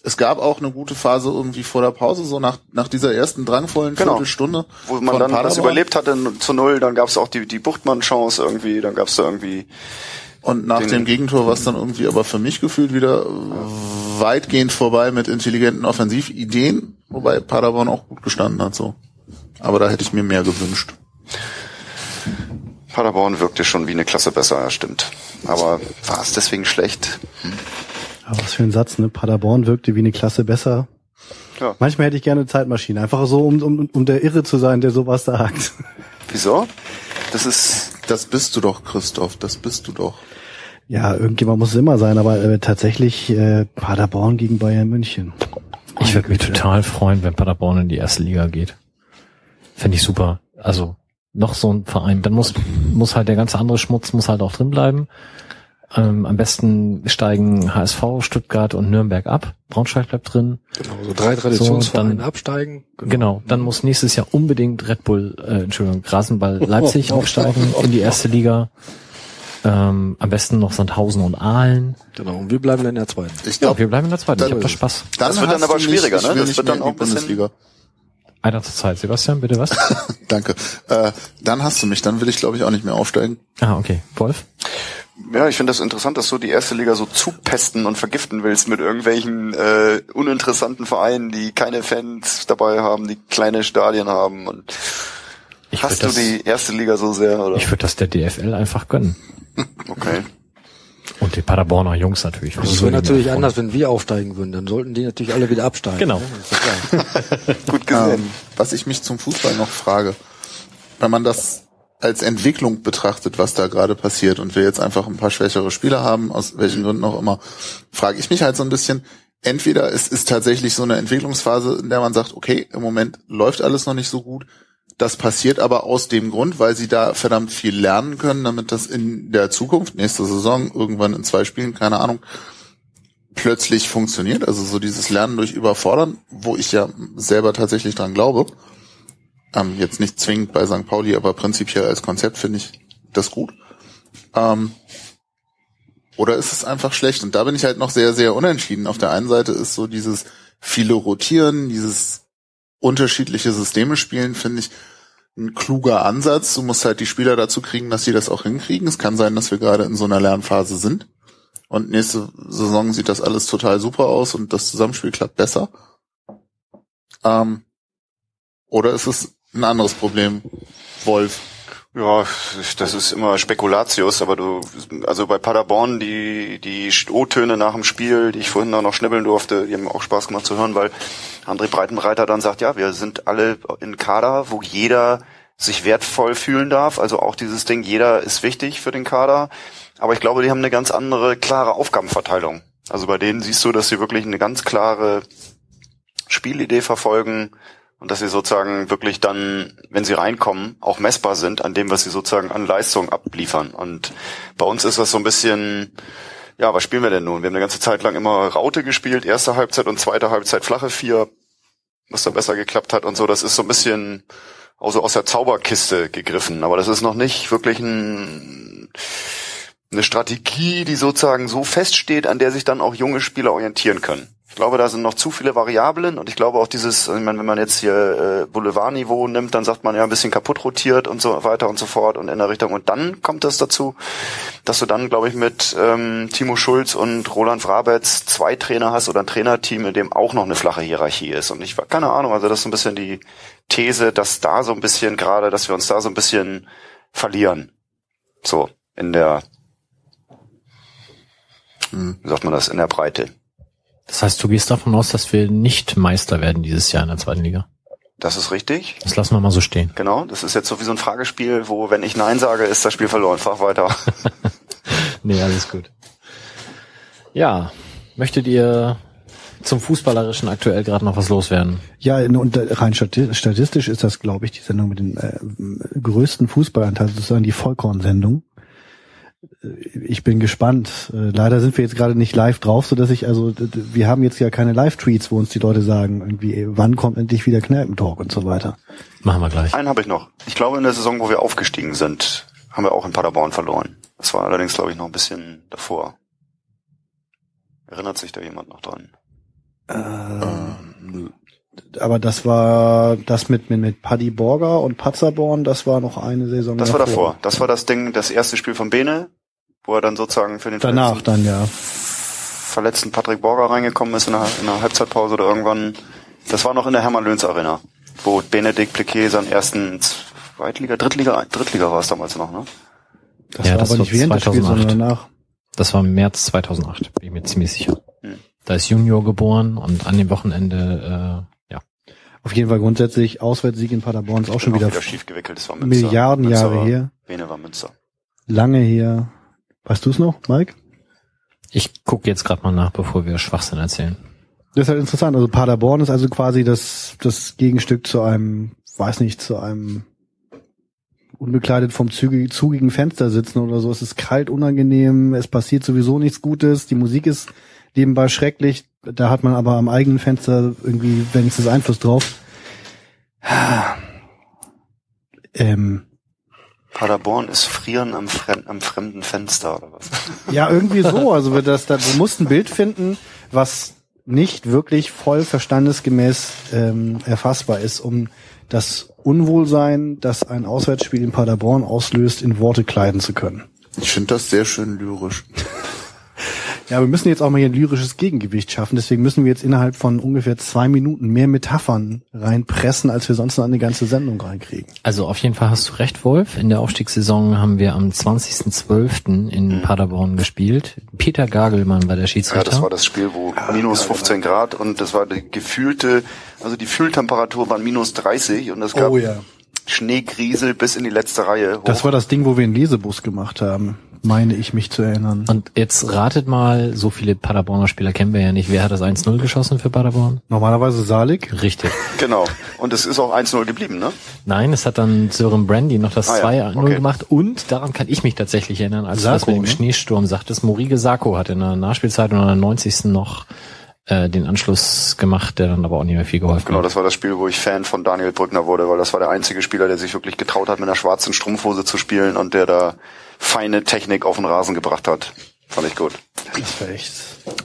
es gab auch eine gute Phase irgendwie vor der Pause, so nach, nach dieser ersten drangvollen genau. Viertelstunde. Wo man dann Paderborn. was überlebt hatte zu null, dann gab es auch die, die Buchtmann-Chance irgendwie, dann gab es da irgendwie und nach dem Gegentor war es dann irgendwie aber für mich gefühlt wieder weitgehend vorbei mit intelligenten Offensivideen, wobei Paderborn auch gut gestanden hat so. Aber da hätte ich mir mehr gewünscht. Paderborn wirkte schon wie eine Klasse besser, ja, stimmt. Aber war es deswegen schlecht? Hm. Aber was für ein Satz, ne? Paderborn wirkte wie eine Klasse besser. Ja. Manchmal hätte ich gerne eine Zeitmaschine, einfach so, um, um, um der Irre zu sein, der sowas sagt. Wieso? Das ist. Das bist du doch, Christoph, das bist du doch. Ja, irgendjemand muss es immer sein, aber äh, tatsächlich äh, Paderborn gegen Bayern München. Ich würde mich total freuen, wenn Paderborn in die erste Liga geht. Fände ich super. Also noch so ein Verein. Dann muss, muss halt der ganze andere Schmutz muss halt auch drin bleiben. Ähm, am besten steigen HSV, Stuttgart und Nürnberg ab. Braunschweig bleibt drin. Genau, so drei Traditionsvereine so, dann, absteigen. Genau. genau. dann muss nächstes Jahr unbedingt Red Bull, äh, Entschuldigung, Rasenball Leipzig aufsteigen in die erste Liga. Ähm, am besten noch Sandhausen und Aalen. Genau, und wir bleiben dann in der zweiten. Ich glaub, ja, wir bleiben in der zweiten. Ich hab da Spaß. Das wird dann aber schwieriger, ne? Das wird dann auch Bundesliga. Einer zur Zeit. Sebastian, bitte was? Danke. Äh, dann hast du mich. Dann will ich, glaube ich, auch nicht mehr aufsteigen. Ah, okay. Wolf? Ja, ich finde das interessant, dass du die erste Liga so zupesten und vergiften willst mit irgendwelchen äh, uninteressanten Vereinen, die keine Fans dabei haben, die kleine Stadien haben. Und ich hast du das, die erste Liga so sehr? Oder? Ich würde das der DFL einfach gönnen. Okay. Und die Paderborner Jungs natürlich. Das wäre natürlich anders, wenn wir aufsteigen würden. Dann sollten die natürlich alle wieder absteigen. Genau. Ne? Gut gesehen. Ähm, was ich mich zum Fußball noch frage, wenn man das als Entwicklung betrachtet, was da gerade passiert und wir jetzt einfach ein paar schwächere Spieler haben, aus welchen Gründen auch immer, frage ich mich halt so ein bisschen, entweder es ist tatsächlich so eine Entwicklungsphase, in der man sagt, okay, im Moment läuft alles noch nicht so gut, das passiert aber aus dem Grund, weil sie da verdammt viel lernen können, damit das in der Zukunft, nächste Saison, irgendwann in zwei Spielen, keine Ahnung, plötzlich funktioniert. Also so dieses Lernen durch Überfordern, wo ich ja selber tatsächlich dran glaube. Ähm, jetzt nicht zwingend bei St. Pauli, aber prinzipiell als Konzept finde ich das gut. Ähm, oder ist es einfach schlecht? Und da bin ich halt noch sehr, sehr unentschieden. Auf der einen Seite ist so dieses viele Rotieren, dieses unterschiedliche Systeme spielen, finde ich ein kluger Ansatz. Du musst halt die Spieler dazu kriegen, dass sie das auch hinkriegen. Es kann sein, dass wir gerade in so einer Lernphase sind. Und nächste Saison sieht das alles total super aus und das Zusammenspiel klappt besser. Ähm, oder ist es ein anderes Problem, Wolf? Ja, das ist immer Spekulatius, aber du, also bei Paderborn, die, die O-Töne nach dem Spiel, die ich vorhin noch schnibbeln durfte, die haben auch Spaß gemacht zu hören, weil André Breitenreiter dann sagt, ja, wir sind alle in Kader, wo jeder sich wertvoll fühlen darf, also auch dieses Ding, jeder ist wichtig für den Kader, aber ich glaube, die haben eine ganz andere, klare Aufgabenverteilung. Also bei denen siehst du, dass sie wirklich eine ganz klare Spielidee verfolgen, und dass sie sozusagen wirklich dann, wenn sie reinkommen, auch messbar sind an dem, was sie sozusagen an Leistung abliefern. Und bei uns ist das so ein bisschen, ja, was spielen wir denn nun? Wir haben eine ganze Zeit lang immer Raute gespielt, erste Halbzeit und zweite Halbzeit flache vier, was da besser geklappt hat und so. Das ist so ein bisschen also aus der Zauberkiste gegriffen. Aber das ist noch nicht wirklich ein, eine Strategie, die sozusagen so feststeht, an der sich dann auch junge Spieler orientieren können. Ich glaube, da sind noch zu viele Variablen und ich glaube auch dieses, ich meine, wenn man jetzt hier äh, Boulevardniveau nimmt, dann sagt man ja ein bisschen kaputt rotiert und so weiter und so fort und in der Richtung. Und dann kommt es dazu, dass du dann, glaube ich, mit ähm, Timo Schulz und Roland Vrabetz zwei Trainer hast oder ein Trainerteam, in dem auch noch eine flache Hierarchie ist. Und ich keine Ahnung, also das ist so ein bisschen die These, dass da so ein bisschen gerade, dass wir uns da so ein bisschen verlieren. So, in der, hm. wie sagt man das, in der Breite. Das heißt, du gehst davon aus, dass wir nicht Meister werden dieses Jahr in der zweiten Liga? Das ist richtig. Das lassen wir mal so stehen. Genau, das ist jetzt so wie so ein Fragespiel, wo, wenn ich Nein sage, ist das Spiel verloren. Frag weiter. nee, alles gut. Ja, möchtet ihr zum Fußballerischen aktuell gerade noch was loswerden? Ja, und rein statistisch ist das, glaube ich, die Sendung mit dem äh, größten Fußballanteil, sozusagen die Vollkorn-Sendung ich bin gespannt. Äh, leider sind wir jetzt gerade nicht live drauf, so dass ich also wir haben jetzt ja keine Live-Tweets, wo uns die Leute sagen, irgendwie, wann kommt endlich wieder Kneipentalk und so weiter. Machen wir gleich. Einen habe ich noch. Ich glaube, in der Saison, wo wir aufgestiegen sind, haben wir auch in Paderborn verloren. Das war allerdings, glaube ich, noch ein bisschen davor. Erinnert sich da jemand noch dran? Ähm, aber das war das mit, mit, mit Paddy Borger und Patzerborn, das war noch eine Saison Das davor. war davor. Das war das Ding, das erste Spiel von Bene, wo er dann sozusagen für den Danach dann, ja. verletzten Patrick Borger reingekommen ist in der, in der Halbzeitpause oder irgendwann. Das war noch in der Hermann-Löns Arena, wo Benedikt Pliquet seinen ersten Zweitliga, Drittliga, Drittliga war es damals noch, ne? Das ja, war das aber nicht während 2008. des Spiels, sondern danach. Das war im März 2008, bin ich mir ziemlich sicher. Hm. Da ist Junior geboren und an dem Wochenende äh, auf jeden Fall grundsätzlich Auswärtssieg in Paderborn ist auch schon wieder, wieder schief gewickelt. Das war Münster. Milliarden Münster Jahre war, her. Bene war Münster. Lange her. Weißt du es noch, Mike? Ich gucke jetzt gerade mal nach, bevor wir Schwachsinn erzählen. Das ist halt interessant. Also Paderborn ist also quasi das, das Gegenstück zu einem weiß nicht, zu einem unbekleidet vom zügig, zugigen Fenster sitzen oder so. Es ist kalt, unangenehm, es passiert sowieso nichts Gutes, die Musik ist nebenbei schrecklich, da hat man aber am eigenen Fenster irgendwie wenigstens Einfluss drauf. Ähm, Paderborn ist frieren am, fremden, am fremden Fenster oder was? Ja, irgendwie so. Also wir das, da, du musst ein Bild finden, was nicht wirklich voll verstandesgemäß ähm, erfassbar ist, um das Unwohlsein, das ein Auswärtsspiel in Paderborn auslöst, in Worte kleiden zu können. Ich finde das sehr schön lyrisch. Ja, wir müssen jetzt auch mal hier ein lyrisches Gegengewicht schaffen. Deswegen müssen wir jetzt innerhalb von ungefähr zwei Minuten mehr Metaphern reinpressen, als wir sonst noch eine ganze Sendung reinkriegen. Also auf jeden Fall hast du recht, Wolf. In der Aufstiegssaison haben wir am 20.12. in mhm. Paderborn gespielt. Peter Gagelmann war der Schiedsrichter. Ja, das war das Spiel, wo ja, minus 15 Grad und das war die gefühlte, also die Fühltemperatur waren minus 30 und es gab oh, ja. Schneegriesel bis in die letzte Reihe. Hoch. Das war das Ding, wo wir einen Lesebus gemacht haben meine ich mich zu erinnern. Und jetzt ratet mal, so viele Paderborner Spieler kennen wir ja nicht. Wer hat das 1-0 geschossen für Paderborn? Normalerweise Salik. Richtig. Genau. Und es ist auch 1-0 geblieben, ne? Nein, es hat dann Sören Brandy noch das ah, 2-0 ja. okay. gemacht. Und daran kann ich mich tatsächlich erinnern, als Sarko, du das mit dem ne? Schneesturm sagtest, Morige Sako hat in der Nachspielzeit und in der 90. noch äh, den Anschluss gemacht, der dann aber auch nicht mehr viel geholfen genau, hat. Genau, das war das Spiel, wo ich Fan von Daniel Brückner wurde, weil das war der einzige Spieler, der sich wirklich getraut hat, mit einer schwarzen Strumpfhose zu spielen und der da feine Technik auf den Rasen gebracht hat. Fand ich gut. Das war echt.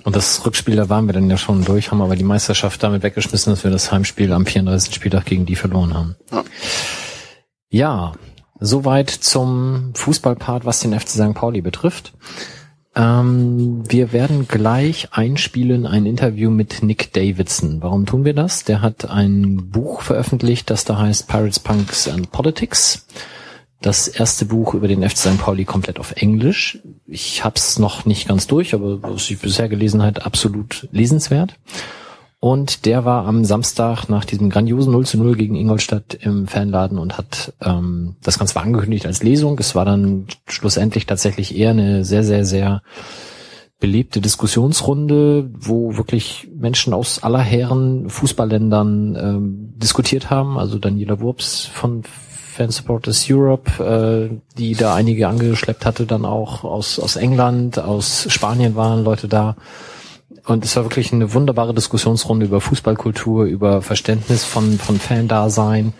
Und das Rückspiel, da waren wir dann ja schon durch, haben aber die Meisterschaft damit weggeschmissen, dass wir das Heimspiel am 34. Spieltag gegen die verloren haben. Ja, ja soweit zum Fußballpart, was den FC St. Pauli betrifft. Ähm, wir werden gleich einspielen ein Interview mit Nick Davidson. Warum tun wir das? Der hat ein Buch veröffentlicht, das da heißt Pirates, Punks and Politics. Das erste Buch über den FC St. Pauli komplett auf Englisch. Ich habe es noch nicht ganz durch, aber was ich bisher gelesen habe, absolut lesenswert. Und der war am Samstag nach diesem grandiosen 0 zu 0 gegen Ingolstadt im Fanladen und hat ähm, das Ganze war angekündigt als Lesung. Es war dann schlussendlich tatsächlich eher eine sehr, sehr, sehr belebte Diskussionsrunde, wo wirklich Menschen aus aller Herren Fußballländern ähm, diskutiert haben. Also Daniela Wurps von Fan Supporters Europe, äh, die da einige angeschleppt hatte, dann auch aus, aus England, aus Spanien waren Leute da. Und es war wirklich eine wunderbare Diskussionsrunde über Fußballkultur, über Verständnis von, von Fan-Dasein,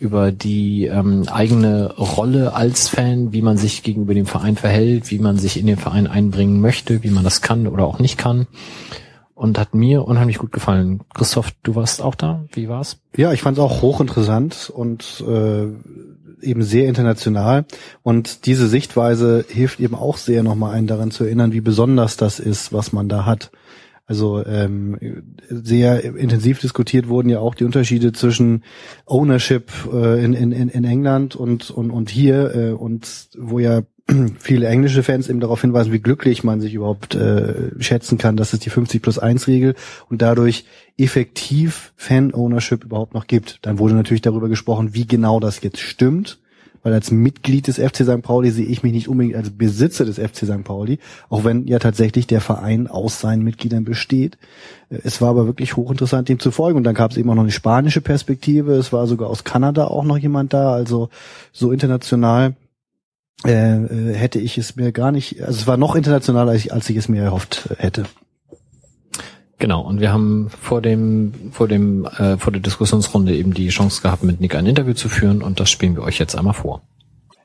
über die ähm, eigene Rolle als Fan, wie man sich gegenüber dem Verein verhält, wie man sich in den Verein einbringen möchte, wie man das kann oder auch nicht kann und hat mir unheimlich gut gefallen. Christoph, du warst auch da. Wie war's? Ja, ich fand es auch hochinteressant und äh, eben sehr international. Und diese Sichtweise hilft eben auch sehr, nochmal einen daran zu erinnern, wie besonders das ist, was man da hat. Also ähm, sehr intensiv diskutiert wurden ja auch die Unterschiede zwischen Ownership äh, in, in, in England und, und, und hier äh, und wo ja viele englische Fans eben darauf hinweisen, wie glücklich man sich überhaupt äh, schätzen kann, dass es die 50 plus 1 Regel und dadurch effektiv Fan-Ownership überhaupt noch gibt. Dann wurde natürlich darüber gesprochen, wie genau das jetzt stimmt, weil als Mitglied des FC St. Pauli sehe ich mich nicht unbedingt als Besitzer des FC St. Pauli, auch wenn ja tatsächlich der Verein aus seinen Mitgliedern besteht. Äh, es war aber wirklich hochinteressant, dem zu folgen. Und dann gab es eben auch noch eine spanische Perspektive. Es war sogar aus Kanada auch noch jemand da, also so international äh, äh, hätte ich es mir gar nicht, also es war noch internationaler, als ich, als ich es mir erhofft hätte. Genau, und wir haben vor dem, vor dem, äh, vor der Diskussionsrunde eben die Chance gehabt, mit Nick ein Interview zu führen und das spielen wir euch jetzt einmal vor.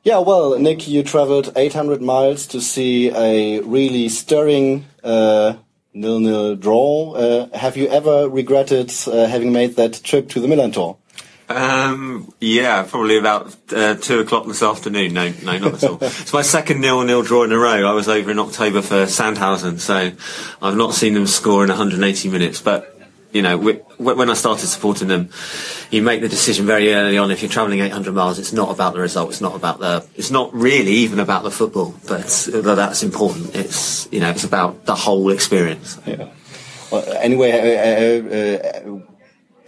Yeah, well, Nick, you traveled 800 miles to see a really stirring uh, nil-nil draw. Uh, have you ever regretted uh, having made that trip to the Milan Tour? Um, yeah, probably about uh, two o'clock this afternoon. No, no, not at all. it's my second nil-nil draw in a row. I was over in October for Sandhausen, so I've not seen them score in 180 minutes. But you know, when I started supporting them, you make the decision very early on. If you're travelling 800 miles, it's not about the result. It's not about the. It's not really even about the football, but that's important. It's you know, it's about the whole experience. Yeah. Well, anyway, uh, uh, uh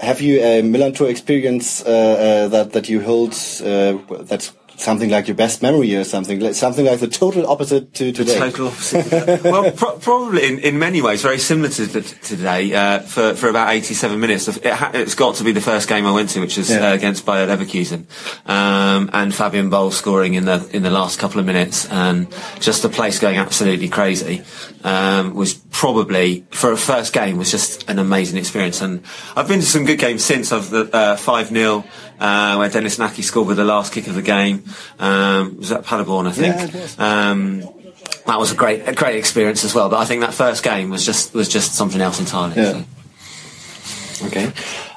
have you a Milan Tour experience uh, uh, that that you hold uh, that something like your best memory or something, like something like the total opposite to today. The total opposite. well, pro- probably in, in many ways very similar to, to today. Uh, for for about 87 minutes, it ha- it's got to be the first game I went to, which was yeah. uh, against Bayer Leverkusen, um, and Fabian Boll scoring in the in the last couple of minutes, and just the place going absolutely crazy um, was probably for a first game was just an amazing experience. And I've been to some good games since. I've uh, five 0 uh, where Dennis Naki scored with the last kick of the game. Um, was that Paderborn, I think. Yeah, um, that was a great, a great experience as well. But I think that first game was just was just something else entirely. Yeah. So. Okay.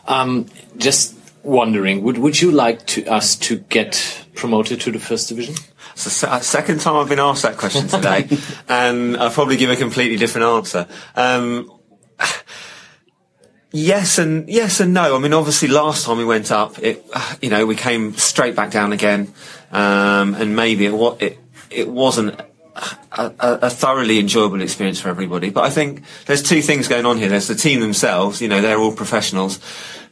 Um, just wondering, would would you like to us to get promoted to the first division? It's the second time I've been asked that question today, and I'll probably give a completely different answer. Um, Yes and yes and no. I mean, obviously, last time we went up, it you know we came straight back down again, um, and maybe it it it wasn't a, a, thoroughly enjoyable experience for everybody. But I think there's two things going on here. There's the team themselves. You know, they're all professionals.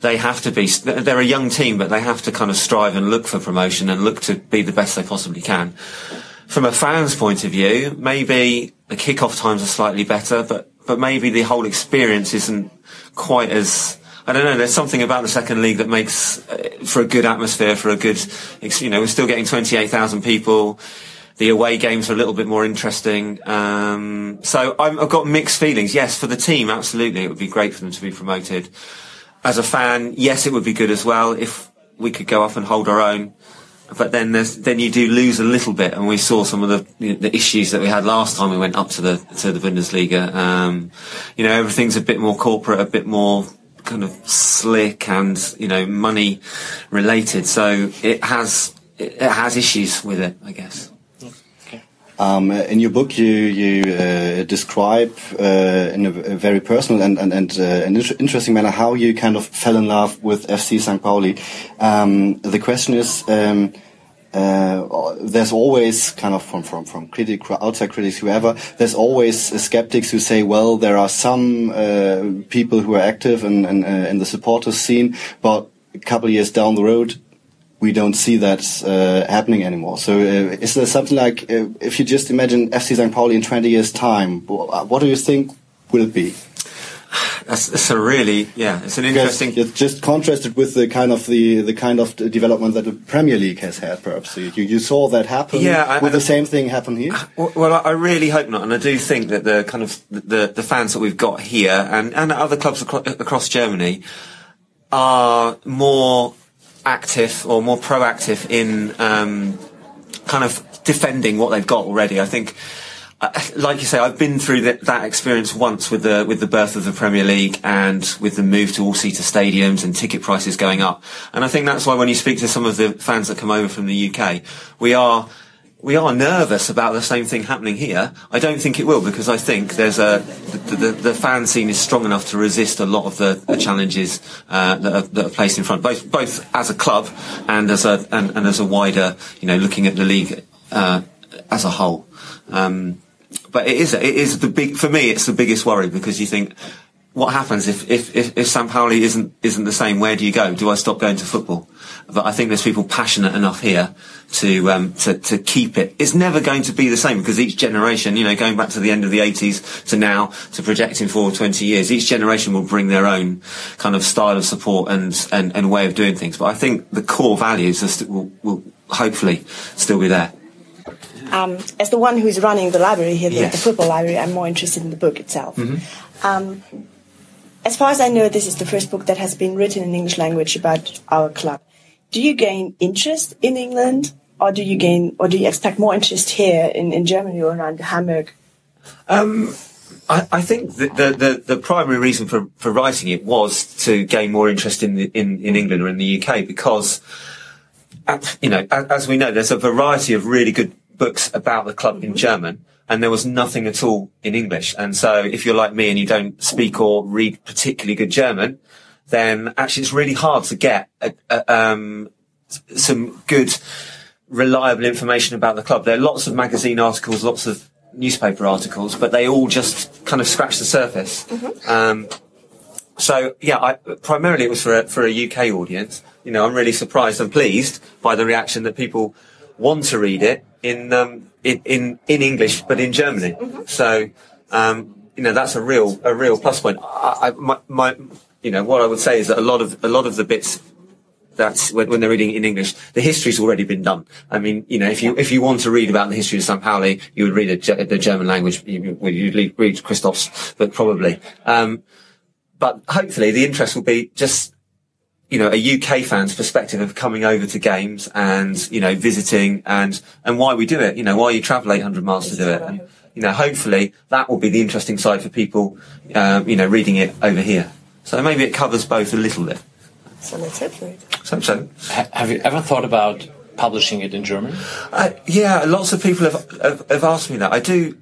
They have to be. They're a young team, but they have to kind of strive and look for promotion and look to be the best they possibly can. From a fan's point of view, maybe the kick-off times are slightly better, but but maybe the whole experience isn't quite as I don't know. There's something about the second league that makes uh, for a good atmosphere, for a good, you know, we're still getting 28,000 people. The away games are a little bit more interesting. Um, so i have got mixed feelings. Yes, for the team, absolutely, it would be great for them to be promoted. As a fan, yes, it would be good as well if we could go off and hold our own but then then you do lose a little bit, and we saw some of the the issues that we had last time we went up to the to the Bundesliga. Um, you know, everything's a bit more corporate, a bit more kind of slick, and you know, money related. So it has it has issues with it, I guess. Um, in your book, you you uh, describe uh, in a, very personal and and, and uh, an interesting manner how you kind of fell in love with FC St. Pauli. Um, the question is. Um, uh, there's always kind of from from from critic outside critics whoever there's always skeptics who say well there are some uh, people who are active in in, uh, in the supporters scene but a couple of years down the road we don't see that uh, happening anymore. So uh, is there something like, uh, if you just imagine FC St. Pauli in 20 years' time, what do you think will it be? That's, that's a really yeah. It's an interesting. It's just contrasted with the kind of the the kind of development that the Premier League has had. Perhaps you, you saw that happen. Yeah, I, will the same thing happen here? Well, I really hope not, and I do think that the kind of the the fans that we've got here and and other clubs across Germany are more active or more proactive in um, kind of defending what they've got already. I think, uh, like you say, I've been through that, that experience once with the with the birth of the Premier League and with the move to all-seater stadiums and ticket prices going up. And I think that's why when you speak to some of the fans that come over from the UK, we are we are nervous about the same thing happening here. I don't think it will because I think there's a the, the, the fan scene is strong enough to resist a lot of the, the challenges uh, that, are, that, are, placed in front, both both as a club and as a and, and as a wider, you know, looking at the league uh, as a whole. Um, but it is it is the big for me. It's the biggest worry because you think what happens if, if, if, if St. Pauli isn't, isn't the same? Where do you go? Do I stop going to football? But I think there's people passionate enough here to, um, to, to keep it. It's never going to be the same because each generation, you know, going back to the end of the 80s to now to projecting forward 20 years, each generation will bring their own kind of style of support and, and, and way of doing things. But I think the core values st- will, will hopefully still be there. Um, as the one who's running the library here, the, yes. the, football library, I'm more interested in the book itself. Mm-hmm. Um, as far as I know, this is the first book that has been written in English language about our club. Do you gain interest in England, or do you gain, or do you expect more interest here in, in Germany or around Hamburg? Um, I, I, think the, the, the, primary reason for, for writing it was to gain more interest in, the, in, in England or in the UK because, you know, as we know, there's a variety of really good books about the club in German and there was nothing at all in English. And so if you're like me and you don't speak or read particularly good German, then actually it's really hard to get a, a, um, some good, reliable information about the club. There are lots of magazine articles, lots of newspaper articles, but they all just kind of scratch the surface. Mm-hmm. Um, so yeah, I, primarily it was for a, for a UK audience. You know, I'm really surprised and pleased by the reaction that people want to read it in um, in, in in English, but in Germany. Mm-hmm. So um, you know that's a real a real plus point. I, I my, my you know what I would say is that a lot of a lot of the bits that's when, when, they're reading in English, the history's already been done. I mean, you know, if you if you want to read about the history of St. Pauli, you would read a, the German language. You, would read Christoph's, but probably. Um, but hopefully, the interest will be just you know, a UK fan's perspective of coming over to games and, you know, visiting and, and why we do it, you know, why you travel 800 miles to do it. And, you know, hopefully that will be the interesting side for people, um, you know, reading it over here. So maybe it covers both a little bit. So let's hope for. So, so. Have you ever thought about publishing it in German? Uh, yeah, lots of people have, have, have asked me that. I do,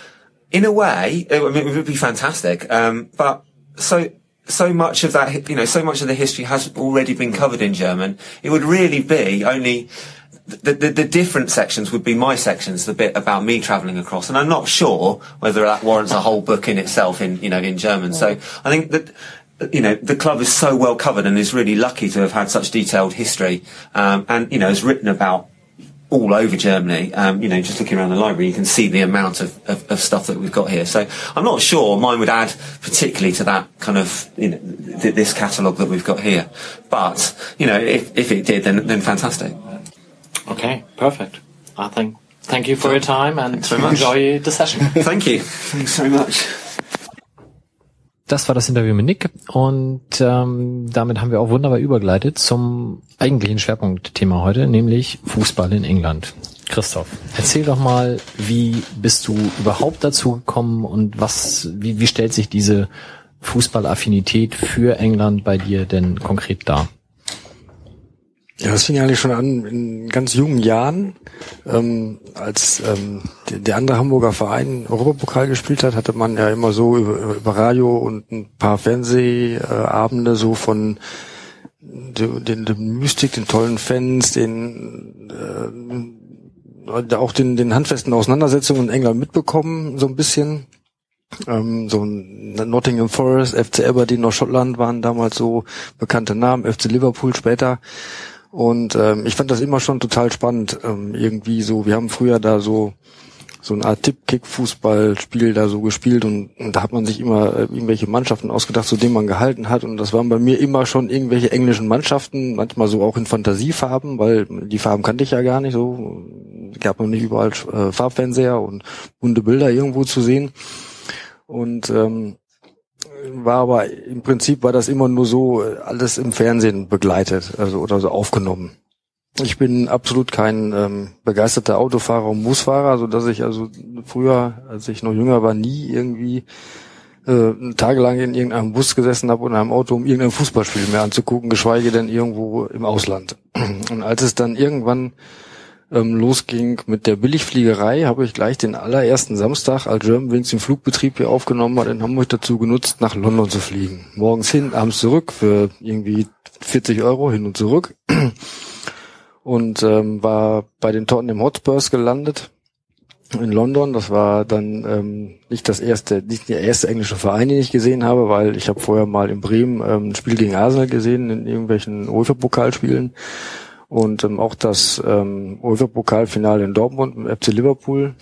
in a way, it, it would be fantastic. Um, but so so much of that, you know, so much of the history has already been covered in German. It would really be only the, the, the, different sections would be my sections, the bit about me travelling across, and I'm not sure whether that warrants a whole book in itself in you know in German. So I think that you know the club is so well covered and is really lucky to have had such detailed history, um, and you know has written about all over Germany. Um, you know, just looking around the library, you can see the amount of, of, of, stuff that we've got here. So I'm not sure mine would add particularly to that kind of you know th- this catalogue that we've got here. But you know, if, if it did, then then fantastic. Okay, perfect. I think. Thank you for your time and enjoy the session. Thank you. Thanks very much. Das war das Interview mit Nick und ähm, damit haben wir auch wunderbar übergeleitet zum eigentlichen Schwerpunktthema heute, nämlich Fußball in England. Christoph, erzähl doch mal, wie bist du überhaupt dazu gekommen und was, wie, wie stellt sich diese Fußballaffinität für England bei dir denn konkret dar? Ja, das fing eigentlich schon an in ganz jungen Jahren. Ähm, als ähm, der, der andere Hamburger Verein Europapokal gespielt hat, hatte man ja immer so über, über Radio und ein paar Fernsehabende so von den, den, Mystik, den tollen Fans, den äh, auch den, den handfesten Auseinandersetzungen in England mitbekommen, so ein bisschen. Ähm, so ein Nottingham Forest, FC Aberdeen aus Schottland waren damals so bekannte Namen, FC Liverpool später. Und ähm, ich fand das immer schon total spannend. Ähm, irgendwie so, wir haben früher da so so eine Art Tipp-Kick-Fußballspiel da so gespielt und, und da hat man sich immer äh, irgendwelche Mannschaften ausgedacht, zu denen man gehalten hat und das waren bei mir immer schon irgendwelche englischen Mannschaften, manchmal so auch in Fantasiefarben, weil die Farben kannte ich ja gar nicht so, gab noch nicht überall äh, Farbfernseher und bunte Bilder irgendwo zu sehen und ähm, war aber im Prinzip war das immer nur so äh, alles im Fernsehen begleitet, also oder so aufgenommen. Ich bin absolut kein ähm, begeisterter Autofahrer und Busfahrer, so dass ich also früher, als ich noch jünger war, nie irgendwie äh, tagelang in irgendeinem Bus gesessen habe oder in einem Auto, um irgendein Fußballspiel mehr anzugucken, geschweige denn irgendwo im Ausland. Und als es dann irgendwann ähm, losging mit der Billigfliegerei, habe ich gleich den allerersten Samstag, als Germanwings den Flugbetrieb hier aufgenommen hat, in Hamburg dazu genutzt, nach London zu fliegen. Morgens hin, abends zurück für irgendwie 40 Euro hin und zurück. Und ähm, war bei den Tottenham Hotspurs gelandet in London. Das war dann ähm, nicht das erste, nicht der erste englische Verein, den ich gesehen habe, weil ich habe vorher mal in Bremen ähm, ein Spiel gegen Arsenal gesehen in irgendwelchen UEFA-Pokalspielen und ähm, auch das ähm, UEFA-Pokalfinale in Dortmund im FC Liverpool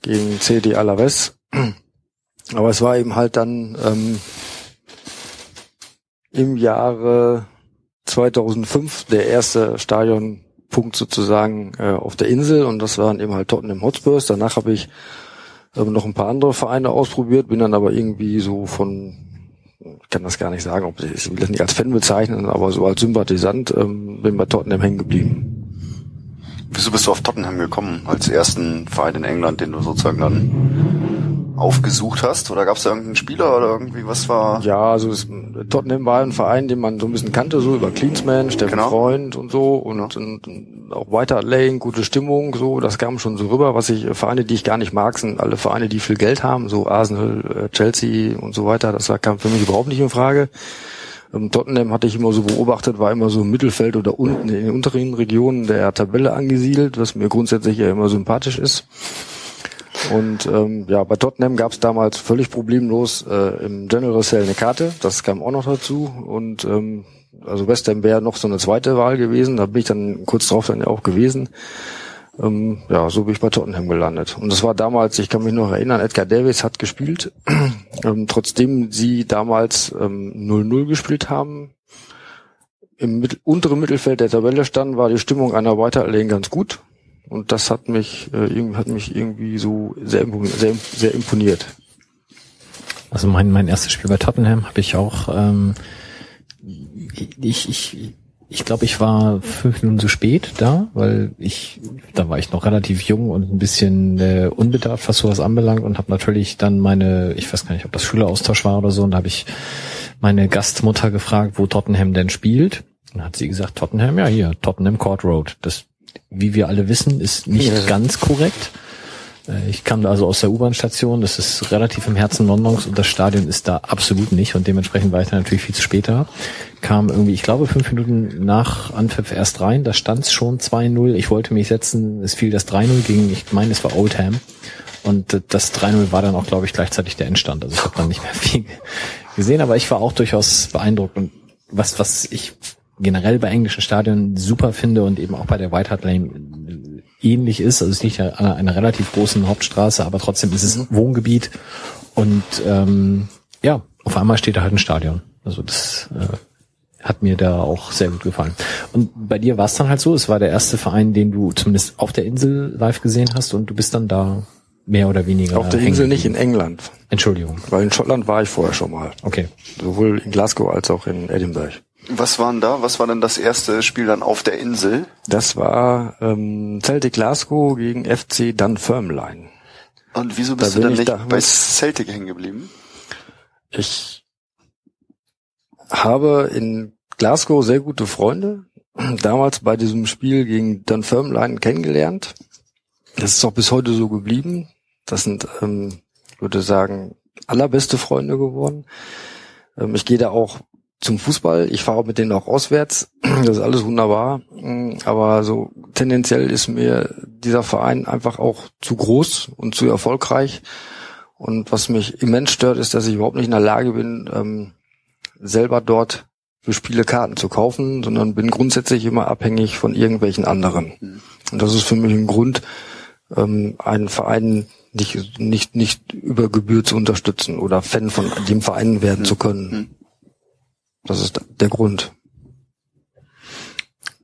gegen CD Alaves. Aber es war eben halt dann ähm, im Jahre 2005 der erste Stadionpunkt sozusagen äh, auf der Insel und das waren eben halt Tottenham Hotspurs. Danach habe ich ähm, noch ein paar andere Vereine ausprobiert, bin dann aber irgendwie so von ich kann das gar nicht sagen, ob ich will das nicht als Fan bezeichnen, aber so als Sympathisant ähm, bin bei Tottenham hängen geblieben. Wieso bist du auf Tottenham gekommen, als ersten Verein in England, den du sozusagen dann aufgesucht hast? Oder gab es da irgendeinen Spieler oder irgendwie was war? Ja, also es, Tottenham war ein Verein, den man so ein bisschen kannte, so über Cleansman, Steffen genau. Freund und so und, ja. und, und auch weiter Laying, gute Stimmung, so, das kam schon so rüber. Was ich, Vereine, die ich gar nicht mag, sind alle Vereine, die viel Geld haben, so Arsenal, äh, Chelsea und so weiter. Das kam für mich überhaupt nicht in Frage. Ähm, Tottenham hatte ich immer so beobachtet, war immer so im Mittelfeld oder unten in den unteren Regionen der Tabelle angesiedelt, was mir grundsätzlich ja immer sympathisch ist. Und ähm, ja, bei Tottenham gab es damals völlig problemlos äh, im General Sale eine Karte. Das kam auch noch dazu. Und ähm, also West Ham wäre noch so eine zweite Wahl gewesen. Da bin ich dann kurz drauf dann auch gewesen. Ähm, ja, so bin ich bei Tottenham gelandet. Und das war damals, ich kann mich noch erinnern, Edgar Davis hat gespielt. ähm, trotzdem sie damals 0-0 ähm, gespielt haben, im Mittel, unteren Mittelfeld der Tabelle standen, war die Stimmung einer Weiterlegen ganz gut. Und das hat mich, äh, hat mich irgendwie so sehr, sehr, sehr imponiert. Also mein, mein erstes Spiel bei Tottenham habe ich auch, ähm, ich, ich, ich glaube, ich war fünf Minuten zu spät da, weil ich, da war ich noch relativ jung und ein bisschen äh, unbedarft, was sowas anbelangt und habe natürlich dann meine, ich weiß gar nicht, ob das Schüleraustausch war oder so, und da habe ich meine Gastmutter gefragt, wo Tottenham denn spielt. Dann hat sie gesagt, Tottenham, ja hier, Tottenham Court Road. Das, wie wir alle wissen, ist nicht ja. ganz korrekt. Äh, ich kam da also aus der U-Bahn-Station, das ist relativ im Herzen Londons und das Stadion ist da absolut nicht und dementsprechend war ich da natürlich viel zu später. Kam irgendwie, ich glaube, fünf Minuten nach Anpfiff erst rein, da stand es schon 2-0. Ich wollte mich setzen, es fiel das 3-0 gegen, ich meine, es war Oldham. Und das 3-0 war dann auch, glaube ich, gleichzeitig der Endstand. Also ich habe dann nicht mehr viel gesehen, aber ich war auch durchaus beeindruckt. Und was, was ich generell bei englischen Stadien super finde und eben auch bei der White Hart Lane ähnlich ist. Also es liegt ja an einer relativ großen Hauptstraße, aber trotzdem ist es mhm. Wohngebiet und ähm, ja, auf einmal steht da halt ein Stadion. Also das äh, hat mir da auch sehr gut gefallen. Und bei dir war es dann halt so, es war der erste Verein, den du zumindest auf der Insel live gesehen hast und du bist dann da mehr oder weniger. Auf der Insel nicht, in England. Entschuldigung. Weil in Schottland war ich vorher schon mal. Okay. Sowohl in Glasgow als auch in Edinburgh. Was waren da? Was war denn das erste Spiel dann auf der Insel? Das war ähm, Celtic Glasgow gegen FC Dunfermline. Und wieso bist da du dann nicht bei Celtic hängen geblieben? Ich habe in Glasgow sehr gute Freunde damals bei diesem Spiel gegen Dunfermline kennengelernt. Das ist auch bis heute so geblieben. Das sind, ähm, würde sagen, allerbeste Freunde geworden. Ähm, ich gehe da auch zum Fußball. Ich fahre mit denen auch auswärts. Das ist alles wunderbar. Aber so tendenziell ist mir dieser Verein einfach auch zu groß und zu erfolgreich. Und was mich immens stört, ist, dass ich überhaupt nicht in der Lage bin, ähm, selber dort für Spiele Karten zu kaufen, sondern bin grundsätzlich immer abhängig von irgendwelchen anderen. Und das ist für mich ein Grund, ähm, einen Verein nicht, nicht, nicht über Gebühr zu unterstützen oder Fan von dem Verein werden zu können. Das ist der Grund.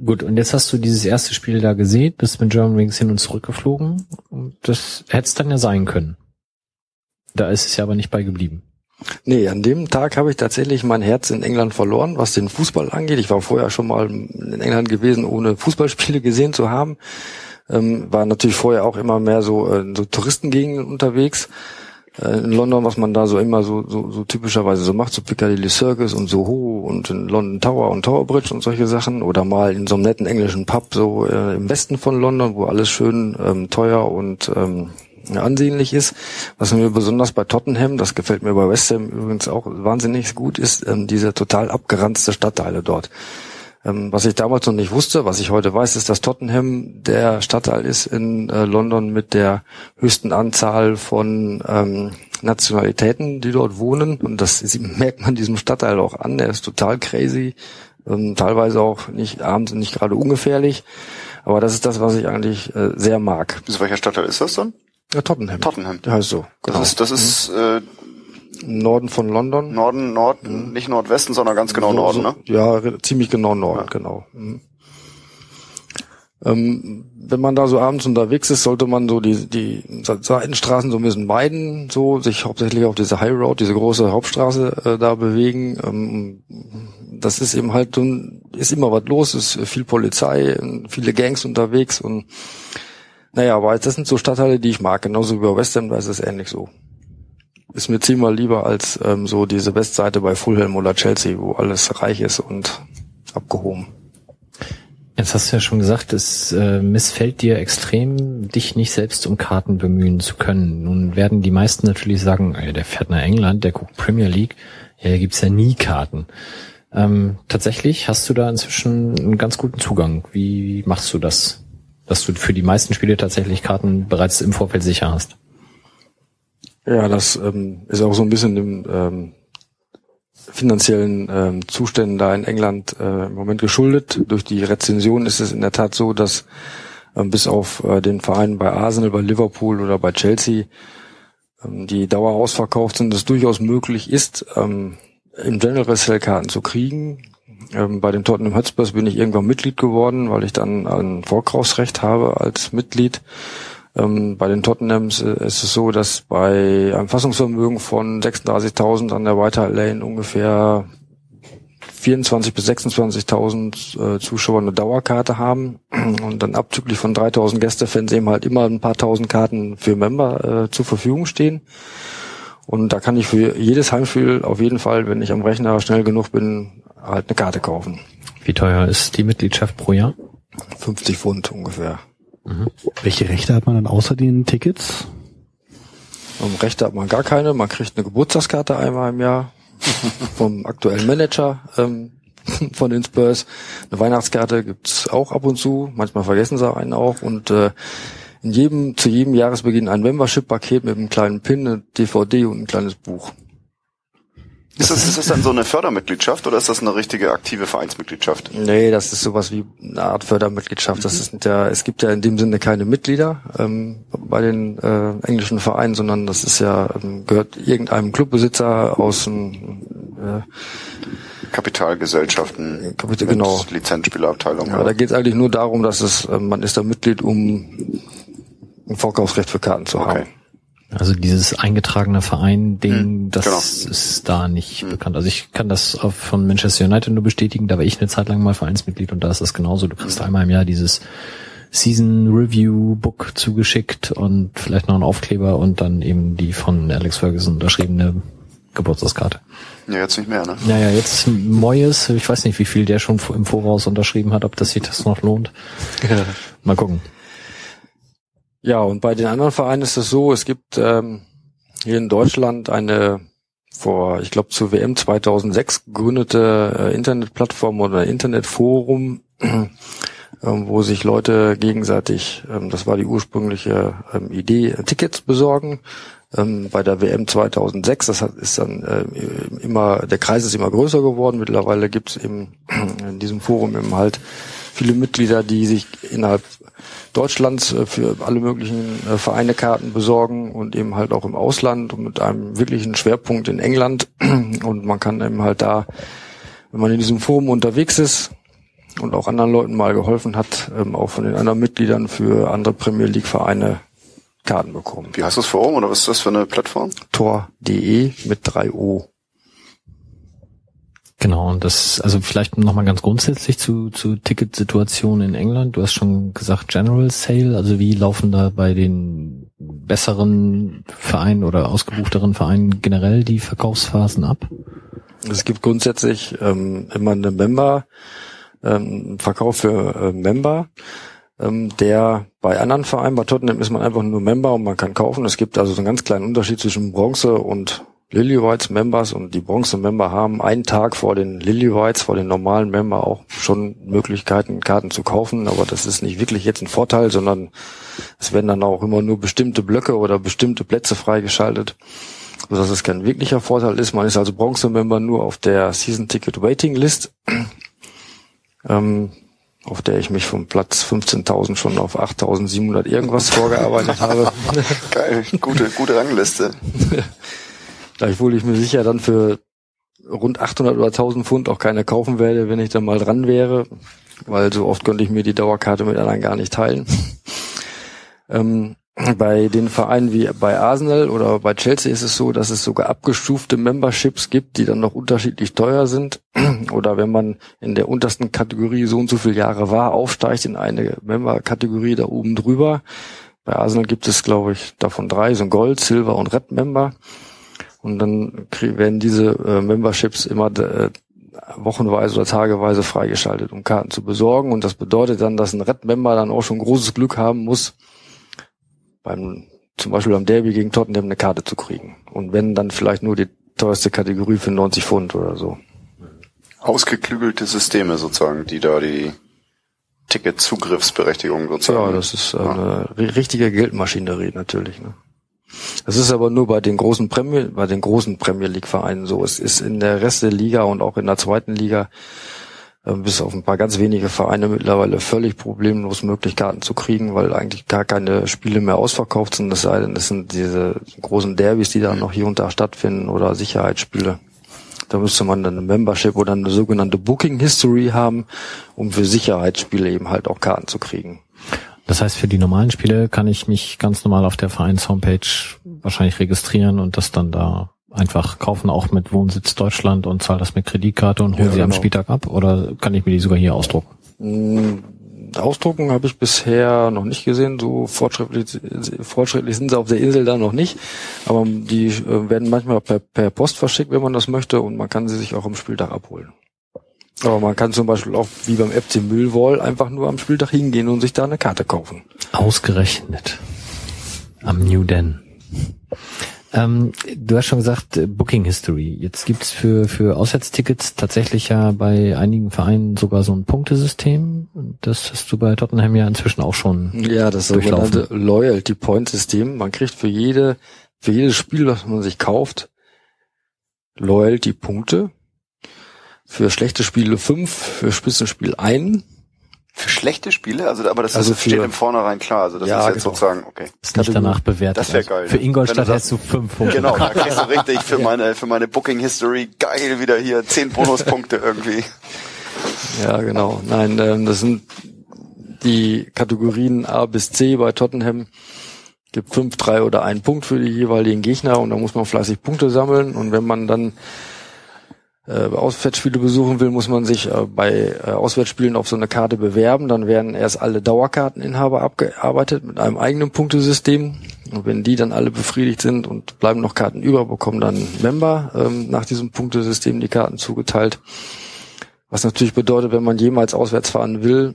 Gut, und jetzt hast du dieses erste Spiel da gesehen, bist mit German Wings hin und zurück geflogen. Das hätte es dann ja sein können. Da ist es ja aber nicht bei geblieben. Nee, an dem Tag habe ich tatsächlich mein Herz in England verloren, was den Fußball angeht. Ich war vorher schon mal in England gewesen, ohne Fußballspiele gesehen zu haben. Ähm, war natürlich vorher auch immer mehr so, äh, so Touristengegenden unterwegs in London, was man da so immer so, so, so typischerweise so macht, so Piccadilly Circus und Soho und in London Tower und Tower Bridge und solche Sachen oder mal in so einem netten englischen Pub so äh, im Westen von London, wo alles schön ähm, teuer und ähm, ansehnlich ist. Was mir besonders bei Tottenham, das gefällt mir bei West Ham übrigens auch wahnsinnig gut, ist ähm, diese total abgeranzte Stadtteile dort. Ähm, was ich damals noch nicht wusste, was ich heute weiß, ist, dass Tottenham der Stadtteil ist in äh, London mit der höchsten Anzahl von ähm, Nationalitäten, die dort wohnen. Und das merkt man diesem Stadtteil auch an. Der ist total crazy, ähm, teilweise auch nicht abends nicht gerade ungefährlich. Aber das ist das, was ich eigentlich äh, sehr mag. Welcher Stadtteil ist das dann? Ja, Tottenham. Tottenham. Der heißt so. Genau. Das ist, das ist mhm. Norden von London. Norden, Nord, mhm. nicht Nordwesten, sondern ganz genau so, Norden, ne? Ja, ziemlich genau Norden, ja. genau. Mhm. Ähm, wenn man da so abends unterwegs ist, sollte man so die, die Seitenstraßen so ein bisschen meiden, so sich hauptsächlich auf diese High Road, diese große Hauptstraße äh, da bewegen. Ähm, das ist eben halt, ist immer was los, ist viel Polizei, viele Gangs unterwegs und naja, aber das sind so Stadtteile, die ich mag, genauso wie bei West Ham, da ist es ähnlich so ist mir zehnmal lieber als ähm, so diese Westseite bei Fulham oder Chelsea, wo alles reich ist und abgehoben. Jetzt hast du ja schon gesagt, es äh, missfällt dir extrem, dich nicht selbst um Karten bemühen zu können. Nun werden die meisten natürlich sagen, ey, der fährt nach England, der guckt Premier League, ja, da gibt's ja nie Karten. Ähm, tatsächlich hast du da inzwischen einen ganz guten Zugang. Wie machst du das, dass du für die meisten Spiele tatsächlich Karten bereits im Vorfeld sicher hast? Ja, das ähm, ist auch so ein bisschen dem ähm, finanziellen ähm, Zuständen da in England äh, im Moment geschuldet. Durch die Rezension ist es in der Tat so, dass ähm, bis auf äh, den Vereinen bei Arsenal, bei Liverpool oder bei Chelsea, ähm, die Dauer ausverkauft sind, es durchaus möglich ist, ähm, im General Sale Karten zu kriegen. Ähm, bei den Tottenham Hotspurs bin ich irgendwann Mitglied geworden, weil ich dann ein Vorkaufsrecht habe als Mitglied. Ähm, bei den Tottenhams äh, ist es so, dass bei einem Fassungsvermögen von 36.000 an der White Hart Lane ungefähr 24 bis 26.000 äh, Zuschauer eine Dauerkarte haben und dann abzüglich von 3.000 Gästefans eben halt immer ein paar tausend Karten für Member äh, zur Verfügung stehen. Und da kann ich für jedes Heimspiel auf jeden Fall, wenn ich am Rechner schnell genug bin, halt eine Karte kaufen. Wie teuer ist die Mitgliedschaft pro Jahr? 50 Pfund ungefähr. Welche Rechte hat man dann außer den Tickets? Um, Rechte hat man gar keine. Man kriegt eine Geburtstagskarte einmal im Jahr vom aktuellen Manager ähm, von den Spurs. Eine Weihnachtskarte gibt's auch ab und zu. Manchmal vergessen sie einen auch. Und äh, in jedem, zu jedem Jahresbeginn ein Membership-Paket mit einem kleinen Pin, eine DVD und ein kleines Buch. Ist das, ist das dann so eine Fördermitgliedschaft oder ist das eine richtige aktive Vereinsmitgliedschaft? Nee, das ist sowas wie eine Art Fördermitgliedschaft. Das ist ja, es gibt ja in dem Sinne keine Mitglieder ähm, bei den äh, englischen Vereinen, sondern das ist ja ähm, gehört irgendeinem Clubbesitzer aus dem äh, Kapitalgesellschaften, Kapital, genau. Lizenzspielerabteilung. Ja, da geht es eigentlich nur darum, dass es äh, man ist da Mitglied, um ein Vorkaufsrecht für Karten zu haben. Also dieses eingetragene Verein-Ding, hm, das genau. ist da nicht hm. bekannt. Also ich kann das von Manchester United nur bestätigen. Da war ich eine Zeit lang mal Vereinsmitglied und da ist das genauso. Du kriegst hm. einmal im Jahr dieses Season Review Book zugeschickt und vielleicht noch einen Aufkleber und dann eben die von Alex Ferguson unterschriebene Geburtstagskarte. Ja, jetzt nicht mehr, ne? Naja, jetzt Moyes, ich weiß nicht, wie viel der schon im Voraus unterschrieben hat, ob das sich das noch lohnt. Ja. Mal gucken. Ja, und bei den anderen Vereinen ist es so, es gibt ähm, hier in Deutschland eine vor, ich glaube, zur WM 2006 gegründete äh, Internetplattform oder Internetforum, äh, wo sich Leute gegenseitig, ähm, das war die ursprüngliche ähm, Idee, Tickets besorgen. Ähm, bei der WM 2006, das hat, ist dann äh, immer, der Kreis ist immer größer geworden. Mittlerweile gibt es in diesem Forum eben halt viele Mitglieder, die sich innerhalb Deutschlands äh, für alle möglichen äh, Vereine Karten besorgen und eben halt auch im Ausland und mit einem wirklichen Schwerpunkt in England. Und man kann eben halt da, wenn man in diesem Forum unterwegs ist und auch anderen Leuten mal geholfen hat, ähm, auch von den anderen Mitgliedern für andere Premier League Vereine Karten bekommen. Wie heißt das Forum oder was ist das für eine Plattform? Tor.de mit drei O. Genau, und das, also vielleicht nochmal ganz grundsätzlich zu, zu Ticketsituationen in England. Du hast schon gesagt General Sale, also wie laufen da bei den besseren Vereinen oder ausgebuchteren Vereinen generell die Verkaufsphasen ab? Es gibt grundsätzlich ähm, immer eine Member, ähm, Verkauf für äh, Member, ähm, der bei anderen Vereinen, bei Tottenham ist man einfach nur Member und man kann kaufen. Es gibt also so einen ganz kleinen Unterschied zwischen Bronze und Lillywhites Members und die Bronze Member haben einen Tag vor den Lillywhites, vor den normalen Member auch schon Möglichkeiten, Karten zu kaufen, aber das ist nicht wirklich jetzt ein Vorteil, sondern es werden dann auch immer nur bestimmte Blöcke oder bestimmte Plätze freigeschaltet, sodass es kein wirklicher Vorteil ist. Man ist also Bronze Member nur auf der Season Ticket Waiting List, ähm, auf der ich mich vom Platz 15.000 schon auf 8.700 irgendwas vorgearbeitet habe. Geil, gute, gute Rangliste. Gleichwohl ich mir sicher dann für rund 800 oder 1000 Pfund auch keine kaufen werde, wenn ich dann mal dran wäre, weil so oft könnte ich mir die Dauerkarte mit anderen gar nicht teilen. ähm, bei den Vereinen wie bei Arsenal oder bei Chelsea ist es so, dass es sogar abgestufte Memberships gibt, die dann noch unterschiedlich teuer sind. oder wenn man in der untersten Kategorie so und so viele Jahre war, aufsteigt in eine Member-Kategorie da oben drüber. Bei Arsenal gibt es, glaube ich, davon drei, so ein Gold, Silver und Red Member. Und dann werden diese äh, Memberships immer äh, wochenweise oder tageweise freigeschaltet, um Karten zu besorgen. Und das bedeutet dann, dass ein Red-Member dann auch schon großes Glück haben muss, beim, zum Beispiel beim Derby gegen Tottenham eine Karte zu kriegen. Und wenn dann vielleicht nur die teuerste Kategorie für 90 Pfund oder so. Ausgeklügelte Systeme sozusagen, die da die Ticket-Zugriffsberechtigung sozusagen. Ja, das ist eine ja. richtige Geldmaschinerie natürlich. Ne? Das ist aber nur bei den großen Premier, bei den großen Premier League Vereinen so. Es ist in der Rest der Liga und auch in der zweiten Liga äh, bis auf ein paar ganz wenige Vereine mittlerweile völlig problemlos möglich, Karten zu kriegen, weil eigentlich gar keine Spiele mehr ausverkauft sind. Es sei denn, es sind diese großen Derbys, die da noch hier und da stattfinden oder Sicherheitsspiele. Da müsste man dann eine Membership oder eine sogenannte Booking History haben, um für Sicherheitsspiele eben halt auch Karten zu kriegen. Das heißt, für die normalen Spiele kann ich mich ganz normal auf der Vereins-Homepage wahrscheinlich registrieren und das dann da einfach kaufen, auch mit Wohnsitz Deutschland und zahle das mit Kreditkarte und hole ja, sie genau. am Spieltag ab? Oder kann ich mir die sogar hier ausdrucken? Mm, ausdrucken habe ich bisher noch nicht gesehen. So fortschrittlich, fortschrittlich sind sie auf der Insel da noch nicht. Aber die äh, werden manchmal per, per Post verschickt, wenn man das möchte. Und man kann sie sich auch am Spieltag abholen. Aber man kann zum Beispiel auch wie beim FC Müllwall einfach nur am Spieltag hingehen und sich da eine Karte kaufen. Ausgerechnet. Am New Den. Ähm, du hast schon gesagt, äh, Booking History. Jetzt gibt's für, für Auswärtstickets tatsächlich ja bei einigen Vereinen sogar so ein Punktesystem. Das hast du bei Tottenham ja inzwischen auch schon. Ja, das sogenannte Loyalty Point System. Man kriegt für jede, für jedes Spiel, was man sich kauft, Loyalty Punkte. Für schlechte Spiele fünf, für Spitzenspiel ein für schlechte Spiele? Also, aber das also ist, steht im Vornherein klar. Also das ja, ist jetzt genau. sozusagen, okay. Ist nicht danach bewertet. Das wäre geil. Für Ingolstadt hättest du fünf Punkte. Genau, da kriegst du richtig für meine, für meine Booking History geil wieder hier zehn Bonuspunkte irgendwie. Ja, genau. Nein, ähm, das sind die Kategorien A bis C bei Tottenham. Gibt fünf, drei oder einen Punkt für die jeweiligen Gegner und da muss man fleißig Punkte sammeln und wenn man dann äh, Auswärtsspiele besuchen will, muss man sich äh, bei äh, Auswärtsspielen auf so eine Karte bewerben. Dann werden erst alle Dauerkarteninhaber abgearbeitet mit einem eigenen Punktesystem. Und wenn die dann alle befriedigt sind und bleiben noch Karten über, bekommen dann Member ähm, nach diesem Punktesystem die Karten zugeteilt. Was natürlich bedeutet, wenn man jemals auswärts fahren will,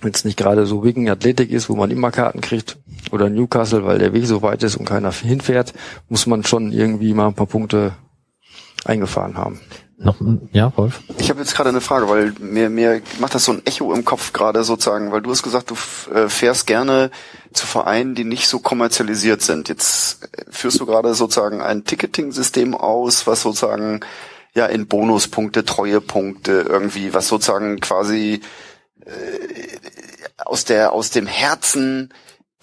wenn es nicht gerade so Wigan Athletik ist, wo man immer Karten kriegt, oder Newcastle, weil der Weg so weit ist und keiner hinfährt, muss man schon irgendwie mal ein paar Punkte eingefahren haben. Noch, ja, Wolf? Ich habe jetzt gerade eine Frage, weil mir, mir macht das so ein Echo im Kopf gerade sozusagen, weil du hast gesagt, du äh, fährst gerne zu Vereinen, die nicht so kommerzialisiert sind. Jetzt äh, führst du gerade sozusagen ein Ticketing-System aus, was sozusagen ja in Bonuspunkte, Treuepunkte irgendwie, was sozusagen quasi äh, aus der aus dem Herzen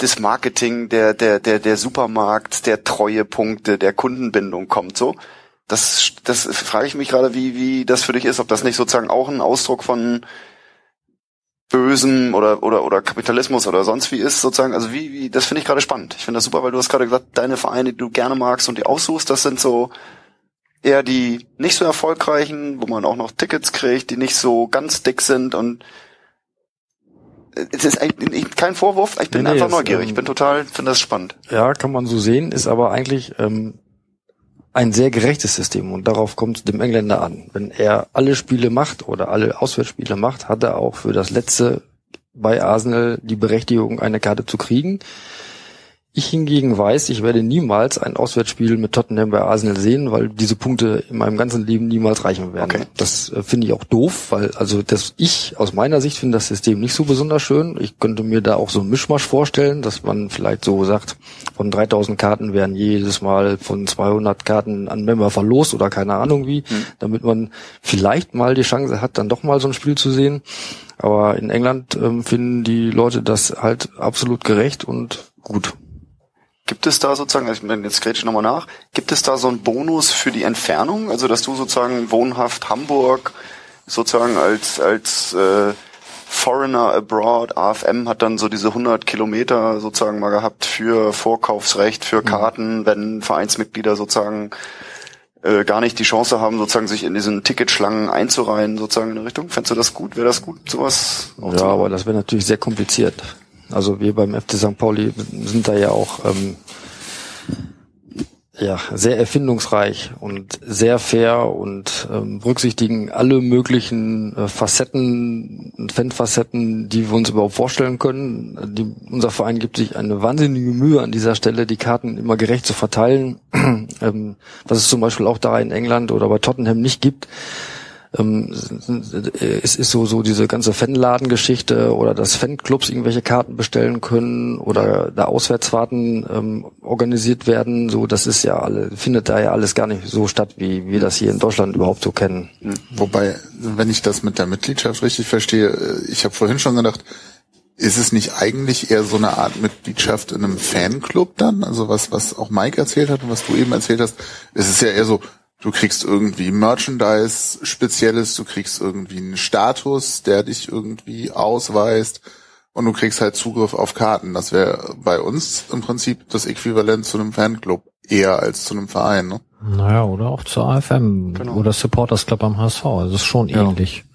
des Marketing, der der der der Supermarkt, der Treuepunkte, der Kundenbindung kommt so. Das, das frage ich mich gerade, wie, wie das für dich ist, ob das nicht sozusagen auch ein Ausdruck von Bösen oder, oder, oder Kapitalismus oder sonst wie ist, sozusagen. Also wie, wie, das finde ich gerade spannend. Ich finde das super, weil du hast gerade gesagt, deine Vereine, die du gerne magst und die aussuchst, das sind so eher die nicht so erfolgreichen, wo man auch noch Tickets kriegt, die nicht so ganz dick sind und es ist eigentlich kein Vorwurf, ich bin nee, einfach neugierig, ähm, ich bin total, finde das spannend. Ja, kann man so sehen, ist aber eigentlich ähm, ein sehr gerechtes System und darauf kommt es dem Engländer an. Wenn er alle Spiele macht oder alle Auswärtsspiele macht, hat er auch für das letzte bei Arsenal die Berechtigung, eine Karte zu kriegen. Ich hingegen weiß, ich werde niemals ein Auswärtsspiel mit Tottenham bei Arsenal sehen, weil diese Punkte in meinem ganzen Leben niemals reichen werden. Okay. Das äh, finde ich auch doof, weil also das ich aus meiner Sicht finde das System nicht so besonders schön. Ich könnte mir da auch so ein Mischmasch vorstellen, dass man vielleicht so sagt, von 3000 Karten werden jedes Mal von 200 Karten an Member verlost oder keine Ahnung wie, mhm. damit man vielleicht mal die Chance hat, dann doch mal so ein Spiel zu sehen. Aber in England ähm, finden die Leute das halt absolut gerecht und gut. Gibt es da sozusagen, also jetzt grätsche ich nochmal nach, gibt es da so einen Bonus für die Entfernung? Also dass du sozusagen wohnhaft Hamburg sozusagen als, als äh, Foreigner Abroad, AFM hat dann so diese 100 Kilometer sozusagen mal gehabt für Vorkaufsrecht, für mhm. Karten, wenn Vereinsmitglieder sozusagen äh, gar nicht die Chance haben, sozusagen sich in diesen Ticketschlangen einzureihen, sozusagen in der Richtung. Fändest du das gut? Wäre das gut, sowas? Ja, aber das wäre natürlich sehr kompliziert. Also wir beim FC St. Pauli sind da ja auch ähm, ja sehr erfindungsreich und sehr fair und ähm, berücksichtigen alle möglichen äh, Facetten Fanfacetten, die wir uns überhaupt vorstellen können. Die, unser Verein gibt sich eine wahnsinnige Mühe an dieser Stelle, die Karten immer gerecht zu verteilen, ähm, was es zum Beispiel auch da in England oder bei Tottenham nicht gibt ähm, es ist so so diese ganze Fanladengeschichte oder dass Fanclubs irgendwelche Karten bestellen können oder da Auswärtsfahrten ähm, organisiert werden. So, das ist ja alle findet da ja alles gar nicht so statt, wie wir das hier in Deutschland überhaupt so kennen. Wobei, wenn ich das mit der Mitgliedschaft richtig verstehe, äh, ich habe vorhin schon gedacht, ist es nicht eigentlich eher so eine Art Mitgliedschaft in einem Fanclub dann? Also was, was auch Mike erzählt hat und was du eben erzählt hast, es ist ja eher so, du kriegst irgendwie Merchandise Spezielles, du kriegst irgendwie einen Status, der dich irgendwie ausweist und du kriegst halt Zugriff auf Karten. Das wäre bei uns im Prinzip das Äquivalent zu einem Fanclub eher als zu einem Verein, ne? Naja, oder auch zur AFM genau. oder Supporters Club am HSV. Also das ist schon ja. ähnlich.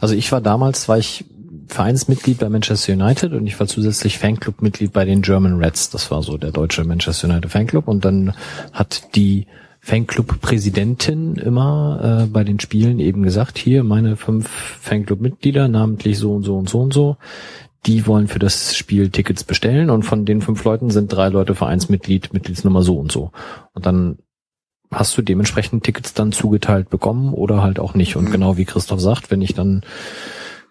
Also ich war damals, war ich Vereinsmitglied bei Manchester United und ich war zusätzlich Fanclub-Mitglied bei den German Reds. Das war so der deutsche Manchester United Fanclub. Und dann hat die Fanclub-Präsidentin immer äh, bei den Spielen eben gesagt, hier meine fünf Fanclub-Mitglieder, namentlich so und so und so und so, die wollen für das Spiel Tickets bestellen und von den fünf Leuten sind drei Leute Vereinsmitglied, Mitgliedsnummer so und so. Und dann hast du dementsprechend Tickets dann zugeteilt bekommen oder halt auch nicht. Und mhm. genau wie Christoph sagt, wenn ich dann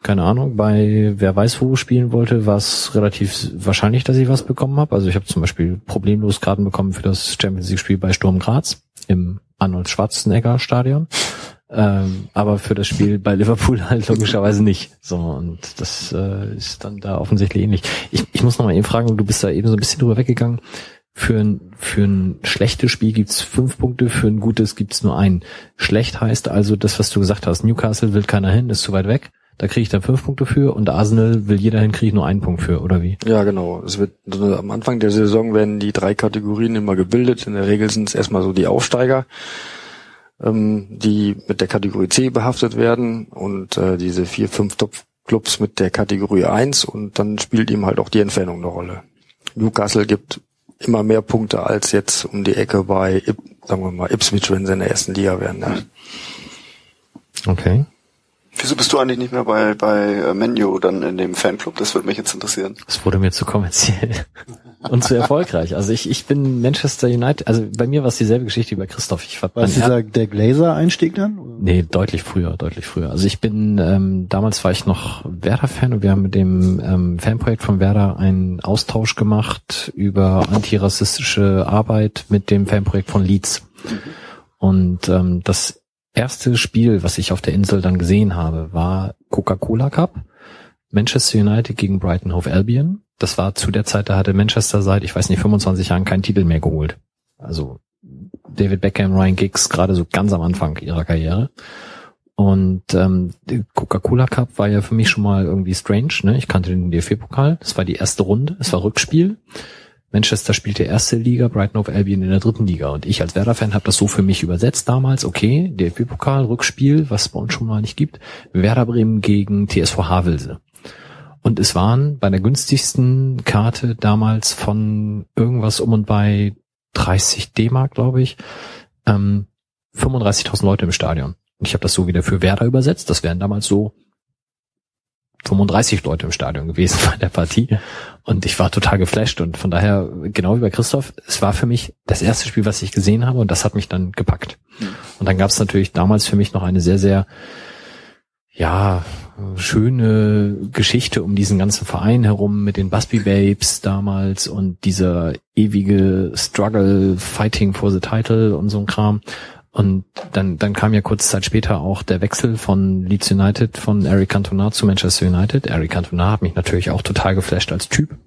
keine Ahnung, bei wer weiß wo spielen wollte, war es relativ wahrscheinlich, dass ich was bekommen habe. Also ich habe zum Beispiel problemlos Karten bekommen für das Champions League Spiel bei Sturm Graz im Arnold Schwarzenegger Stadion. Ähm, aber für das Spiel bei Liverpool halt logischerweise nicht. So, und das äh, ist dann da offensichtlich ähnlich. Ich, ich muss noch mal eben fragen, du bist da eben so ein bisschen drüber weggegangen. Für ein, für ein schlechtes Spiel gibt's fünf Punkte, für ein gutes gibt's nur einen. Schlecht heißt also das, was du gesagt hast. Newcastle will keiner hin, ist zu weit weg da kriege ich dann fünf Punkte für und Arsenal will jeder hin, kriege ich nur einen Punkt für, oder wie? Ja, genau. Es wird am Anfang der Saison werden die drei Kategorien immer gebildet. In der Regel sind es erstmal so die Aufsteiger, ähm, die mit der Kategorie C behaftet werden und äh, diese vier, fünf Top-Clubs mit der Kategorie 1 und dann spielt ihm halt auch die Entfernung eine Rolle. Newcastle gibt immer mehr Punkte als jetzt um die Ecke bei, sagen wir mal, Ipswich, wenn sie in der ersten Liga werden. Ja. Okay. Wieso bist du eigentlich nicht mehr bei, bei äh, Menu dann in dem Fanclub? Das würde mich jetzt interessieren. Es wurde mir zu kommerziell und zu erfolgreich. Also ich, ich bin Manchester United, also bei mir war es dieselbe Geschichte wie bei Christoph. Ich war Was dieser der Glazer-Einstieg dann? Nee, deutlich früher, deutlich früher. Also ich bin, ähm, damals war ich noch Werder-Fan und wir haben mit dem ähm, Fanprojekt von Werder einen Austausch gemacht über antirassistische Arbeit mit dem Fanprojekt von Leeds. Und ähm, das erste Spiel, was ich auf der Insel dann gesehen habe, war Coca-Cola Cup. Manchester United gegen Brighton Hove Albion. Das war zu der Zeit, da hatte Manchester seit, ich weiß nicht, 25 Jahren keinen Titel mehr geholt. Also David Beckham, Ryan Giggs, gerade so ganz am Anfang ihrer Karriere. Und ähm, Coca-Cola Cup war ja für mich schon mal irgendwie strange. Ne? Ich kannte den DFB-Pokal. Das war die erste Runde. Es war Rückspiel. Manchester spielte erste Liga, Brighton of Albion in der dritten Liga. Und ich als Werder-Fan habe das so für mich übersetzt damals. Okay, DFB-Pokal, Rückspiel, was es bei uns schon mal nicht gibt. Werder Bremen gegen TSV Havelse. Und es waren bei der günstigsten Karte damals von irgendwas um und bei 30 D-Mark, glaube ich, ähm, 35.000 Leute im Stadion. Und ich habe das so wieder für Werder übersetzt. Das wären damals so 35 Leute im Stadion gewesen bei der Partie. Und ich war total geflasht und von daher, genau wie bei Christoph, es war für mich das erste Spiel, was ich gesehen habe und das hat mich dann gepackt. Und dann gab es natürlich damals für mich noch eine sehr, sehr, ja, schöne Geschichte um diesen ganzen Verein herum mit den Busby Babes damals und dieser ewige Struggle, Fighting for the Title und so ein Kram. Und dann, dann kam ja kurz Zeit später auch der Wechsel von Leeds United von Eric Cantona zu Manchester United. Eric Cantona hat mich natürlich auch total geflasht als Typ.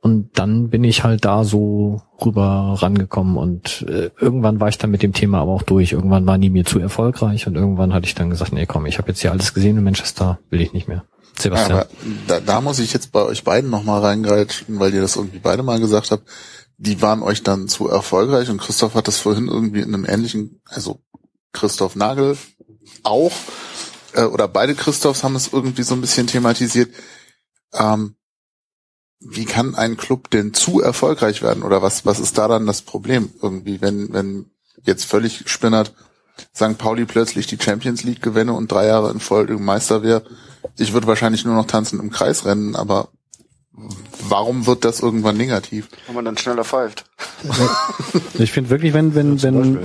Und dann bin ich halt da so rüber rangekommen und äh, irgendwann war ich dann mit dem Thema aber auch durch. Irgendwann war nie mir zu erfolgreich und irgendwann hatte ich dann gesagt, nee komm, ich habe jetzt hier alles gesehen in Manchester, will ich nicht mehr. Sebastian. Ja, da, da muss ich jetzt bei euch beiden nochmal reingreifen, weil ihr das irgendwie beide mal gesagt habt die waren euch dann zu erfolgreich und Christoph hat das vorhin irgendwie in einem ähnlichen, also Christoph Nagel auch, äh, oder beide Christophs haben es irgendwie so ein bisschen thematisiert. Ähm, wie kann ein Club denn zu erfolgreich werden? Oder was, was ist da dann das Problem irgendwie, wenn, wenn jetzt völlig spinnert St. Pauli plötzlich die Champions League gewinne und drei Jahre in Folge Meister wäre? Ich würde wahrscheinlich nur noch tanzen im Kreis rennen, aber warum wird das irgendwann negativ? Wenn man dann schneller pfeift. Ich finde wirklich, wenn, wenn, wenn,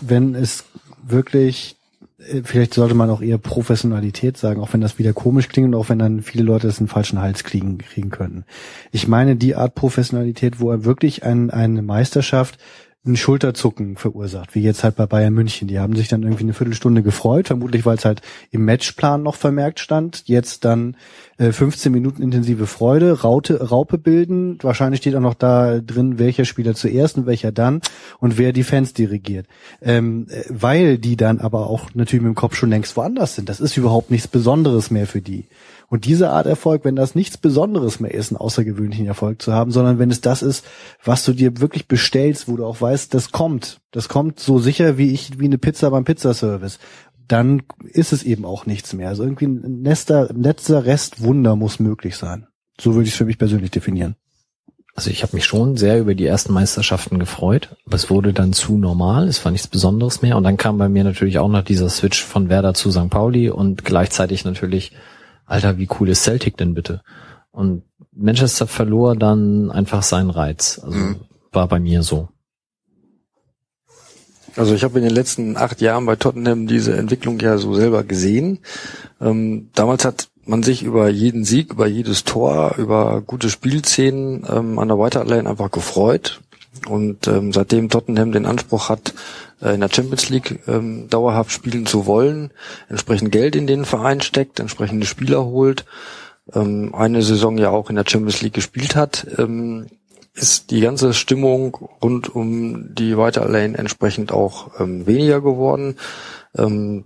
wenn es wirklich äh, vielleicht sollte man auch eher Professionalität sagen, auch wenn das wieder komisch klingt und auch wenn dann viele Leute es in den falschen Hals kriegen, kriegen könnten. Ich meine die Art Professionalität, wo er wirklich ein, eine Meisterschaft ein Schulterzucken verursacht, wie jetzt halt bei Bayern München. Die haben sich dann irgendwie eine Viertelstunde gefreut, vermutlich weil es halt im Matchplan noch vermerkt stand. Jetzt dann äh, 15 Minuten intensive Freude, Raute, Raupe bilden. Wahrscheinlich steht auch noch da drin, welcher Spieler zuerst und welcher dann und wer die Fans dirigiert. Ähm, äh, weil die dann aber auch natürlich mit dem Kopf schon längst woanders sind. Das ist überhaupt nichts Besonderes mehr für die. Und diese Art Erfolg, wenn das nichts Besonderes mehr ist, einen außergewöhnlichen Erfolg zu haben, sondern wenn es das ist, was du dir wirklich bestellst, wo du auch weißt, das kommt, das kommt so sicher wie ich, wie eine Pizza beim Pizzaservice, dann ist es eben auch nichts mehr. Also irgendwie ein letzter, letzter Rest Wunder muss möglich sein. So würde ich es für mich persönlich definieren. Also ich habe mich schon sehr über die ersten Meisterschaften gefreut, aber es wurde dann zu normal, es war nichts Besonderes mehr und dann kam bei mir natürlich auch noch dieser Switch von Werder zu St. Pauli und gleichzeitig natürlich Alter, wie cool ist Celtic denn bitte? Und Manchester verlor dann einfach seinen Reiz. Also mhm. war bei mir so. Also ich habe in den letzten acht Jahren bei Tottenham diese Entwicklung ja so selber gesehen. Ähm, damals hat man sich über jeden Sieg, über jedes Tor, über gute Spielszenen ähm, an der White Lane einfach gefreut. Und ähm, seitdem Tottenham den Anspruch hat, äh, in der Champions League ähm, dauerhaft spielen zu wollen, entsprechend Geld in den Verein steckt, entsprechende Spieler holt, ähm, eine Saison ja auch in der Champions League gespielt hat, ähm, ist die ganze Stimmung rund um die White Lane entsprechend auch ähm, weniger geworden. Ähm,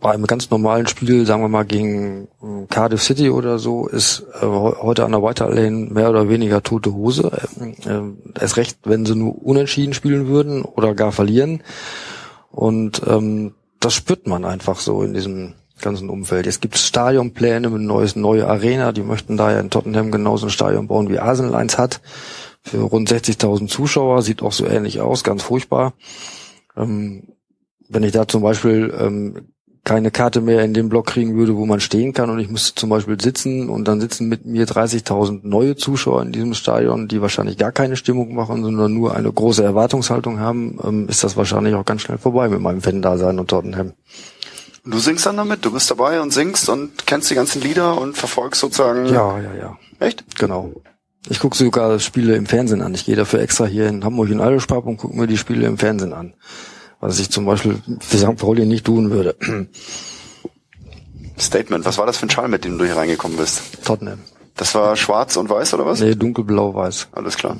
bei einem ganz normalen Spiel, sagen wir mal gegen äh, Cardiff City oder so, ist äh, heute an der White Lane mehr oder weniger tote Hose. Äh, erst recht, wenn sie nur unentschieden spielen würden oder gar verlieren. Und ähm, das spürt man einfach so in diesem ganzen Umfeld. Jetzt gibt Stadionpläne mit neues neue Arena. Die möchten da ja in Tottenham genauso ein Stadion bauen wie Arsenal eins hat. Für rund 60.000 Zuschauer. Sieht auch so ähnlich aus. Ganz furchtbar. Ähm, wenn ich da zum Beispiel ähm, keine Karte mehr in dem Block kriegen würde, wo man stehen kann und ich müsste zum Beispiel sitzen und dann sitzen mit mir 30.000 neue Zuschauer in diesem Stadion, die wahrscheinlich gar keine Stimmung machen, sondern nur eine große Erwartungshaltung haben, ähm, ist das wahrscheinlich auch ganz schnell vorbei mit meinem Fan-Dasein und Tottenham. Du singst dann damit, du bist dabei und singst und kennst die ganzen Lieder und verfolgst sozusagen. Ja, ja, ja. Echt? Genau. Ich gucke sogar Spiele im Fernsehen an. Ich gehe dafür extra hier in Hamburg in Alderspap und gucke mir die Spiele im Fernsehen an was ich zum Beispiel für St. Pauli nicht tun würde. Statement. Was war das für ein Schal, mit dem du hier reingekommen bist? Tottenham. Das war schwarz und weiß oder was? Nee, dunkelblau-weiß. Alles klar.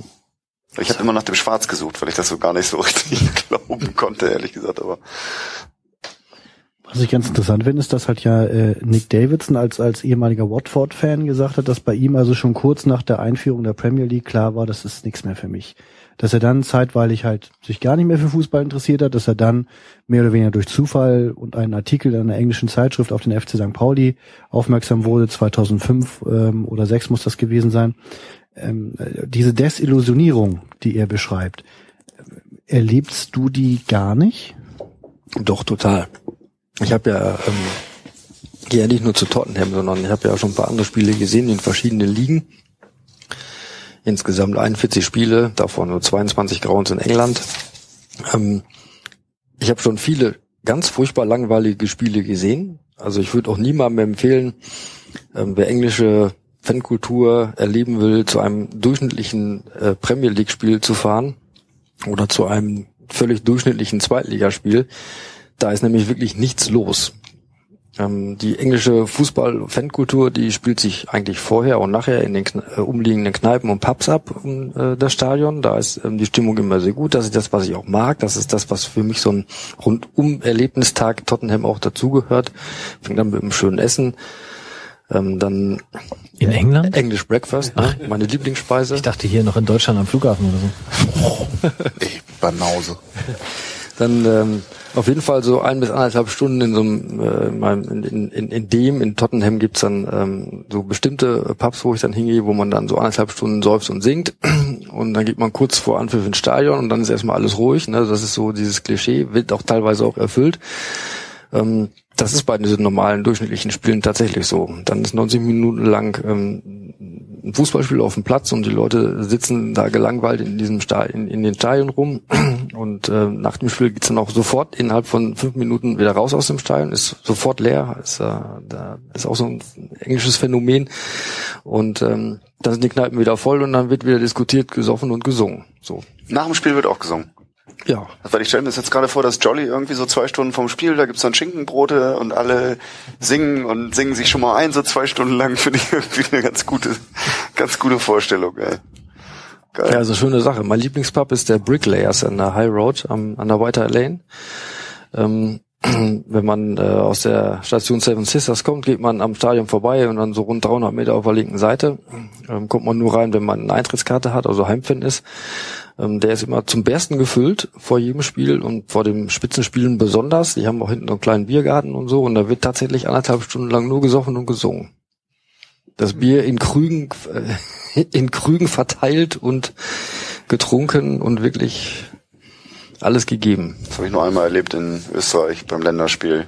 Ich habe immer nach dem Schwarz gesucht, weil ich das so gar nicht so richtig glauben konnte, ehrlich gesagt. Aber was ich ganz interessant finde, ist, dass halt ja äh, Nick Davidson als als ehemaliger Watford-Fan gesagt hat, dass bei ihm also schon kurz nach der Einführung der Premier League klar war, das ist nichts mehr für mich dass er dann zeitweilig halt sich gar nicht mehr für Fußball interessiert hat, dass er dann mehr oder weniger durch Zufall und einen Artikel in einer englischen Zeitschrift auf den FC St. Pauli aufmerksam wurde, 2005 ähm, oder 6 muss das gewesen sein. Ähm, diese Desillusionierung, die er beschreibt, erlebst du die gar nicht? Doch, total. Ich habe ja ähm, gehe ja nicht nur zu Tottenham, sondern ich habe ja schon ein paar andere Spiele gesehen in verschiedenen Ligen insgesamt 41 Spiele, davon nur 22 Grounds in England. Ähm, ich habe schon viele ganz furchtbar langweilige Spiele gesehen. Also ich würde auch niemandem empfehlen, ähm, wer englische Fankultur erleben will, zu einem durchschnittlichen äh, Premier League Spiel zu fahren oder zu einem völlig durchschnittlichen Zweitligaspiel. Da ist nämlich wirklich nichts los. Ähm, die englische Fußball-Fankultur, die spielt sich eigentlich vorher und nachher in den Kne äh, umliegenden Kneipen und Pubs ab, um äh, das Stadion. Da ist ähm, die Stimmung immer sehr gut. Das ist das, was ich auch mag. Das ist das, was für mich so ein Rundum-Erlebnistag Tottenham auch dazugehört. Fängt dann mit einem schönen Essen. Ähm, dann in England? English Breakfast, ne? meine Lieblingsspeise. Ich dachte hier noch in Deutschland am Flughafen oder so. Ey, Banause. Dann ähm, auf jeden Fall so ein bis anderthalb Stunden in so einem, äh, in, in, in dem, in Tottenham gibt's dann ähm, so bestimmte Pubs, wo ich dann hingehe, wo man dann so anderthalb Stunden seufzt und singt. Und dann geht man kurz vor Anpfiff ins Stadion und dann ist erstmal alles ruhig. Ne? Das ist so dieses Klischee, wird auch teilweise auch erfüllt. Ähm, das ist bei diesen normalen durchschnittlichen Spielen tatsächlich so. Dann ist 90 Minuten lang ähm, ein Fußballspiel auf dem Platz und die Leute sitzen da gelangweilt in diesem Stadion, in, in den Stadien rum und äh, nach dem Spiel geht's dann auch sofort innerhalb von fünf Minuten wieder raus aus dem Stadion, ist sofort leer, ist, äh, da ist auch so ein englisches Phänomen und ähm, dann sind die Kneipen wieder voll und dann wird wieder diskutiert, gesoffen und gesungen. So. Nach dem Spiel wird auch gesungen. Ja. Weil ich stelle mir jetzt gerade vor, dass Jolly irgendwie so zwei Stunden vom Spiel, da gibt's dann Schinkenbrote und alle singen und singen sich schon mal ein, so zwei Stunden lang, finde ich irgendwie eine ganz gute, ganz gute Vorstellung, ey. Geil. Ja, also schöne Sache. Mein Lieblingspub ist der Bricklayers an der High Road am, an der White Lane. Ähm, wenn man äh, aus der Station Seven Sisters kommt, geht man am Stadion vorbei und dann so rund 300 Meter auf der linken Seite ähm, kommt man nur rein, wenn man eine Eintrittskarte hat, also Heimfan ist. Ähm, der ist immer zum Bersten gefüllt vor jedem Spiel und vor den Spitzenspielen besonders. Die haben auch hinten einen kleinen Biergarten und so und da wird tatsächlich anderthalb Stunden lang nur gesoffen und gesungen. Das Bier in Krügen, äh, in Krügen verteilt und getrunken und wirklich alles gegeben. Das habe ich nur einmal erlebt in Österreich beim Länderspiel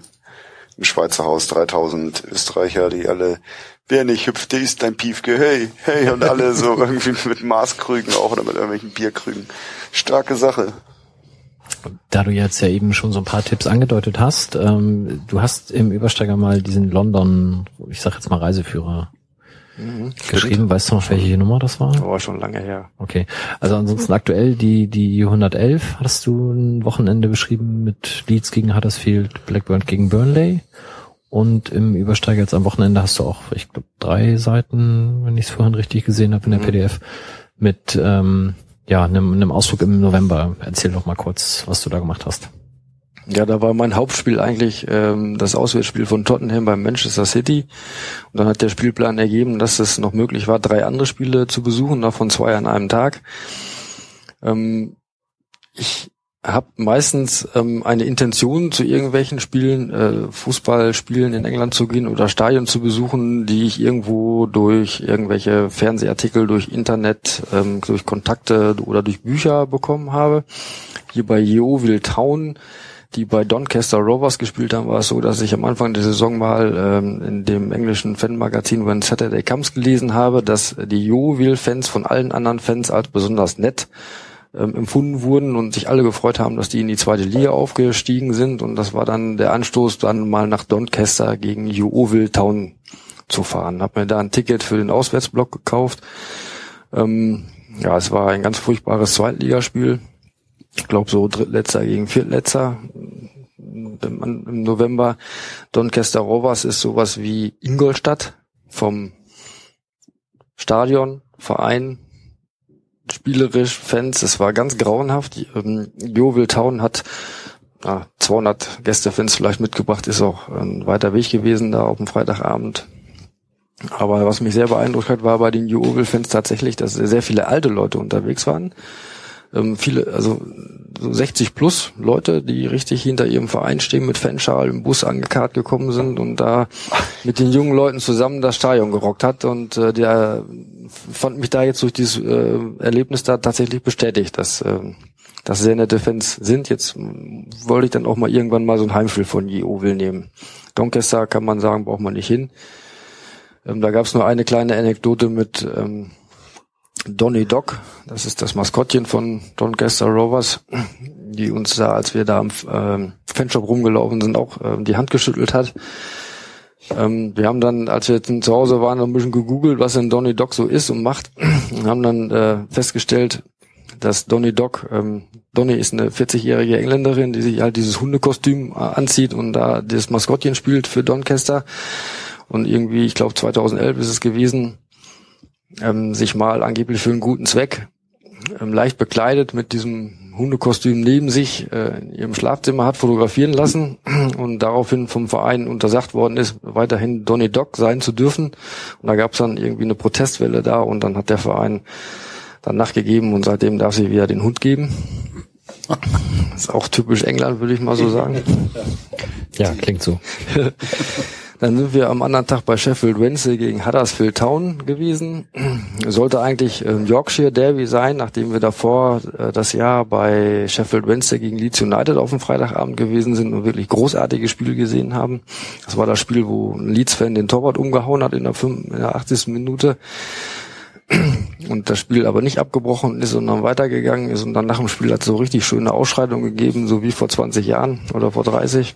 im Schweizer Haus. 3000 Österreicher, die alle, wer nicht hüpft, der ist dein Piefke, hey, hey, und alle so irgendwie mit Maßkrügen auch oder mit irgendwelchen Bierkrügen. Starke Sache. Da du jetzt ja eben schon so ein paar Tipps angedeutet hast, ähm, du hast im Übersteiger mal diesen London, ich sag jetzt mal Reiseführer Mhm, geschrieben. Weißt du noch, welche Nummer das war? Oh, schon lange her. Okay. Also ansonsten aktuell die, die 111 hast du ein Wochenende beschrieben mit Leeds gegen Huddersfield, Blackburn gegen Burnley. Und im Übersteiger jetzt am Wochenende hast du auch, ich glaube, drei Seiten, wenn ich es vorhin richtig gesehen habe in der mhm. PDF, mit ähm, ja, einem, einem Ausflug im November. Erzähl doch mal kurz, was du da gemacht hast. Ja, da war mein Hauptspiel eigentlich ähm, das Auswärtsspiel von Tottenham beim Manchester City. Und dann hat der Spielplan ergeben, dass es noch möglich war, drei andere Spiele zu besuchen, davon zwei an einem Tag. Ähm, ich habe meistens ähm, eine Intention zu irgendwelchen Spielen, äh, Fußballspielen in England zu gehen oder Stadion zu besuchen, die ich irgendwo durch irgendwelche Fernsehartikel, durch Internet, ähm, durch Kontakte oder durch Bücher bekommen habe. Hier bei Yeovil Town die bei Doncaster Rovers gespielt haben, war es so, dass ich am Anfang der Saison mal ähm, in dem englischen Fanmagazin When Saturday Comes gelesen habe, dass die Yeovil-Fans von allen anderen Fans als besonders nett ähm, empfunden wurden und sich alle gefreut haben, dass die in die zweite Liga aufgestiegen sind. Und das war dann der Anstoß, dann mal nach Doncaster gegen Yeovil Town zu fahren. Hab mir da ein Ticket für den Auswärtsblock gekauft. Ähm, ja, es war ein ganz furchtbares Zweitligaspiel ich glaube so Drittletzter gegen Viertletzter im November. Doncaster Rovers ist sowas wie Ingolstadt vom Stadion, Verein, spielerisch, Fans. Es war ganz grauenhaft. Ähm, Jovil Town hat ah, 200 Gästefans vielleicht mitgebracht, ist auch ein weiter Weg gewesen da auf dem Freitagabend. Aber was mich sehr beeindruckt hat, war bei den Jovil-Fans tatsächlich, dass sehr viele alte Leute unterwegs waren ähm, viele, also so 60 plus Leute, die richtig hinter ihrem Verein stehen, mit Fanschal im Bus angekarrt gekommen sind und da mit den jungen Leuten zusammen das Stadion gerockt hat und äh, der fand mich da jetzt durch dieses äh, Erlebnis da tatsächlich bestätigt, dass äh, das sehr nette Fans sind. Jetzt wollte ich dann auch mal irgendwann mal so ein Heimspiel von Jeovil nehmen. Doncaster kann man sagen, braucht man nicht hin. Ähm, da gab es nur eine kleine Anekdote mit ähm, Donny Doc, das ist das Maskottchen von Doncaster Rovers, die uns da, als wir da am ähm, Fanshop rumgelaufen sind, auch ähm, die Hand geschüttelt hat. Ähm, wir haben dann, als wir zu Hause waren, ein bisschen gegoogelt, was denn Donny Doc so ist und macht, und haben dann äh, festgestellt, dass Donny Doc, ähm, Donny ist eine 40-jährige Engländerin, die sich halt dieses Hundekostüm äh, anzieht und da das Maskottchen spielt für Doncaster. Und irgendwie, ich glaube 2011 ist es gewesen, ähm, sich mal angeblich für einen guten Zweck ähm, leicht bekleidet mit diesem Hundekostüm neben sich äh, in ihrem Schlafzimmer hat fotografieren lassen und daraufhin vom Verein untersagt worden ist, weiterhin Donny Doc sein zu dürfen. Und da gab es dann irgendwie eine Protestwelle da und dann hat der Verein dann nachgegeben und seitdem darf sie wieder den Hund geben. Das ist auch typisch England, würde ich mal so sagen. Ja, klingt so. Dann sind wir am anderen Tag bei Sheffield Wednesday gegen Huddersfield Town gewesen. Sollte eigentlich ein Yorkshire Derby sein, nachdem wir davor äh, das Jahr bei Sheffield Wednesday gegen Leeds United auf dem Freitagabend gewesen sind und wirklich großartige Spiele gesehen haben. Das war das Spiel, wo ein Leeds-Fan den Torwart umgehauen hat in der, 5, in der 80. Minute. und das Spiel aber nicht abgebrochen ist, sondern weitergegangen ist und dann nach dem Spiel hat es so richtig schöne Ausschreitungen gegeben, so wie vor 20 Jahren oder vor 30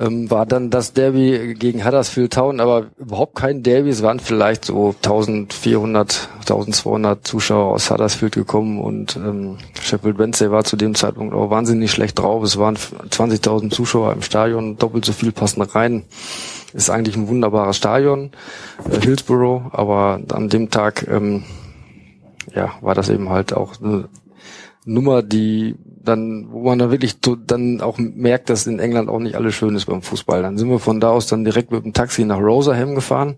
ähm, war dann das Derby gegen Huddersfield Town, aber überhaupt kein Derby. Es waren vielleicht so 1400, 1200 Zuschauer aus Huddersfield gekommen und ähm, Sheffield Wednesday war zu dem Zeitpunkt auch wahnsinnig schlecht drauf. Es waren 20.000 Zuschauer im Stadion, doppelt so viel passen rein. Ist eigentlich ein wunderbares Stadion, äh, Hillsborough, aber an dem Tag ähm, ja, war das eben halt auch eine Nummer, die dann, wo man dann wirklich dann auch merkt, dass in England auch nicht alles schön ist beim Fußball. Dann sind wir von da aus dann direkt mit dem Taxi nach Rotherham gefahren.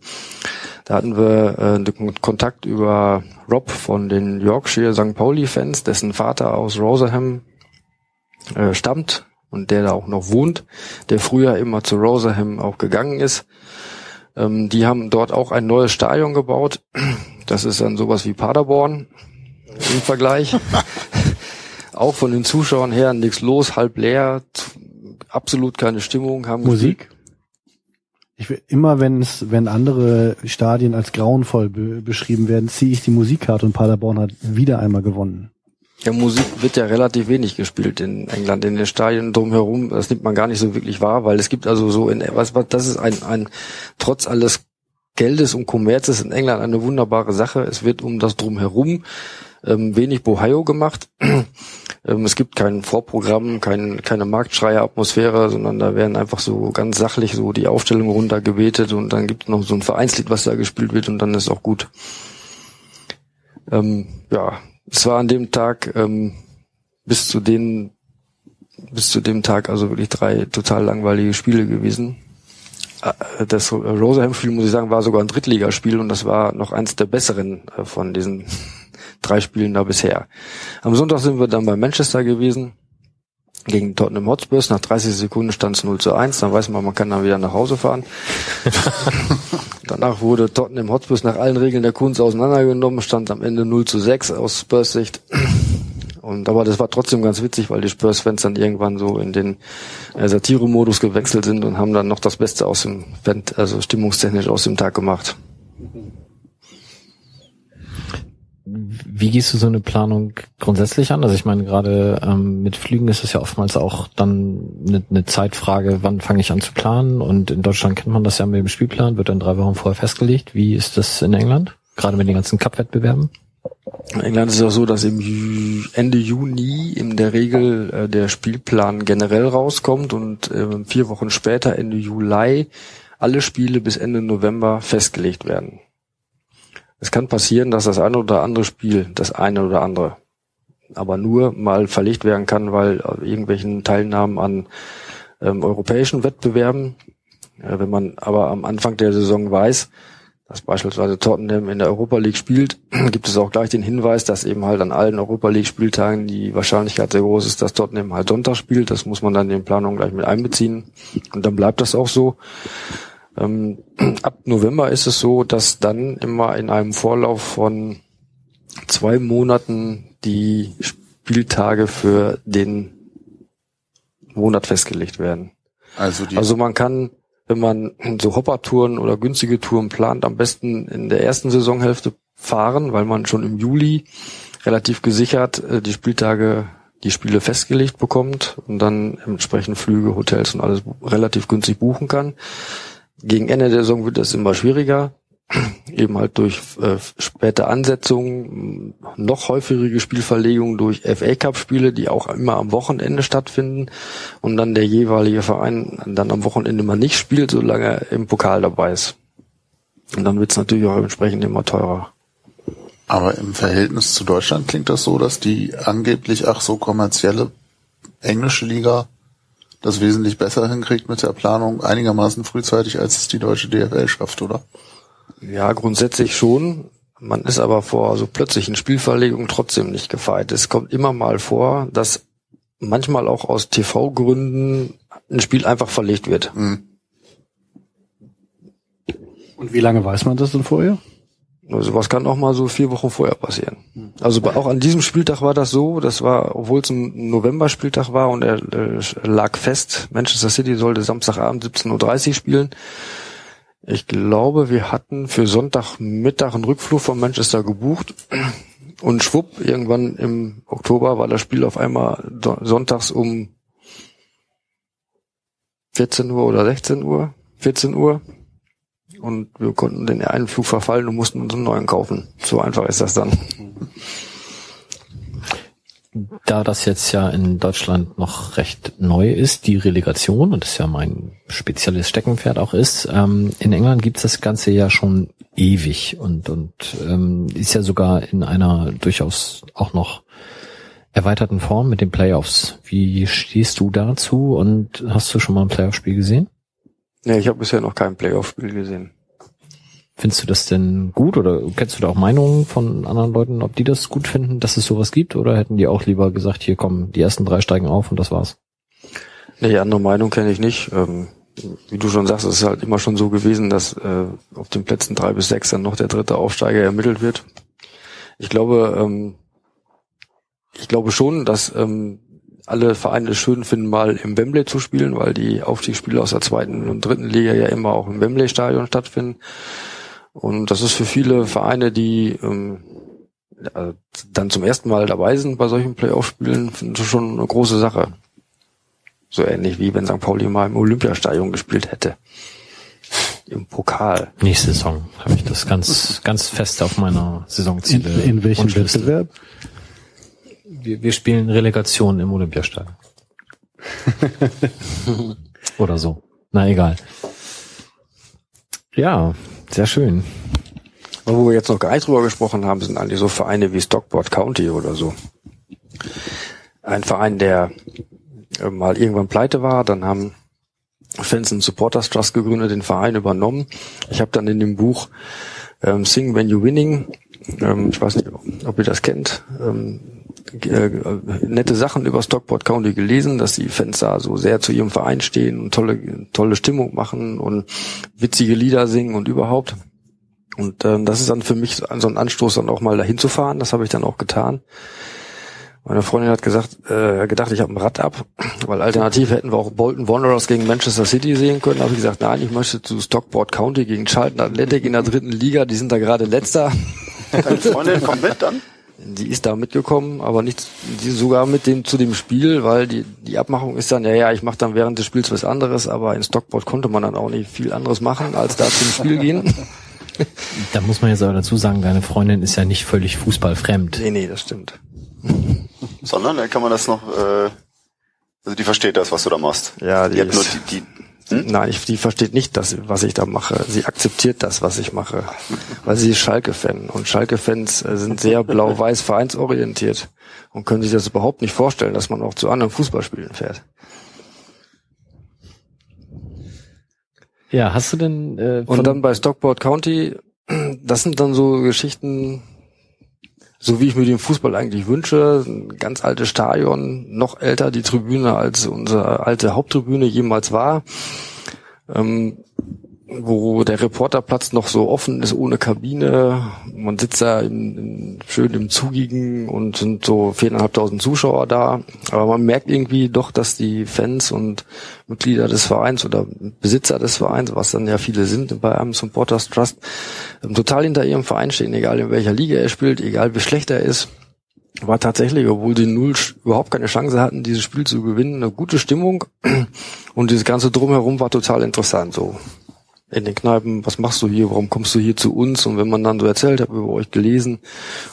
Da hatten wir äh, Kontakt über Rob von den Yorkshire St. Pauli-Fans, dessen Vater aus Rotherham äh, stammt und der da auch noch wohnt, der früher immer zu Rotherham auch gegangen ist. Ähm, die haben dort auch ein neues Stadion gebaut. Das ist dann sowas wie Paderborn im Vergleich. auch von den Zuschauern her nichts los, halb leer, absolut keine Stimmung. Haben Musik? Ich will, immer wenn es, wenn andere Stadien als grauenvoll be beschrieben werden, ziehe ich die Musikkarte und Paderborn hat wieder einmal gewonnen. Ja, Musik wird ja relativ wenig gespielt in England, in den Stadien drumherum. Das nimmt man gar nicht so wirklich wahr, weil es gibt also so in, was, was, das ist ein, ein, trotz alles Geldes und Kommerzes in England eine wunderbare Sache. Es wird um das drumherum ähm, wenig Bohio gemacht. ähm, es gibt kein Vorprogramm, kein, keine Marktschreier-Atmosphäre, sondern da werden einfach so ganz sachlich so die Aufstellungen runtergebetet und dann gibt es noch so ein Vereinslied, was da gespielt wird und dann ist auch gut. Ähm, ja, es war an dem Tag ähm, bis zu den bis zu dem Tag also wirklich drei total langweilige Spiele gewesen. Äh, das Roseham-Spiel, muss ich sagen, war sogar ein Drittligaspiel und das war noch eins der besseren äh, von diesen drei Spielen da bisher. Am Sonntag sind wir dann bei Manchester gewesen gegen Tottenham Hotspurs. Nach 30 Sekunden stand es 0 zu 1. Dann weiß man, man kann dann wieder nach Hause fahren. Danach wurde Tottenham Hotspurs nach allen Regeln der Kunst auseinandergenommen, stand am Ende 0 zu 6 aus Spurs Sicht. Und aber das war trotzdem ganz witzig, weil die Spurs-Fans dann irgendwann so in den äh, Satire-Modus gewechselt sind und haben dann noch das Beste aus dem Band, also stimmungstechnisch aus dem Tag gemacht. Wie gehst du so eine Planung grundsätzlich an? Also ich meine, gerade ähm, mit Flügen ist es ja oftmals auch dann eine, eine Zeitfrage, wann fange ich an zu planen? Und in Deutschland kennt man das ja mit dem Spielplan, wird dann drei Wochen vorher festgelegt. Wie ist das in England? Gerade mit den ganzen Cup-Wettbewerben? In England ist es auch so, dass im Ende Juni in der Regel äh, der Spielplan generell rauskommt und äh, vier Wochen später, Ende Juli, alle Spiele bis Ende November festgelegt werden. Es kann passieren, dass das eine oder andere Spiel, das eine oder andere, aber nur mal verlegt werden kann, weil irgendwelchen Teilnahmen an ähm, europäischen Wettbewerben, äh, wenn man aber am Anfang der Saison weiß, dass beispielsweise Tottenham in der Europa League spielt, gibt es auch gleich den Hinweis, dass eben halt an allen Europa League Spieltagen die Wahrscheinlichkeit sehr groß ist, dass Tottenham halt Sonntag spielt. Das muss man dann in den Planungen gleich mit einbeziehen. Und dann bleibt das auch so. Ähm, ab November ist es so, dass dann immer in einem Vorlauf von zwei Monaten die Spieltage für den Monat festgelegt werden. Also, also man kann wenn man so Hopper-Touren oder günstige Touren plant, am besten in der ersten Saisonhälfte fahren, weil man schon im Juli relativ gesichert äh, die Spieltage, die Spiele festgelegt bekommt und dann entsprechend Flüge, Hotels und alles relativ günstig buchen kann. Gegen Ende der Saison wird das immer schwieriger eben halt durch äh, späte Ansetzungen, noch häufigere Spielverlegungen durch FA Cup Spiele, die auch immer am Wochenende stattfinden und dann der jeweilige Verein dann am Wochenende mal nicht spielt, solange er im Pokal dabei ist. Und dann wird es natürlich auch entsprechend immer teurer. Aber im Verhältnis zu Deutschland klingt das so, dass die angeblich ach so kommerzielle englische Liga das wesentlich besser hinkriegt mit der Planung einigermaßen frühzeitig, als es die deutsche DFL schafft, oder? Ja, grundsätzlich schon. Man ist aber vor so plötzlichen Spielverlegungen trotzdem nicht gefeit. Es kommt immer mal vor, dass manchmal auch aus TV-Gründen ein Spiel einfach verlegt wird. Mhm. Und wie lange weiß man das denn vorher? Also was kann auch mal so vier Wochen vorher passieren. Also auch an diesem Spieltag war das so, das war, obwohl es ein November-Spieltag war und er äh, lag fest, Manchester City sollte Samstagabend 17.30 Uhr spielen Ich glaube, wir hatten für Sonntagmittag einen Rückflug von Manchester gebucht. Und schwupp, irgendwann im Oktober war das Spiel auf einmal sonntags um 14 Uhr oder 16 Uhr, 14 Uhr. Und wir konnten den einen Flug verfallen und mussten uns einen neuen kaufen. So einfach ist das dann da das jetzt ja in Deutschland noch recht neu ist, die Relegation, und das ja mein spezielles Steckenpferd auch ist, ähm, in England gibt's das Ganze ja schon ewig und, und ähm, ist ja sogar in einer durchaus auch noch erweiterten Form mit den Playoffs. Wie stehst du dazu und hast du schon mal ein Playoff-Spiel gesehen? Nee, ich habe bisher noch kein Playoff-Spiel gesehen. Findest du das denn gut oder kennst du da auch Meinungen von anderen Leuten, ob die das gut finden, dass es sowas gibt oder hätten die auch lieber gesagt, hier kommen die ersten drei steigen auf und das war's? Nee, andere Meinung kenne ich nicht. Ähm, wie du schon sagst, es ist halt immer schon so gewesen, dass äh, auf den Plätzen drei bis sechs dann noch der dritte Aufsteiger ermittelt wird. Ich glaube, ähm, ich glaube schon, dass ähm, alle Vereine es schön finden, mal im Wembley zu spielen, weil die Aufstiegsspiele aus der zweiten und dritten Liga ja immer auch im Wembley-Stadion stattfinden. Und das ist für viele Vereine, die ähm, ja, dann zum ersten Mal dabei sind bei solchen Playoff-Spielen, schon eine große Sache. So ähnlich wie wenn St. Pauli mal im Olympiastadion gespielt hätte. Im Pokal. Nächste Saison habe ich das ganz, ganz fest auf meiner Saisonziele. In, in welchem Wettbewerb? Wir, wir spielen Relegation im Olympiastadion. Oder so. Na egal. Ja, sehr schön. wo wir jetzt noch gar nicht drüber gesprochen haben, sind eigentlich so Vereine wie Stockport County oder so. Ein Verein, der äh, mal irgendwann pleite war, dann haben Fans einen Supporters Trust gegründet, den Verein übernommen. Ich habe dann in dem Buch ähm, Sing When You Winning, ähm, ich weiß nicht, ob ihr das kennt, ähm, äh, nette Sachen über Stockport County gelesen, dass die Fans da so sehr zu ihrem Verein stehen und tolle, tolle Stimmung machen und witzige Lieder singen und überhaupt. Und ähm, das ist dann für mich so ein Anstoß, dann auch mal dahin zu fahren. Das habe ich dann auch getan. Meine Freundin hat gesagt, äh, gedacht, ich habe ein Rad ab, weil alternativ hätten wir auch Bolton Wanderers gegen Manchester City sehen können. Da habe ich gesagt, nein, ich möchte zu Stockport County gegen Charlton Athletic in der dritten Liga. Die sind da gerade letzter. Deine Freundin kommt mit dann? Die ist da mitgekommen, aber nicht die sogar mit dem zu dem Spiel, weil die die Abmachung ist dann ja ja, ich mache dann während des Spiels was anderes, aber in Stockport konnte man dann auch nicht viel anderes machen als da zum Spiel gehen. Da muss man jetzt aber dazu sagen, deine Freundin ist ja nicht völlig fußballfremd. Nee, nee, das stimmt. Sondern dann kann man das noch, äh, also die versteht das, was du da machst. Ja, die, die hat ist, nur die, die hm? Nein, ich, die versteht nicht, das, was ich da mache. Sie akzeptiert das, was ich mache, weil sie ist Schalke-Fan und Schalke-Fans äh, sind sehr blau-weiß vereinsorientiert und können sich das überhaupt nicht vorstellen, dass man auch zu anderen Fußballspielen fährt. Ja, hast du denn äh, und dann bei Stockport County, das sind dann so Geschichten, so wie ich mir den Fußball eigentlich wünsche, ein ganz altes Stadion, noch älter die Tribüne als unsere alte Haupttribüne jemals war. Ähm, wo der Reporterplatz noch so offen ist, ohne Kabine. Man sitzt da in, in, schön im Zugigen und sind so viereinhalbtausend Zuschauer da. Aber man merkt irgendwie doch, dass die Fans und Mitglieder des Vereins oder Besitzer des Vereins, was dann ja viele sind bei einem Supporters Trust, ähm, total hinter ihrem Verein stehen, egal in welcher Liga er spielt, egal wie schlecht er ist war tatsächlich, obwohl die Null überhaupt keine Chance hatten, dieses Spiel zu gewinnen, eine gute Stimmung und dieses ganze Drumherum war total interessant. So in den Kneipen, was machst du hier, warum kommst du hier zu uns? Und wenn man dann so erzählt, habe über euch gelesen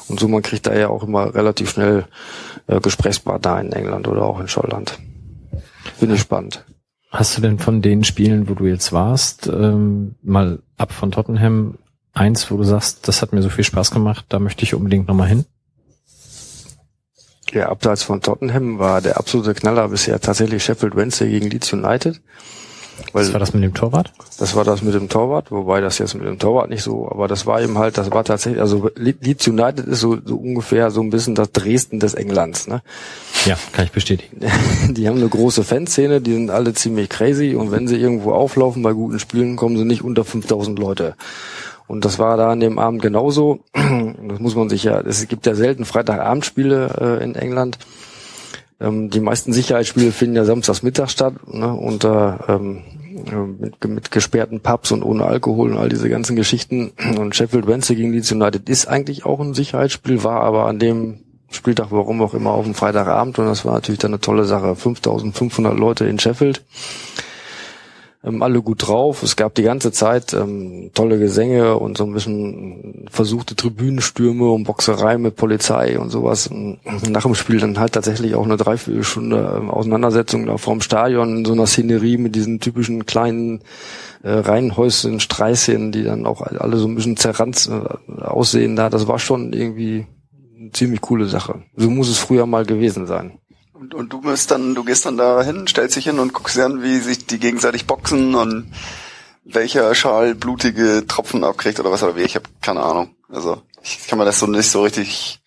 und so, man kriegt da ja auch immer relativ schnell äh, Gesprächspartner in England oder auch in Schottland. Finde ich spannend. Hast du denn von den Spielen, wo du jetzt warst, ähm, mal ab von Tottenham eins, wo du sagst, das hat mir so viel Spaß gemacht, da möchte ich unbedingt nochmal hin? Ja, abseits von Tottenham war der absolute Knaller bisher tatsächlich Sheffield Wednesday gegen Leeds United. Weil, Was war das mit dem Torwart? Das war das mit dem Torwart, wobei das jetzt mit dem Torwart nicht so, aber das war eben halt, das war tatsächlich, also Leeds United ist so, so ungefähr so ein bisschen das Dresden des Englands, ne? Ja, kann ich bestätigen. Die haben eine große Fanszene, die sind alle ziemlich crazy und wenn sie irgendwo auflaufen bei guten Spielen, kommen sie nicht unter 5000 Leute. Und das war da an dem Abend genauso. Das muss man sich ja, es gibt ja selten Freitagabendspiele äh, in England. Ähm, die meisten Sicherheitsspiele finden ja samstags Mittag statt. Ne? Und da ähm, mit, mit gesperrten Pubs und ohne Alkohol und all diese ganzen Geschichten. Und Sheffield Wednesday gegen Leeds United ist eigentlich auch ein Sicherheitsspiel, war aber an dem Spieltag, warum auch immer, auf dem Freitagabend und das war natürlich dann eine tolle Sache. 5500 Leute in Sheffield ähm, alle gut drauf. Es gab die ganze Zeit ähm, tolle Gesänge und so ein bisschen versuchte Tribünenstürme und Boxerei mit Polizei und sowas. Und nach dem Spiel dann halt tatsächlich auch eine Dreiviertelstunde ähm, Auseinandersetzung da vorm Stadion in so einer Szenerie mit diesen typischen kleinen äh, Reihenhäuschen, Streißchen, die dann auch alle so ein bisschen zerranzt äh, aussehen da. Das war schon irgendwie eine ziemlich coole Sache. So muss es früher mal gewesen sein. Und, und du bist dann, du gehst dann da hin, stellst dich hin und guckst dir an, wie sich die gegenseitig boxen und welcher Schal blutige Tropfen abkriegt oder was oder wie. Ich habe keine Ahnung. Also ich kann mir das so nicht so richtig.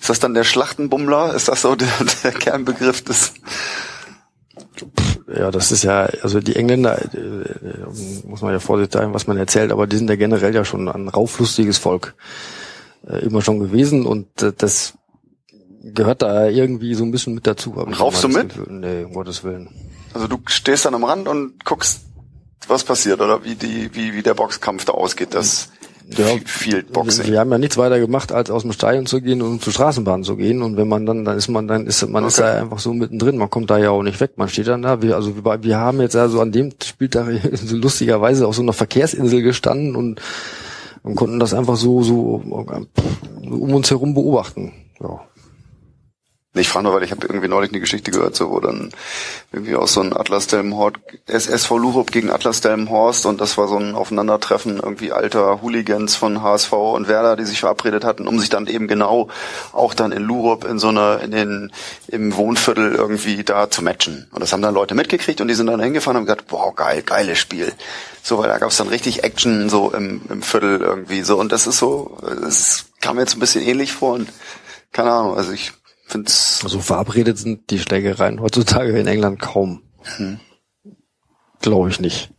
Ist das dann der Schlachtenbummler? Ist das so der, der Kernbegriff des? Ja, das ist ja, also die Engländer, äh, muss man ja vorsichtig sein, was man erzählt, aber die sind ja generell ja schon ein rauflustiges Volk äh, immer schon gewesen und äh, das gehört da irgendwie so ein bisschen mit dazu. Raufst du mit? Gefühl. Nee, um Gottes Willen. Also du stehst dann am Rand und guckst, was passiert oder wie die, wie, wie der Boxkampf da ausgeht, das ja, Field Boxing. Wir haben ja nichts weiter gemacht, als aus dem Stadion zu gehen und zur Straßenbahn zu gehen. Und wenn man dann, dann ist man, dann ist man okay. ist da einfach so mittendrin. Man kommt da ja auch nicht weg. Man steht dann da. Wir, also wir, wir haben jetzt also an dem Spieltag so lustigerweise auf so einer Verkehrsinsel gestanden und, und konnten das einfach so, so um uns herum beobachten. Ja. Ich frage nur, weil ich habe irgendwie neulich eine Geschichte gehört, so wo dann irgendwie auch so ein Atlas Delmenhorst, SSV Lurup gegen Atlas Delmenhorst und das war so ein Aufeinandertreffen irgendwie alter Hooligans von HSV und Werder, die sich verabredet hatten, um sich dann eben genau auch dann in Lurup in so einer, in den, im Wohnviertel irgendwie da zu matchen. Und das haben dann Leute mitgekriegt und die sind dann hingefahren und haben gesagt, wow, geil, geiles Spiel. So, weil da gab es dann richtig Action so im, im Viertel irgendwie so und das ist so, es kam mir jetzt ein bisschen ähnlich vor und keine Ahnung, also ich Find's also verabredet sind die Schlägereien heutzutage in England kaum. Hm. Glaube ich nicht.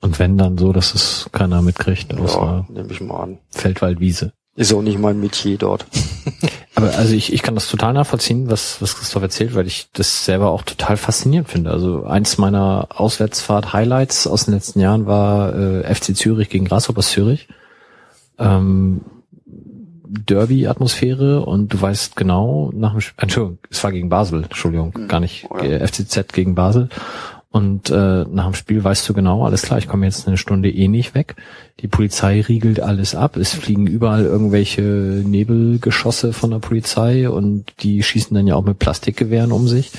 Und wenn dann so, dass es keiner mitkriegt, außer ja, ich mal an. Feldwaldwiese. Ist auch nicht mein Metier dort. Aber also ich, ich kann das total nachvollziehen, was, was Christoph erzählt, weil ich das selber auch total faszinierend finde. Also eins meiner Auswärtsfahrt-Highlights aus den letzten Jahren war äh, FC Zürich gegen Grasshoppers Zürich. Ähm, Derby-Atmosphäre und du weißt genau nach dem Spiel, Entschuldigung, es war gegen Basel, Entschuldigung, mhm. gar nicht oh ja. FCZ gegen Basel. Und äh, nach dem Spiel weißt du genau, alles klar, ich komme jetzt eine Stunde eh nicht weg. Die Polizei riegelt alles ab. Es fliegen überall irgendwelche Nebelgeschosse von der Polizei und die schießen dann ja auch mit Plastikgewehren um sich.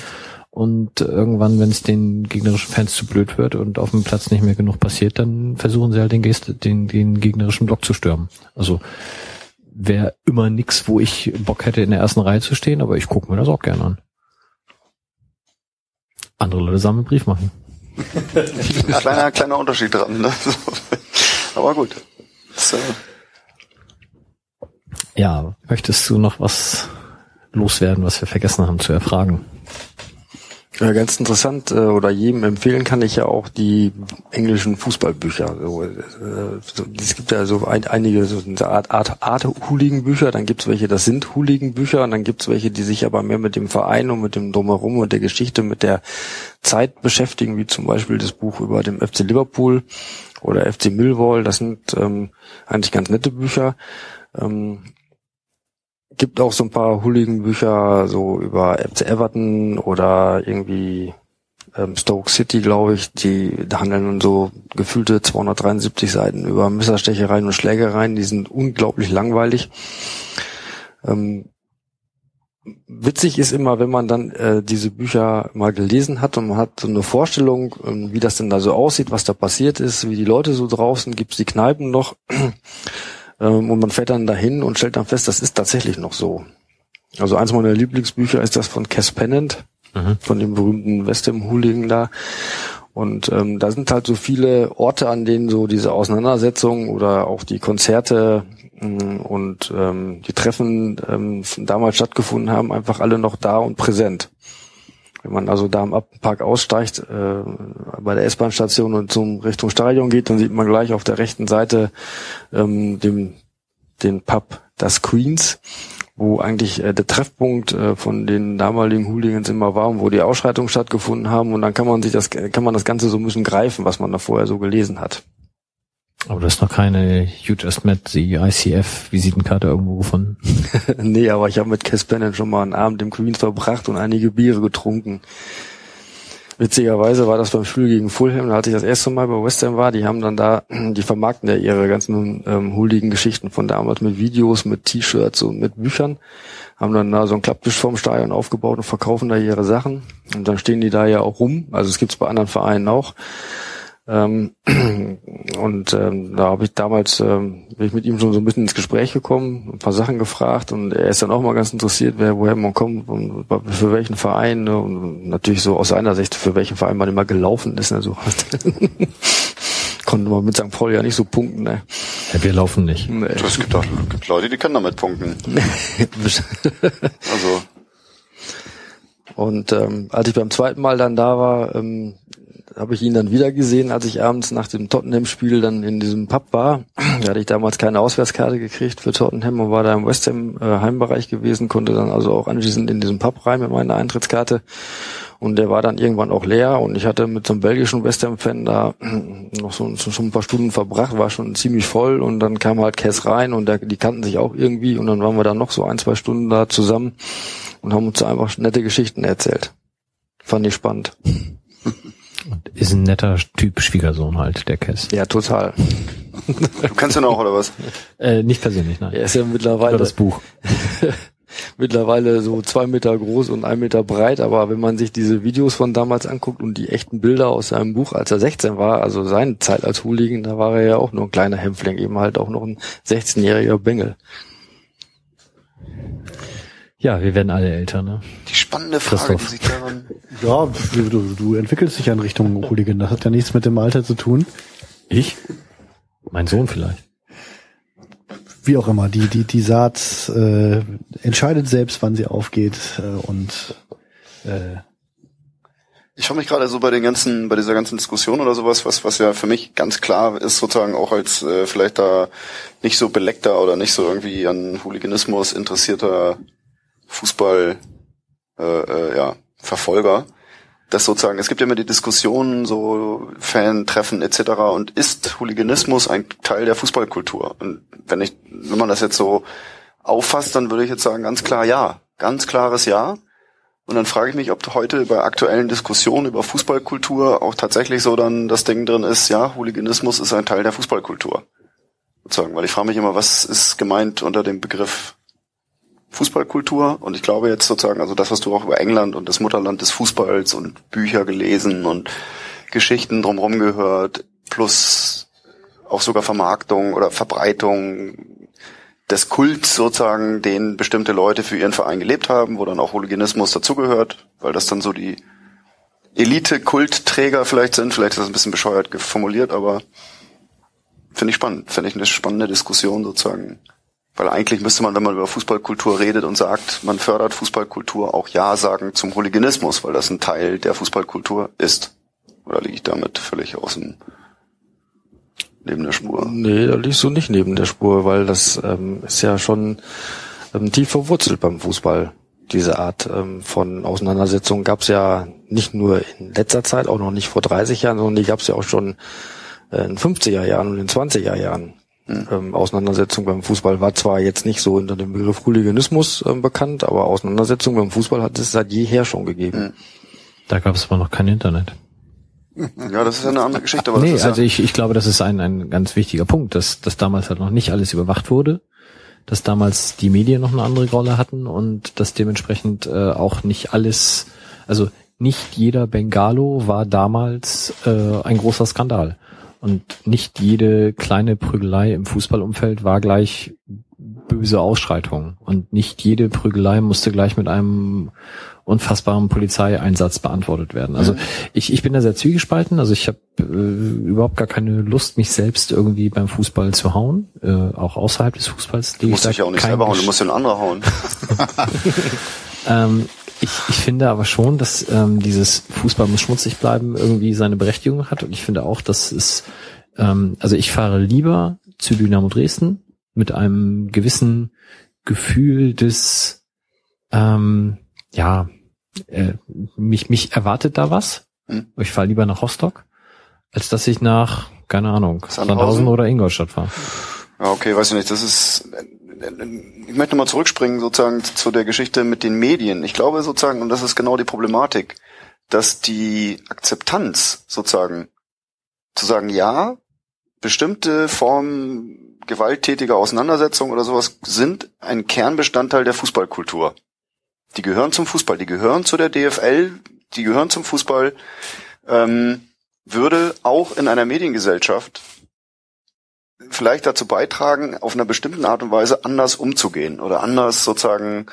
Und irgendwann, wenn es den gegnerischen Fans zu blöd wird und auf dem Platz nicht mehr genug passiert, dann versuchen sie halt den, Gest den, den gegnerischen Block zu stürmen. Also wäre immer nix, wo ich Bock hätte, in der ersten Reihe zu stehen, aber ich gucke mir das auch gerne an. Andere Leute sammeln einen Brief machen. kleiner, kleiner Unterschied dran, ne? aber gut. So. Ja, möchtest du noch was loswerden, was wir vergessen haben zu erfragen? Ja, ganz interessant äh, oder jedem empfehlen kann ich ja auch die englischen Fußballbücher. Äh, es gibt ja so ein, einige so eine Art, Art, Art Hooligan-Bücher, dann gibt's welche, das sind Hooligan-Bücher und dann gibt's welche, die sich aber mehr mit dem Verein und mit dem Drumherum und der Geschichte, mit der Zeit beschäftigen, wie zum Beispiel das Buch über dem FC Liverpool oder FC Millwall. Das sind ähm, eigentlich ganz nette Bücher. Ähm, gibt auch so ein paar Hooligan-Bücher so über FC Everton oder irgendwie ähm, Stoke City, glaube ich, die handeln so gefühlte 273 Seiten über Messerstechereien und Schlägereien, die sind unglaublich langweilig. Ähm, witzig ist immer, wenn man dann äh, diese Bücher mal gelesen hat und man hat so eine Vorstellung, ähm, wie das denn da so aussieht, was da passiert ist, wie die Leute so draußen, gibt's die Kneipen noch ähm, und man fährt dann dahin und stellt dann fest, das ist tatsächlich noch so. Also eins meiner Lieblingsbücher ist das von Cass Pennant, mhm. von dem berühmten West Hooligan da. Und ähm, da sind halt so viele Orte, an denen so diese Auseinandersetzungen oder auch die Konzerte mh, und ähm, die Treffen ähm, damals stattgefunden haben, einfach alle noch da und präsent. Wenn man also da am Appenpark aussteigt, äh, bei der S-Bahn-Station und zum Richtung Stadion geht, dann sieht man gleich auf der rechten Seite ähm, dem, den Pub das Queens. wo eigentlich äh, der Treffpunkt äh, von den damaligen Hooligans immer war und wo die Ausschreitungen stattgefunden haben und dann kann man sich das kann man das Ganze so ein bisschen greifen, was man da vorher so gelesen hat. Aber du hast noch keine You Just Met die ICF Visitenkarte irgendwo gefunden? nee, aber ich habe mit Cass Bennett schon mal einen Abend im Queens verbracht und einige Biere getrunken. Witzigerweise war das beim Spiel gegen Fulham, als ich das erste Mal bei West Ham war, die haben dann da, die vermarkten ja ihre ganzen ähm, huldigen Geschichten von damals mit Videos, mit T-Shirts und mit Büchern, haben dann da so einen Klapptisch vorm Stadion aufgebaut und verkaufen da ihre Sachen. Und dann stehen die da ja auch rum, also es gibt's bei anderen Vereinen auch. Ähm, und ähm, da habe ich damals ähm, bin ich mit ihm schon so ein bisschen ins Gespräch gekommen, ein paar Sachen gefragt und er ist dann auch mal ganz interessiert, wer woher man kommt und für welchen Verein ne? und natürlich so aus seiner Sicht für welchen Verein man immer gelaufen ist. Ne? So. Konnte man mit St. Paul ja nicht so punkten. Ne? Ja, wir laufen nicht. Nee. Es gibt, auch, gibt Leute, die können damit punkten. also und ähm, als ich beim zweiten Mal dann da war, ähm, habe ich ihn dann wieder gesehen, als ich abends nach dem Tottenham-Spiel dann in diesem Pub war. Da hatte ich damals keine Auswärtskarte gekriegt für Tottenham und war da im West Ham äh, Heimbereich gewesen, konnte dann also auch anschließend in diesem Pub rein mit meiner Eintrittskarte. Und der war dann irgendwann auch leer und ich hatte mit so einem belgischen West Ham-Fan da noch so, so, schon ein paar Stunden verbracht, war schon ziemlich voll und dann kam halt Cass rein und der, die kannten sich auch irgendwie und dann waren wir dann noch so ein, zwei Stunden da zusammen und haben uns einfach nette Geschichten erzählt. Fand ich spannend. Und ist ein netter Typ Schwiegersohn halt, der Kess. Ja, total. Du kennst ihn auch, oder was? Äh, nicht persönlich, nein. Er ist ja mittlerweile. Oder das Buch. mittlerweile so zwei Meter groß und ein Meter breit, aber wenn man sich diese Videos von damals anguckt und die echten Bilder aus seinem Buch, als er 16 war, also seine Zeit als Hooligan, da war er ja auch nur ein kleiner Hämpfling, eben halt auch noch ein 16-jähriger Bengel. Ja, wir werden alle älter, ne? Die spannende Frage, die sich daran... Ja, du, du entwickelst dich ja in Richtung Hooligan. Das hat ja nichts mit dem Alter zu tun. Ich? Mein Sohn vielleicht. Wie auch immer, die, die, die Saat äh, entscheidet selbst, wann sie aufgeht äh, und äh, ich frage mich gerade so bei den ganzen, bei dieser ganzen Diskussion oder sowas, was, was ja für mich ganz klar ist, sozusagen auch als äh, vielleicht da nicht so beleckter oder nicht so irgendwie an Hooliganismus interessierter Fußball äh, äh, ja, Verfolger, dass sozusagen, es gibt ja immer die Diskussionen, so Fan-Treffen etc. und ist Hooliganismus ein Teil der Fußballkultur? Und wenn ich, wenn man das jetzt so auffasst, dann würde ich jetzt sagen, ganz klar ja. Ganz klares Ja. Und dann frage ich mich, ob heute bei aktuellen Diskussionen über Fußballkultur auch tatsächlich so dann das Ding drin ist, ja, Hooliganismus ist ein Teil der Fußballkultur. Sozusagen, weil ich frage mich immer, was ist gemeint unter dem Begriff Fußballkultur. Und ich glaube jetzt sozusagen, also das, was du auch über England und das Mutterland des Fußballs und Bücher gelesen und Geschichten drumherum gehört, plus auch sogar Vermarktung oder Verbreitung des Kults sozusagen, den bestimmte Leute für ihren Verein gelebt haben, wo dann auch Hooliganismus dazugehört, weil das dann so die Elite-Kultträger vielleicht sind. Vielleicht ist das ein bisschen bescheuert formuliert, aber finde ich spannend. Finde ich eine spannende Diskussion sozusagen weil eigentlich müsste man, wenn man über Fußballkultur redet und sagt, man fördert Fußballkultur, auch Ja sagen zum Hooliganismus, weil das ein Teil der Fußballkultur ist. Oder liege ich damit völlig außen neben der Spur? Nee, da liegst du nicht neben der Spur, weil das ähm, ist ja schon ähm, tief verwurzelt beim Fußball. Diese Art ähm, von Auseinandersetzung gab es ja nicht nur in letzter Zeit, auch noch nicht vor 30 Jahren, sondern die gab es ja auch schon äh, in 50er Jahren und in 20er Jahren ähm, Auseinandersetzung beim Fußball war zwar jetzt nicht so unter dem Begriff Hooliganismus ähm, bekannt, aber Auseinandersetzung beim Fußball hat es seit jeher schon gegeben. Da gab es aber noch kein Internet. Ja, das ist ja eine andere Geschichte. Aber nee, das ist also ja ich, ich glaube, das ist ein, ein ganz wichtiger Punkt, dass, dass damals halt noch nicht alles überwacht wurde, dass damals die Medien noch eine andere Rolle hatten und dass dementsprechend äh, auch nicht alles, also nicht jeder Bengalo war damals äh, ein großer Skandal. Und nicht jede kleine Prügelei im Fußballumfeld war gleich böse Ausschreitung. Und nicht jede Prügelei musste gleich mit einem unfassbaren Polizeieinsatz beantwortet werden. Also ich, ich bin da sehr zwiegespalten. Also ich habe äh, überhaupt gar keine Lust, mich selbst irgendwie beim Fußball zu hauen, äh, auch außerhalb des Fußballs. Du musst dich ja auch nicht selber hauen, du musst den anderen hauen. ähm, ich, ich finde aber schon, dass ähm, dieses Fußball muss schmutzig bleiben irgendwie seine Berechtigung hat und ich finde auch, dass es, ähm, also ich fahre lieber zu Dynamo Dresden mit einem gewissen Gefühl des, ähm, ja, äh, mich, mich erwartet da was. Hm. Ich fahre lieber nach Rostock, als dass ich nach, keine Ahnung, Sandhausen, Sandhausen oder Ingolstadt fahre. Ja, okay, weiß ich nicht. Das ist, ich möchte mal zurückspringen sozusagen zu der Geschichte mit den Medien. Ich glaube sozusagen, und das ist genau die Problematik, dass die Akzeptanz sozusagen zu sagen, ja, bestimmte Formen gewalttätiger Auseinandersetzung oder sowas sind ein Kernbestandteil der Fußballkultur. Die gehören zum Fußball, die gehören zu der DFL, die gehören zum Fußball, ähm, würde auch in einer Mediengesellschaft vielleicht dazu beitragen, auf einer bestimmten Art und Weise anders umzugehen oder anders sozusagen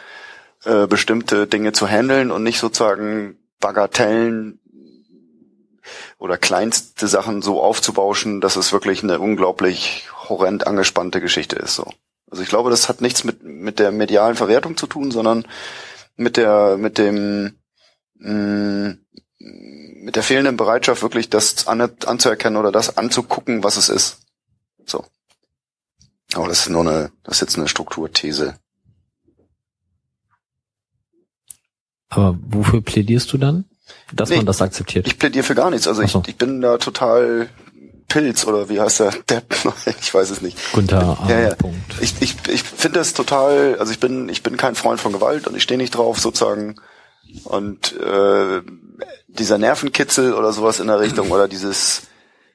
äh, bestimmte Dinge zu handeln und nicht sozusagen Bagatellen oder kleinste Sachen so aufzubauschen, dass es wirklich eine unglaublich horrend angespannte Geschichte ist. So. Also ich glaube, das hat nichts mit mit der medialen Verwertung zu tun, sondern mit der mit dem mh, mm, mit der fehlenden Bereitschaft wirklich das an, anzuerkennen oder das anzugucken, was es ist. So. Aber das ist nur eine, das ist jetzt eine Strukturthese. Aber wofür plädierst du dann? Dass nee, man das akzeptiert? Ich plädiere für gar nichts. Also so. ich, ich bin da total Pilz oder wie heißt der? Depp? ich weiß es nicht. Gunther ja, ja. Punkt. Ich, ich, ich finde das total, also ich bin, ich bin kein Freund von Gewalt und ich stehe nicht drauf sozusagen. Und äh, dieser Nervenkitzel oder sowas in der Richtung oder dieses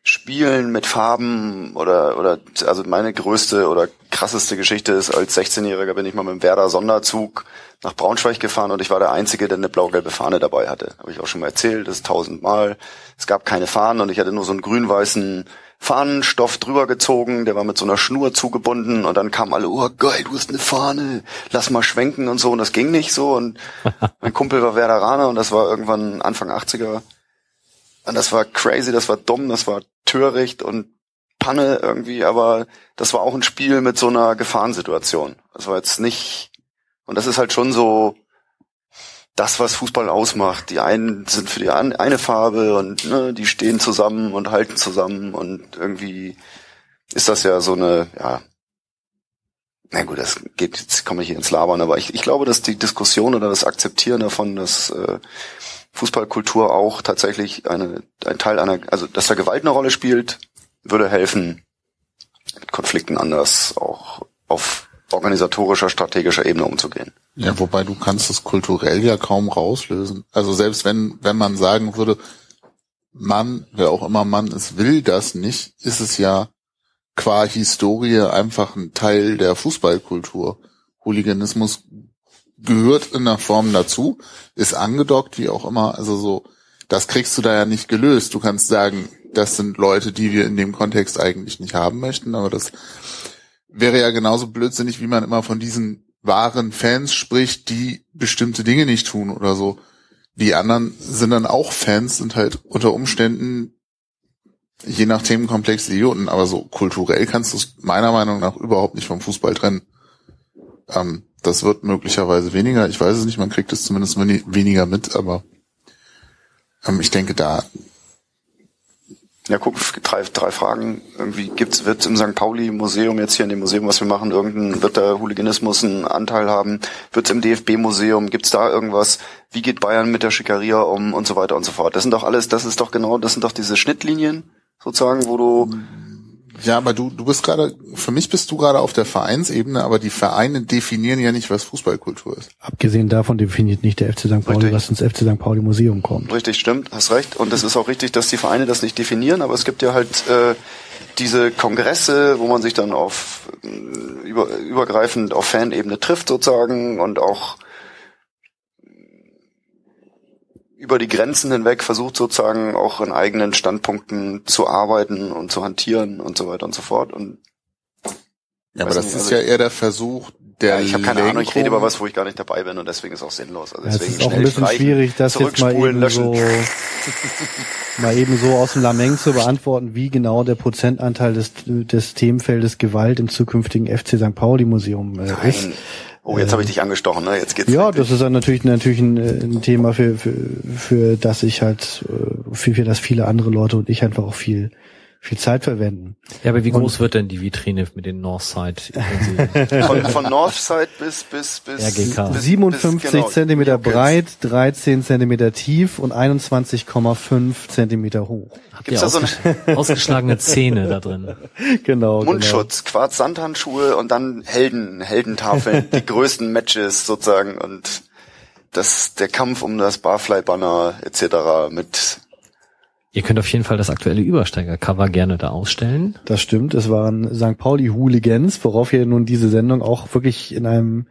Spielen mit Farben oder oder also meine größte oder krasseste Geschichte ist, als 16-Jähriger bin ich mal mit dem Werder Sonderzug nach Braunschweig gefahren und ich war der Einzige, der eine blau-gelbe Fahne dabei hatte. Habe ich auch schon mal erzählt, das ist tausendmal. Es gab keine Fahnen und ich hatte nur so einen grün-weißen Fahnenstoff drüber gezogen, der war mit so einer Schnur zugebunden und dann kamen alle, oh geil, du hast eine Fahne, lass mal schwenken und so und das ging nicht so und mein Kumpel war Werderaner und das war irgendwann Anfang 80er und das war crazy, das war dumm, das war töricht und Panne irgendwie, aber das war auch ein Spiel mit so einer Gefahrensituation. Das war jetzt nicht, und das ist halt schon so das, was Fußball ausmacht. Die einen sind für die eine Farbe und ne, die stehen zusammen und halten zusammen und irgendwie ist das ja so eine, ja, na gut, das geht, jetzt komme ich hier ins Labern, aber ich, ich glaube, dass die Diskussion oder das Akzeptieren davon, dass äh, Fußballkultur auch tatsächlich eine, ein Teil einer, also dass da Gewalt eine Rolle spielt, würde helfen, mit Konflikten anders auch auf organisatorischer, strategischer Ebene umzugehen. Ja, wobei du kannst es kulturell ja kaum rauslösen. Also selbst wenn, wenn man sagen würde, Mann, wer auch immer Mann ist, will das nicht, ist es ja qua Historie einfach ein Teil der Fußballkultur. Hooliganismus gehört in der Form dazu, ist angedockt, wie auch immer. Also so, das kriegst du da ja nicht gelöst. Du kannst sagen, das sind Leute, die wir in dem Kontext eigentlich nicht haben möchten, aber das wäre ja genauso blödsinnig, wie man immer von diesen wahren Fans spricht, die bestimmte Dinge nicht tun oder so. Die anderen sind dann auch Fans, sind halt unter Umständen je nach Themenkomplex Idioten, aber so kulturell kannst du es meiner Meinung nach überhaupt nicht vom Fußball trennen. Ähm, das wird möglicherweise weniger. Ich weiß es nicht, man kriegt es zumindest weniger mit, aber ähm, ich denke da. Ja, guck, drei, drei Fragen. Irgendwie gibt's, wird im St. Pauli Museum jetzt hier in dem Museum, was wir machen, irgendein, wird der Hooliganismus einen Anteil haben? Wird's im DFB Museum? Gibt's da irgendwas? Wie geht Bayern mit der Schikaria um und so weiter und so fort? Das sind doch alles, das ist doch genau, das sind doch diese Schnittlinien sozusagen, wo du ja, aber du, du bist gerade, für mich bist du gerade auf der Vereinsebene, aber die Vereine definieren ja nicht, was Fußballkultur ist. Abgesehen davon definiert nicht der FC St. Pauli, richtig. was ins FC St. Pauli Museum kommt. Richtig, stimmt, hast recht. Und es ist auch richtig, dass die Vereine das nicht definieren, aber es gibt ja halt äh, diese Kongresse, wo man sich dann auf äh, über, übergreifend auf Fanebene trifft sozusagen und auch über die Grenzen hinweg versucht sozusagen auch in eigenen Standpunkten zu arbeiten und zu hantieren und so weiter und so fort. Und ja, aber das nicht, ist also ja eher der Versuch der ja, ich habe keine Ahnung, ich rede über was, wo ich gar nicht dabei bin und deswegen ist es auch sinnlos. Also deswegen es ist auch ein bisschen schwierig, das jetzt mal eben löschen. so mal eben so aus dem Lameng zu beantworten, wie genau der Prozentanteil des, des Themenfeldes Gewalt im zukünftigen FC St. Pauli Museum äh, ist. Oh, jetzt habe ich dich angestochen, ne? Jetzt geht's. Ja, das ist dann natürlich natürlich ein, ein Thema für, für für das ich halt äh, für, für das viele andere Leute und ich einfach auch viel viel Zeit verwenden. Ja, aber wie groß und wird denn die Vitrine mit den Northside? von, von Northside bis bis bis, RGK. bis 57 bis, genau, Zentimeter breit, 13 Zentimeter tief und 21,5 Zentimeter hoch. Habt Gibt's da so eine ausgeschlagene Zähne da drin? Genau. Mundschutz, genau. Quarz-Sandhandschuhe und dann Helden, Heldentafeln, die größten Matches sozusagen und das der Kampf um das Barfly-Banner etc. mit Ihr könnt auf jeden Fall das aktuelle Übersteiger-Cover gerne da ausstellen. Das stimmt. Es waren St. Pauli Hooligans, worauf ihr nun diese Sendung auch wirklich in einem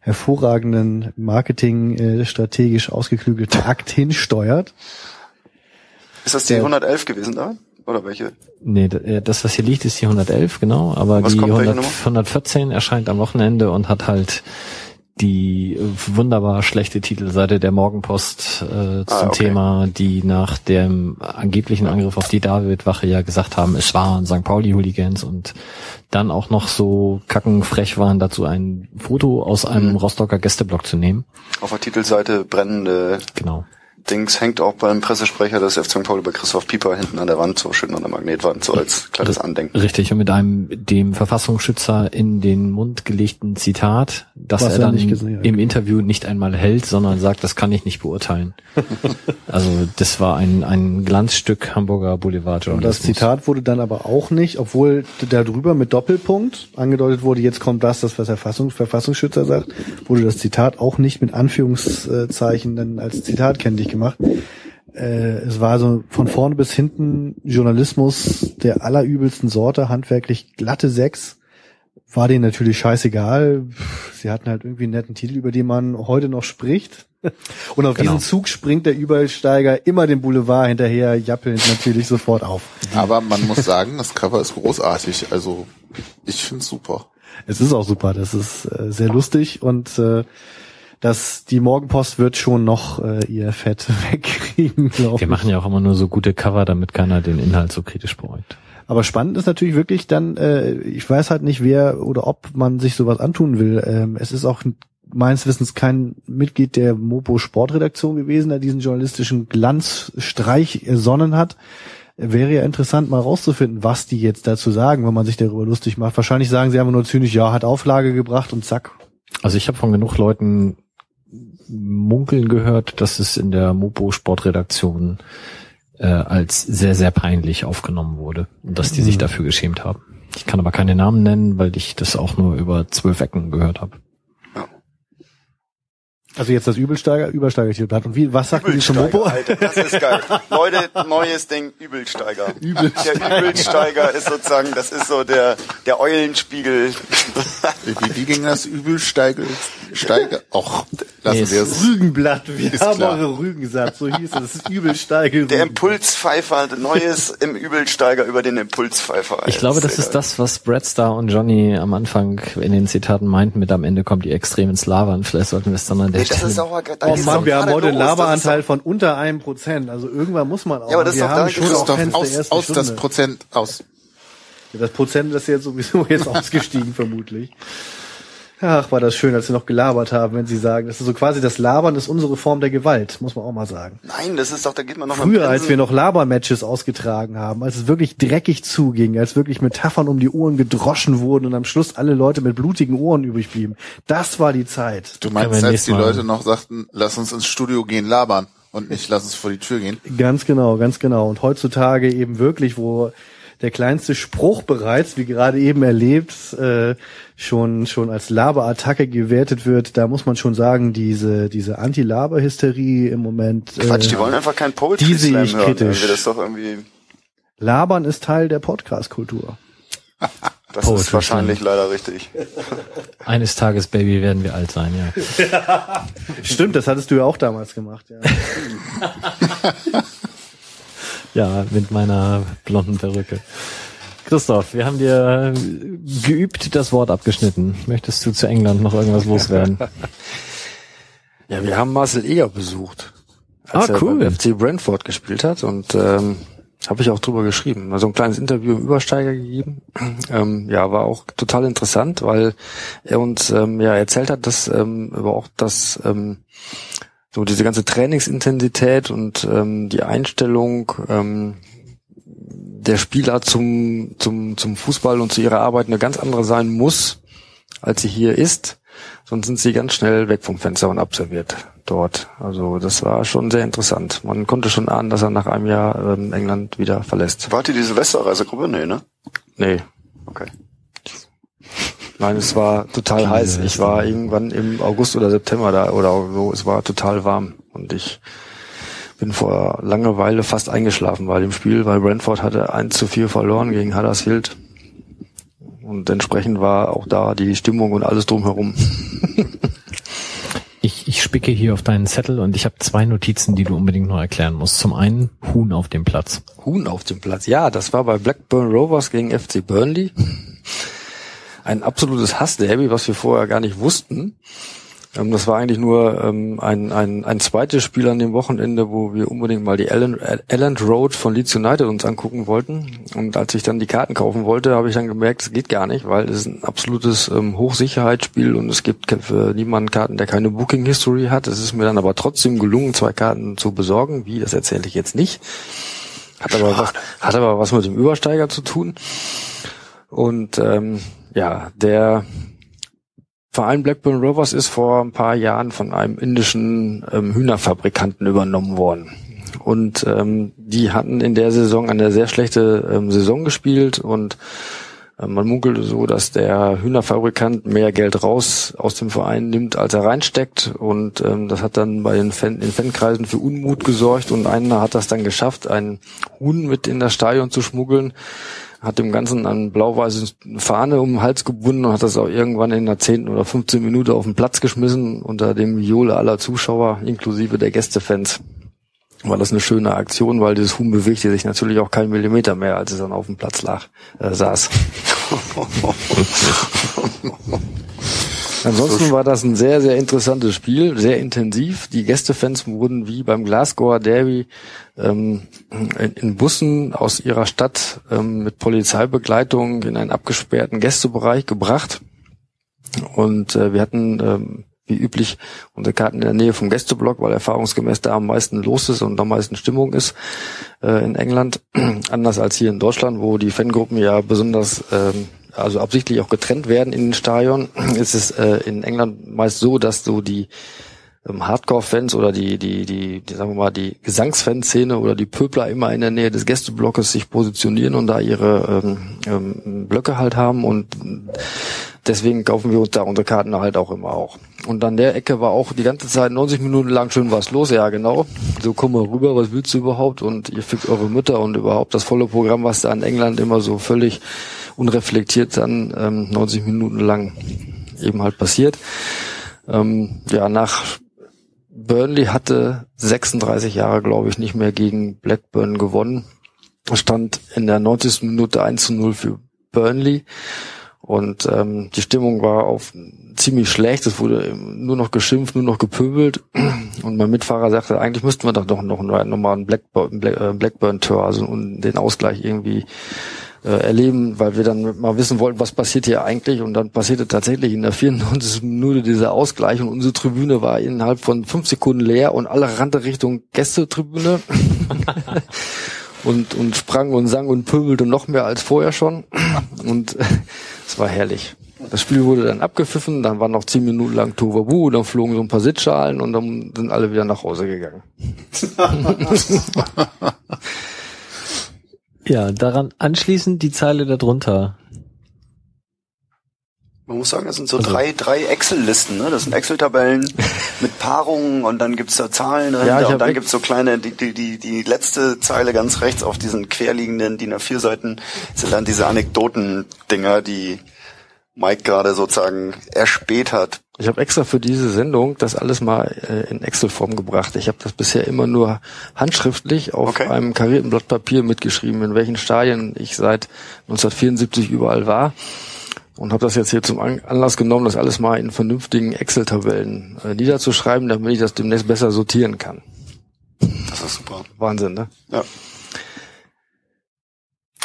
hervorragenden Marketing äh, strategisch ausgeklügelten Akt hinsteuert. Ist das die 111 gewesen da? Oder welche? Nee, äh, das, was hier liegt, ist die 111, genau. Aber was die 100, 114 erscheint am Wochenende und hat halt die wunderbar schlechte Titelseite der Morgenpost äh, zum ah, okay. Thema, die nach dem angeblichen Angriff auf die Davidwache ja gesagt haben, es waren St. Pauli-Hooligans und dann auch noch so kackenfrech waren, dazu ein Foto aus einem mhm. Rostocker Gästeblock zu nehmen. Auf der Titelseite brennende genau. Dings hängt auch beim Pressesprecher des FC St. Pauli bei Christoph Pieper hinten an der Wand, so schön an der Magnetwand, so als kleines Andenken. Richtig, und mit einem dem Verfassungsschützer in den Mund gelegten Zitat, das Was er dann gesehen, im Interview nicht einmal hält, sondern sagt, das kann ich nicht beurteilen. also das war ein, ein Glanzstück Hamburger Boulevard. Und das Zitat wurde dann aber auch nicht, obwohl da drüber mit Doppelpunkt angedeutet wurde, jetzt kommt das, das was der Verfassungs Verfassungsschützer sagt, wurde das Zitat auch nicht mit Anführungszeichen dann als Zitat kenntlich gemacht. Äh, es war so von vorne bis hinten Journalismus der allerübelsten Sorte, handwerklich glatte Sechs. War denen natürlich scheißegal. Sie hatten halt irgendwie einen netten Titel, über den man heute noch spricht. Und auf genau. diesen Zug springt der Übersteiger immer den Boulevard hinterher, jappelnd natürlich sofort auf. Aber man muss sagen, das Cover ist großartig. Also ich finde es super. Es ist auch super. Das ist äh, sehr lustig und äh, dass die Morgenpost wird schon noch äh, ihr Fett wegkriegen, glaube Wir machen ja auch immer nur so gute Cover, damit keiner den Inhalt so kritisch beäugt. Aber spannend ist natürlich wirklich dann, äh, ich weiß halt nicht, wer oder ob man sich sowas antun will. Ähm, es ist auch meines Wissens kein Mitglied der Mopo Sportredaktion gewesen, der diesen journalistischen Glanzstreich ersonnen hat. Wäre ja interessant, mal rauszufinden, was die jetzt dazu sagen, wenn man sich darüber lustig macht. Wahrscheinlich sagen sie einfach nur zynisch, ja, hat Auflage gebracht und zack. Also ich habe von genug Leuten munkeln gehört, dass es in der Mopo Sportredaktion äh, als sehr, sehr peinlich aufgenommen wurde und dass die mhm. sich dafür geschämt haben. Ich kann aber keine Namen nennen, weil ich das auch nur über zwölf Ecken gehört habe. Also jetzt das Übelsteiger, Übersteiger-Titelblatt. Und wie, was sagt die zum Mopo? Alter, das ist geil. Leute, neues Ding, Übelsteiger. Übelsteiger. Der Übelsteiger ist sozusagen, das ist so der, der Eulenspiegel. Wie, wie ging das Übelsteiger? Steiger? Och, lassen nee, wir es. Rügenblatt, wir haben klar. eure Rügensatz, so hieß es. Das ist Übelsteiger. Der Impulspfeifer, Neues im Übelsteiger über den Impulspfeifer. Ich glaube, das ist das, was Brad Star und Johnny am Anfang in den Zitaten meinten, mit am Ende kommt die extremen Slavern. Vielleicht sollten wir es dann an der das ist auch, da oh Mann, wir haben heute einen Laberanteil von unter einem Prozent. Also irgendwann muss man auch. Ja, aber das wir ist haben doch schon auch Fans aus, aus das Prozent aus. Ja, das Prozent ist jetzt sowieso jetzt ausgestiegen vermutlich. Ach, war das schön, als Sie noch gelabert haben, wenn Sie sagen, das ist so quasi das Labern ist unsere Form der Gewalt, muss man auch mal sagen. Nein, das ist doch, da geht man noch Früher, als wir noch Labermatches ausgetragen haben, als es wirklich dreckig zuging, als wirklich Metaphern um die Ohren gedroschen wurden und am Schluss alle Leute mit blutigen Ohren übrig blieben. Das war die Zeit. Du meinst, als die Leute noch sagten, lass uns ins Studio gehen labern und nicht lass uns vor die Tür gehen? Ganz genau, ganz genau. Und heutzutage eben wirklich, wo der kleinste Spruch bereits, wie gerade eben erlebt, äh, schon schon als Laberattacke gewertet wird, da muss man schon sagen, diese diese Anti-Laber-Hysterie im Moment. Äh, Quatsch, die wollen einfach kein Poetry die sehe ich hören, kritisch. Das doch irgendwie Labern ist Teil der Podcast-Kultur. Das Poetry ist wahrscheinlich Slam. leider richtig. Eines Tages, Baby, werden wir alt sein, ja. Stimmt, das hattest du ja auch damals gemacht, ja. Ja, mit meiner blonden Perücke. Christoph, wir haben dir geübt das Wort abgeschnitten. Möchtest du zu England noch irgendwas loswerden? Ja, wir haben Marcel Eger besucht, als ah, cool. er beim FC Brentford gespielt hat und ähm, habe ich auch drüber geschrieben. Also ein kleines Interview im Übersteiger gegeben. Ähm, ja, war auch total interessant, weil er uns ähm, ja erzählt hat, dass ähm, aber auch das ähm, so diese ganze Trainingsintensität und ähm, die Einstellung, ähm, der Spieler zum, zum, zum Fußball und zu ihrer Arbeit eine ganz andere sein muss, als sie hier ist. Sonst sind sie ganz schnell weg vom Fenster und abserviert dort. Also das war schon sehr interessant. Man konnte schon ahnen, dass er nach einem Jahr ähm, England wieder verlässt. Wart ihr die Silvesterreisegruppe? Nee, ne? Nee. Okay. Nein, es war total heiß. Ich war irgendwann im August oder September da oder so. Es war total warm und ich bin vor Langeweile fast eingeschlafen bei dem Spiel, weil Brentford hatte 1 zu 4 verloren gegen Huddersfield. Und entsprechend war auch da die Stimmung und alles drumherum. ich, ich spicke hier auf deinen Zettel und ich habe zwei Notizen, die du unbedingt noch erklären musst. Zum einen Huhn auf dem Platz. Huhn auf dem Platz, ja, das war bei Blackburn Rovers gegen FC Burnley ein absolutes Hassderby, was wir vorher gar nicht wussten. Ähm, das war eigentlich nur ähm, ein, ein, ein zweites Spiel an dem Wochenende, wo wir unbedingt mal die Elland Road von Leeds United uns angucken wollten. Und als ich dann die Karten kaufen wollte, habe ich dann gemerkt, es geht gar nicht, weil es ist ein absolutes ähm, Hochsicherheitsspiel und es gibt für niemanden Karten, der keine Booking History hat. Es ist mir dann aber trotzdem gelungen, zwei Karten zu besorgen. Wie, das erzähle ich jetzt nicht. Hat aber, was, hat aber was mit dem Übersteiger zu tun. Und ähm, ja, der Verein Blackburn Rovers ist vor ein paar Jahren von einem indischen ähm, Hühnerfabrikanten übernommen worden. Und ähm, die hatten in der Saison eine sehr schlechte ähm, Saison gespielt und äh, man munkelte so, dass der Hühnerfabrikant mehr Geld raus aus dem Verein nimmt, als er reinsteckt. Und ähm, das hat dann bei den, Fan, den Fankreisen für Unmut gesorgt. Und einer hat das dann geschafft, einen Huhn mit in das Stadion zu schmuggeln hat dem Ganzen eine blau-weiße Fahne um den Hals gebunden und hat das auch irgendwann in der 10. oder 15 Minute auf den Platz geschmissen unter dem Viole aller Zuschauer, inklusive der Gästefans. War das eine schöne Aktion, weil dieses Huhn bewegte sich natürlich auch keinen Millimeter mehr, als es dann auf dem Platz lag, äh, saß. Ansonsten war das ein sehr, sehr interessantes Spiel, sehr intensiv. Die Gästefans wurden wie beim Glasgower Derby ähm, in, in, Bussen aus ihrer Stadt ähm, mit Polizeibegleitung in einen abgesperrten Gästebereich gebracht. Und äh, wir hatten ähm, wie üblich unsere Karten in der Nähe vom Gästeblock, weil erfahrungsgemäß da am meisten los ist und am meisten Stimmung ist äh, in England. Anders als hier in Deutschland, wo die Fangruppen ja besonders ähm, also absichtlich auch getrennt werden in den Stadion, ist es äh, in England meist so, dass so die ähm, Hardcore-Fans oder die, die, die, die, sagen wir mal, die Gesangsfanszene oder die Pöbler immer in der Nähe des Gästeblockes sich positionieren und da ihre ähm, ähm, Blöcke halt haben und deswegen kaufen wir uns da unsere Karten halt auch immer auch. Und an der Ecke war auch die ganze Zeit 90 Minuten lang schön was los, ja genau. So komm mal rüber, was willst du überhaupt? Und ihr fickt eure Mütter und überhaupt das volle Programm, was da in England immer so völlig unreflektiert dann ähm, 90 Minuten lang eben halt passiert. Ähm, ja, nach Burnley hatte 36 Jahre, glaube ich, nicht mehr gegen Blackburn gewonnen. Stand in der 90. Minute 1 zu 0 für Burnley. Und ähm, die Stimmung war auf ziemlich schlecht. Es wurde nur noch geschimpft, nur noch gepöbelt. Und mein Mitfahrer sagte, eigentlich müssten wir doch noch, noch, noch mal einen Blackburn, äh, Blackburn-Tor, also den Ausgleich irgendwie äh, erleben, weil wir dann mal wissen wollten, was passiert hier eigentlich. Und dann passierte tatsächlich in der 94. Minute dieser Ausgleich und unsere Tribüne war innerhalb von fünf Sekunden leer und alle rannte Richtung Gästetribüne und, und sprang und sang und pöbelte noch mehr als vorher schon. Und es war herrlich. Das Spiel wurde dann abgepfiffen, dann waren noch zehn Minuten lang Tovabu, dann flogen so ein paar Sitzschalen und dann sind alle wieder nach Hause gegangen. Ja, daran anschließend die Zeile darunter. Man muss sagen, das sind so also. drei, drei Excel-Listen, ne? Das sind Excel-Tabellen mit Paarungen und dann gibt's da Zahlen drin ja, und dann gibt's so kleine, die, die, die, die letzte Zeile ganz rechts auf diesen querliegenden DIN A4 Seiten sind dann diese Anekdoten-Dinger, die Mike gerade sozusagen erspäht hat. Ich habe extra für diese Sendung das alles mal äh, in Excel-Form gebracht. Ich habe das bisher immer nur handschriftlich auf okay. einem karierten Blatt Papier mitgeschrieben, in welchen Stadien ich seit 1974 überall war. Und habe das jetzt hier zum Anlass genommen, das alles mal in vernünftigen Excel-Tabellen äh, niederzuschreiben, damit ich das demnächst besser sortieren kann. Das ist super. Wahnsinn, ne? Ja.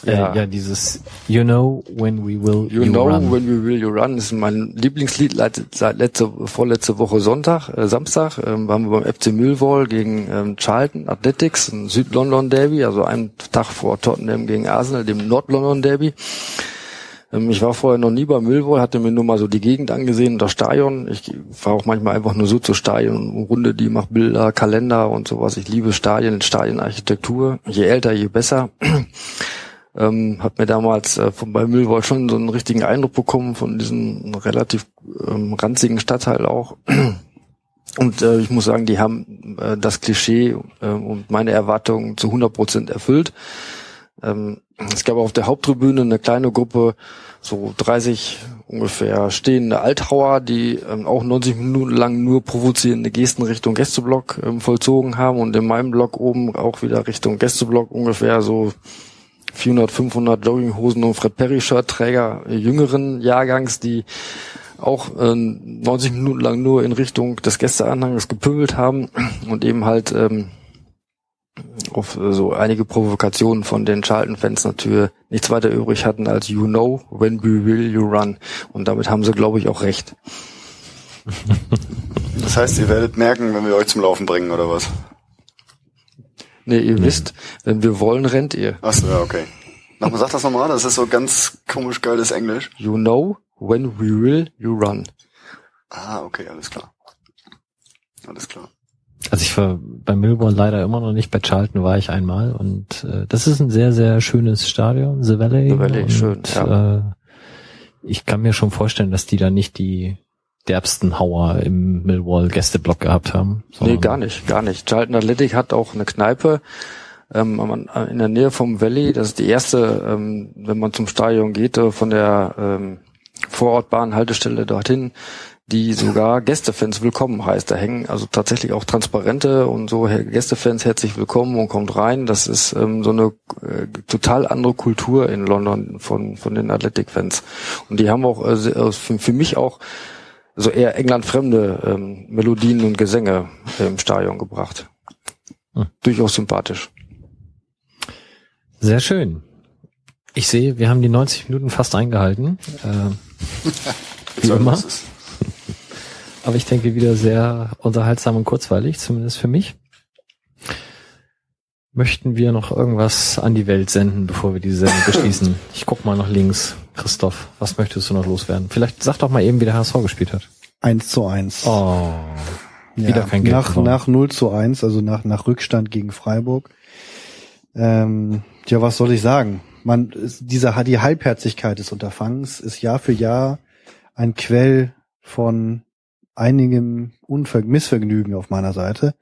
Ja. Äh, ja, dieses You know when we will you, you know run. when we will you run ist mein Lieblingslied seit letzte, vorletzte Woche Sonntag, äh, Samstag, ähm, waren wir beim FC Millwall gegen ähm, Charlton Athletics, ein Süd-London Derby, also einen Tag vor Tottenham gegen Arsenal, dem Nord-London Derby. Ähm, ich war vorher noch nie bei Millwall, hatte mir nur mal so die Gegend angesehen das Stadion. Ich fahre auch manchmal einfach nur so zu Stadion, runde die, mache Bilder, Kalender und sowas. Ich liebe Stadien, Stadienarchitektur. Je älter, je besser. Ähm, hat mir damals äh, von bei Müllwold schon so einen richtigen Eindruck bekommen von diesem relativ ähm, ranzigen Stadtteil auch. Und äh, ich muss sagen, die haben äh, das Klischee äh, und meine Erwartungen zu 100 Prozent erfüllt. Ähm, es gab auf der Haupttribüne eine kleine Gruppe, so 30 ungefähr stehende Althauer, die ähm, auch 90 Minuten lang nur provozierende Gesten Richtung Gästeblock ähm, vollzogen haben und in meinem Block oben auch wieder Richtung Gästeblock ungefähr so 400, 500 Jogginghosen und Fred Perry Shirt Träger jüngeren Jahrgangs, die auch äh, 90 Minuten lang nur in Richtung des Gästeanhangs gepöbelt haben und eben halt ähm, auf äh, so einige Provokationen von den Charlton-Fans natürlich nichts weiter übrig hatten als You know when we will you run. Und damit haben sie, glaube ich, auch recht. Das heißt, ihr werdet merken, wenn wir euch zum Laufen bringen, oder was? Nee, ihr nee. wisst, wenn wir wollen, rennt ihr. Achso, ja, okay. Nochmal, sag das nochmal, das ist so ganz komisch geiles Englisch. You know, when we will, you run. Ah, okay, alles klar. Alles klar. Also ich war bei Milborn leider immer noch nicht, bei Charlton war ich einmal und äh, das ist ein sehr, sehr schönes Stadion, The Valley. The Valley, und, schön, ja. Äh, ich kann mir schon vorstellen, dass die da nicht die derbsten Hauer im Millwall Gästeblock gehabt haben. Nee, gar nicht, gar nicht. Charlton Athletic hat auch eine Kneipe ähm, in der Nähe vom Valley. Das ist die erste, ähm, wenn man zum Stadion geht, äh, von der ähm, Vorortbahnhaltestelle dorthin, die sogar Gästefans willkommen heißt. Da hängen also tatsächlich auch Transparente und so Gästefans herzlich willkommen und kommt rein. Das ist ähm, so eine äh, total andere Kultur in London von von den Athletic-Fans. Und die haben auch äh, für, für mich auch so eher englandfremde ähm, Melodien und Gesänge im Stadion gebracht. Hm. Durchaus sympathisch. Sehr schön. Ich sehe, wir haben die 90 Minuten fast eingehalten. Äh, wie immer. Aber ich denke wieder sehr unterhaltsam und kurzweilig, zumindest für mich. Möchten wir noch irgendwas an die Welt senden, bevor wir diese Sendung beschließen? Ich guck mal nach links. Christoph, was möchtest du noch loswerden? Vielleicht sag doch mal eben, wie der HSV gespielt hat. Eins zu eins. Oh. Wieder ja, kein Geld. Nach, nach 0 zu 1, also nach, nach Rückstand gegen Freiburg. Ähm, ja, was soll ich sagen? Man, diese, die Halbherzigkeit des Unterfangens ist Jahr für Jahr ein Quell von einigem Unver Missvergnügen auf meiner Seite.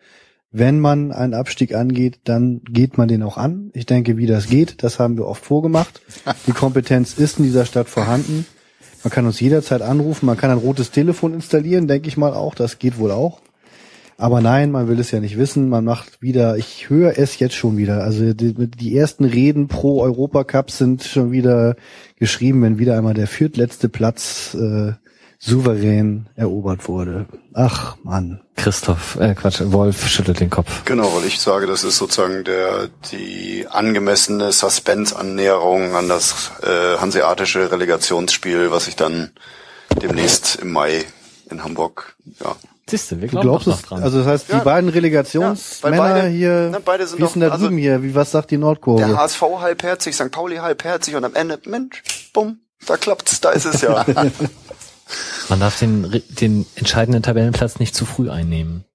Wenn man einen Abstieg angeht, dann geht man den auch an. Ich denke, wie das geht, das haben wir oft vorgemacht. Die Kompetenz ist in dieser Stadt vorhanden. Man kann uns jederzeit anrufen, man kann ein rotes Telefon installieren, denke ich mal auch, das geht wohl auch. Aber nein, man will es ja nicht wissen. Man macht wieder, ich höre es jetzt schon wieder. Also die, die ersten Reden pro Europacup sind schon wieder geschrieben, wenn wieder einmal der viertletzte Platz äh, souverän erobert wurde. Ach Mann. Christoph, äh Quatsch, Wolf schüttelt den Kopf. Genau, weil ich sage, das ist sozusagen der die angemessene Suspense-Annäherung an das äh, hanseatische Relegationsspiel, was ich dann demnächst im Mai in Hamburg ja, Siehste, wir glauben du glaubst es, dran. Also das heißt, die ja, beiden Relegationsmänner ja, beide, hier, na, beide sind wie ist denn da also drüben hier? Wie, was sagt die Nordkurve? Der HSV halbherzig, St. Pauli halbherzig und am Ende, Mensch, bumm, da klappt's, da ist es ja. Man darf den, den entscheidenden Tabellenplatz nicht zu früh einnehmen.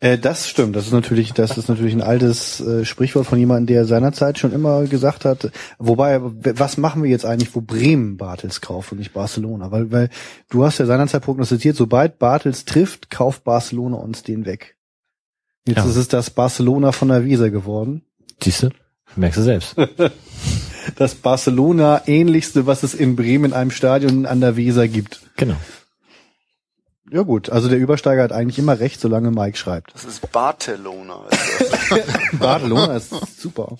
Äh, das stimmt. Das ist natürlich, das ist natürlich ein altes äh, Sprichwort von jemandem, der seinerzeit schon immer gesagt hat. Wobei, was machen wir jetzt eigentlich, wo Bremen Bartels kauft und nicht Barcelona? Weil, weil du hast ja seinerzeit prognostiziert, sobald Bartels trifft, kauft Barcelona uns den weg. Jetzt ja. ist es das Barcelona von der Visa geworden. Siehst du? Merkst du selbst. das Barcelona ähnlichste, was es in Bremen in einem Stadion an der Weser gibt. Genau. Ja gut, also der Übersteiger hat eigentlich immer recht, solange Mike schreibt. Das ist Barcelona. Barcelona ist super.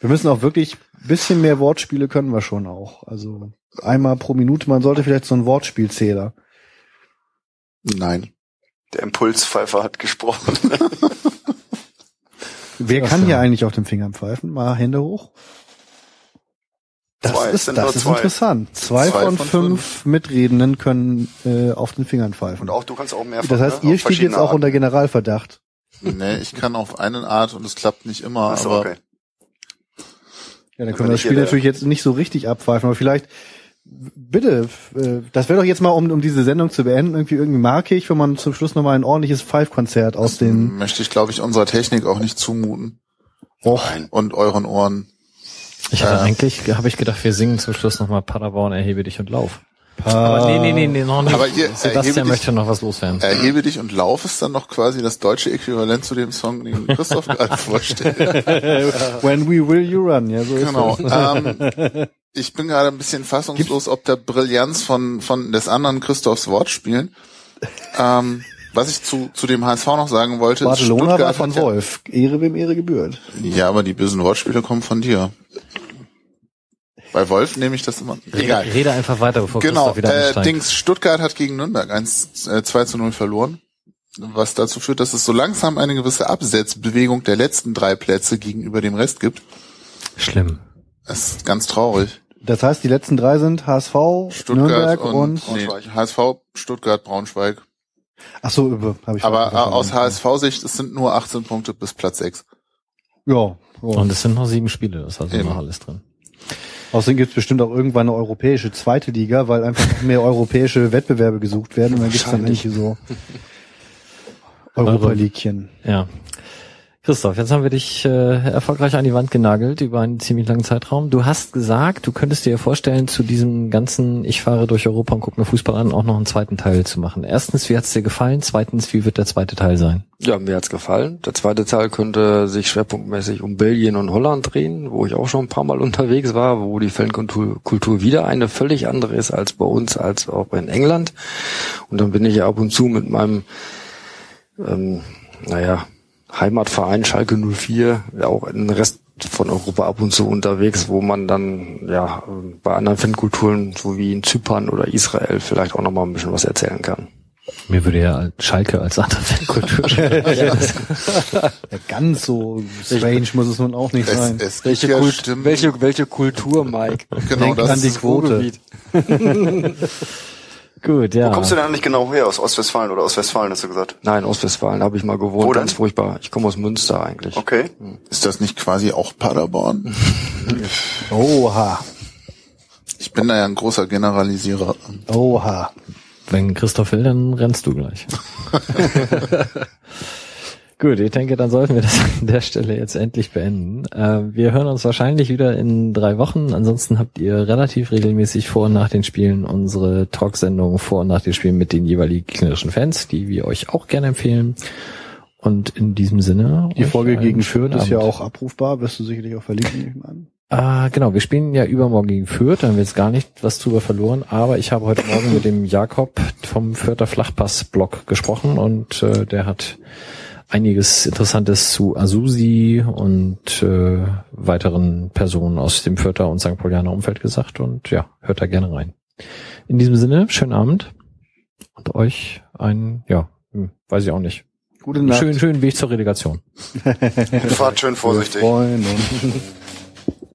Wir müssen auch wirklich bisschen mehr Wortspiele können wir schon auch. Also einmal pro Minute, man sollte vielleicht so einen Wortspielzähler. Nein. Der Impulspfeifer hat gesprochen. Wer kann hier eigentlich auf dem Finger pfeifen? Mal Hände hoch. Das zwei, ist, das ist zwei. interessant. Zwei, zwei von, von, fünf, fünf Mitredenden können äh, auf den Fingern pfeifen. Und auch du kannst auch mehr. Das heißt, ne? ihr steht jetzt auch Arten. unter Generalverdacht. Nee, ich kann auf eine Art und es klappt nicht immer, Achso, aber. Okay. Ja, dann können wir das Spiel natürlich jetzt nicht so richtig abpfeifen, aber vielleicht Bitte, äh, das wäre doch jetzt mal, um, um diese Sendung zu beenden, irgendwie irgendwie markig, wenn man zum Schluss nochmal ein ordentliches Five-Konzert aus den... Möchte ich, glaube ich, unserer Technik auch nicht zumuten. Och. Und euren Ohren. Ich hatte äh, eigentlich, habe ich gedacht, wir singen zum Schluss nochmal Paderborn, erhebe dich und lauf. Aber nee, nee, nee, nee, noch nicht. Aber ihr, Sebastian möchte dich, noch was loswerden. Erhebe dich und lauf ist dann noch quasi das deutsche Äquivalent zu dem Song, den Christoph gerade vorstellt. When we will you run, ja, so genau. ist das. Ähm, ich bin gerade ein bisschen fassungslos, ob der Brillanz von, von des anderen Christophs Wortspielen. Ähm, was ich zu, zu dem HSV noch sagen wollte, Barcelona Stuttgart war von Wolf. Ehre wem Ehre gebührt. Ja, aber die bösen Wortspiele kommen von dir. Bei Wolf nehme ich das immer. Egal. Rede einfach weiter, bevor genau, wieder äh, Dings, Stuttgart hat gegen Nürnberg 1, äh, 2 zu 0 verloren. Was dazu führt, dass es so langsam eine gewisse Absetzbewegung der letzten drei Plätze gegenüber dem Rest gibt. Schlimm. Das ist ganz traurig. Das heißt, die letzten drei sind HSV, Stuttgart Nürnberg und, und Braunschweig. Nee, HSV, Stuttgart, Braunschweig. Ach so, habe ich. Aber aus HSV-Sicht, es sind nur 18 Punkte bis Platz 6. Ja. ja. Und es sind noch sieben Spiele, das hat noch alles drin. Außerdem gibt es bestimmt auch irgendwann eine europäische zweite Liga, weil einfach noch mehr europäische Wettbewerbe gesucht werden und dann gibt es dann eigentlich so Europa-Leaguechen. Ja. Christoph, jetzt haben wir dich äh, erfolgreich an die Wand genagelt über einen ziemlich langen Zeitraum. Du hast gesagt, du könntest dir vorstellen, zu diesem ganzen Ich fahre durch Europa und gucke mir Fußball an, auch noch einen zweiten Teil zu machen. Erstens, wie hat's dir gefallen? Zweitens, wie wird der zweite Teil sein? Ja, mir hat's gefallen. Der zweite Teil könnte sich schwerpunktmäßig um Belgien und Holland drehen, wo ich auch schon ein paar Mal unterwegs war, wo die Fankultur wieder eine völlig andere ist als bei uns, als auch in England. Und dann bin ich ja ab und zu mit meinem ähm, naja, Heimatverein Schalke 04, auch in den Rest von Europa ab und zu unterwegs, wo man dann ja bei anderen Fankulturen, so wie in Zypern oder Israel, vielleicht auch nochmal ein bisschen was erzählen kann. Mir würde ja Schalke als andere Fankultur ja, Ganz so strange muss es nun auch nicht es, sein. Es welche, ja Kult, welche, welche Kultur, Mike? Genau, Denk das an die Quote. Gut, ja. Wo kommst du denn eigentlich genau her? Aus Ostwestfalen oder aus Westfalen, hast du gesagt? Nein, Ostwestfalen habe ich mal gewohnt. Wo Ganz furchtbar. Ich komme aus Münster eigentlich. Okay. Hm. Ist das nicht quasi auch Paderborn? Oha. Ich bin da ja ein großer Generalisierer. Oha. Wenn Christoph will, dann rennst du gleich. Gut, ich denke, dann sollten wir das an der Stelle jetzt endlich beenden. Äh, wir hören uns wahrscheinlich wieder in drei Wochen. Ansonsten habt ihr relativ regelmäßig vor und nach den Spielen unsere Talksendungen vor und nach den Spielen mit den jeweiligen gegnerischen Fans, die wir euch auch gerne empfehlen. Und in diesem Sinne. Die Folge gegen Fürth ist ja auch abrufbar, wirst du sicherlich auch verlinken, nehme ich an. Ah, genau, wir spielen ja übermorgen gegen Fürth, dann haben wir jetzt gar nicht was drüber verloren, aber ich habe heute Morgen mit dem Jakob vom Fürther Flachpass-Blog gesprochen und äh, der hat einiges Interessantes zu Asusi und äh, weiteren Personen aus dem Fürther und St. Paulianer Umfeld gesagt und ja, hört da gerne rein. In diesem Sinne, schönen Abend und euch ein, ja, hm, weiß ich auch nicht. Gute Nacht. Schönen, schönen Weg zur Relegation. Fahrt schön vorsichtig.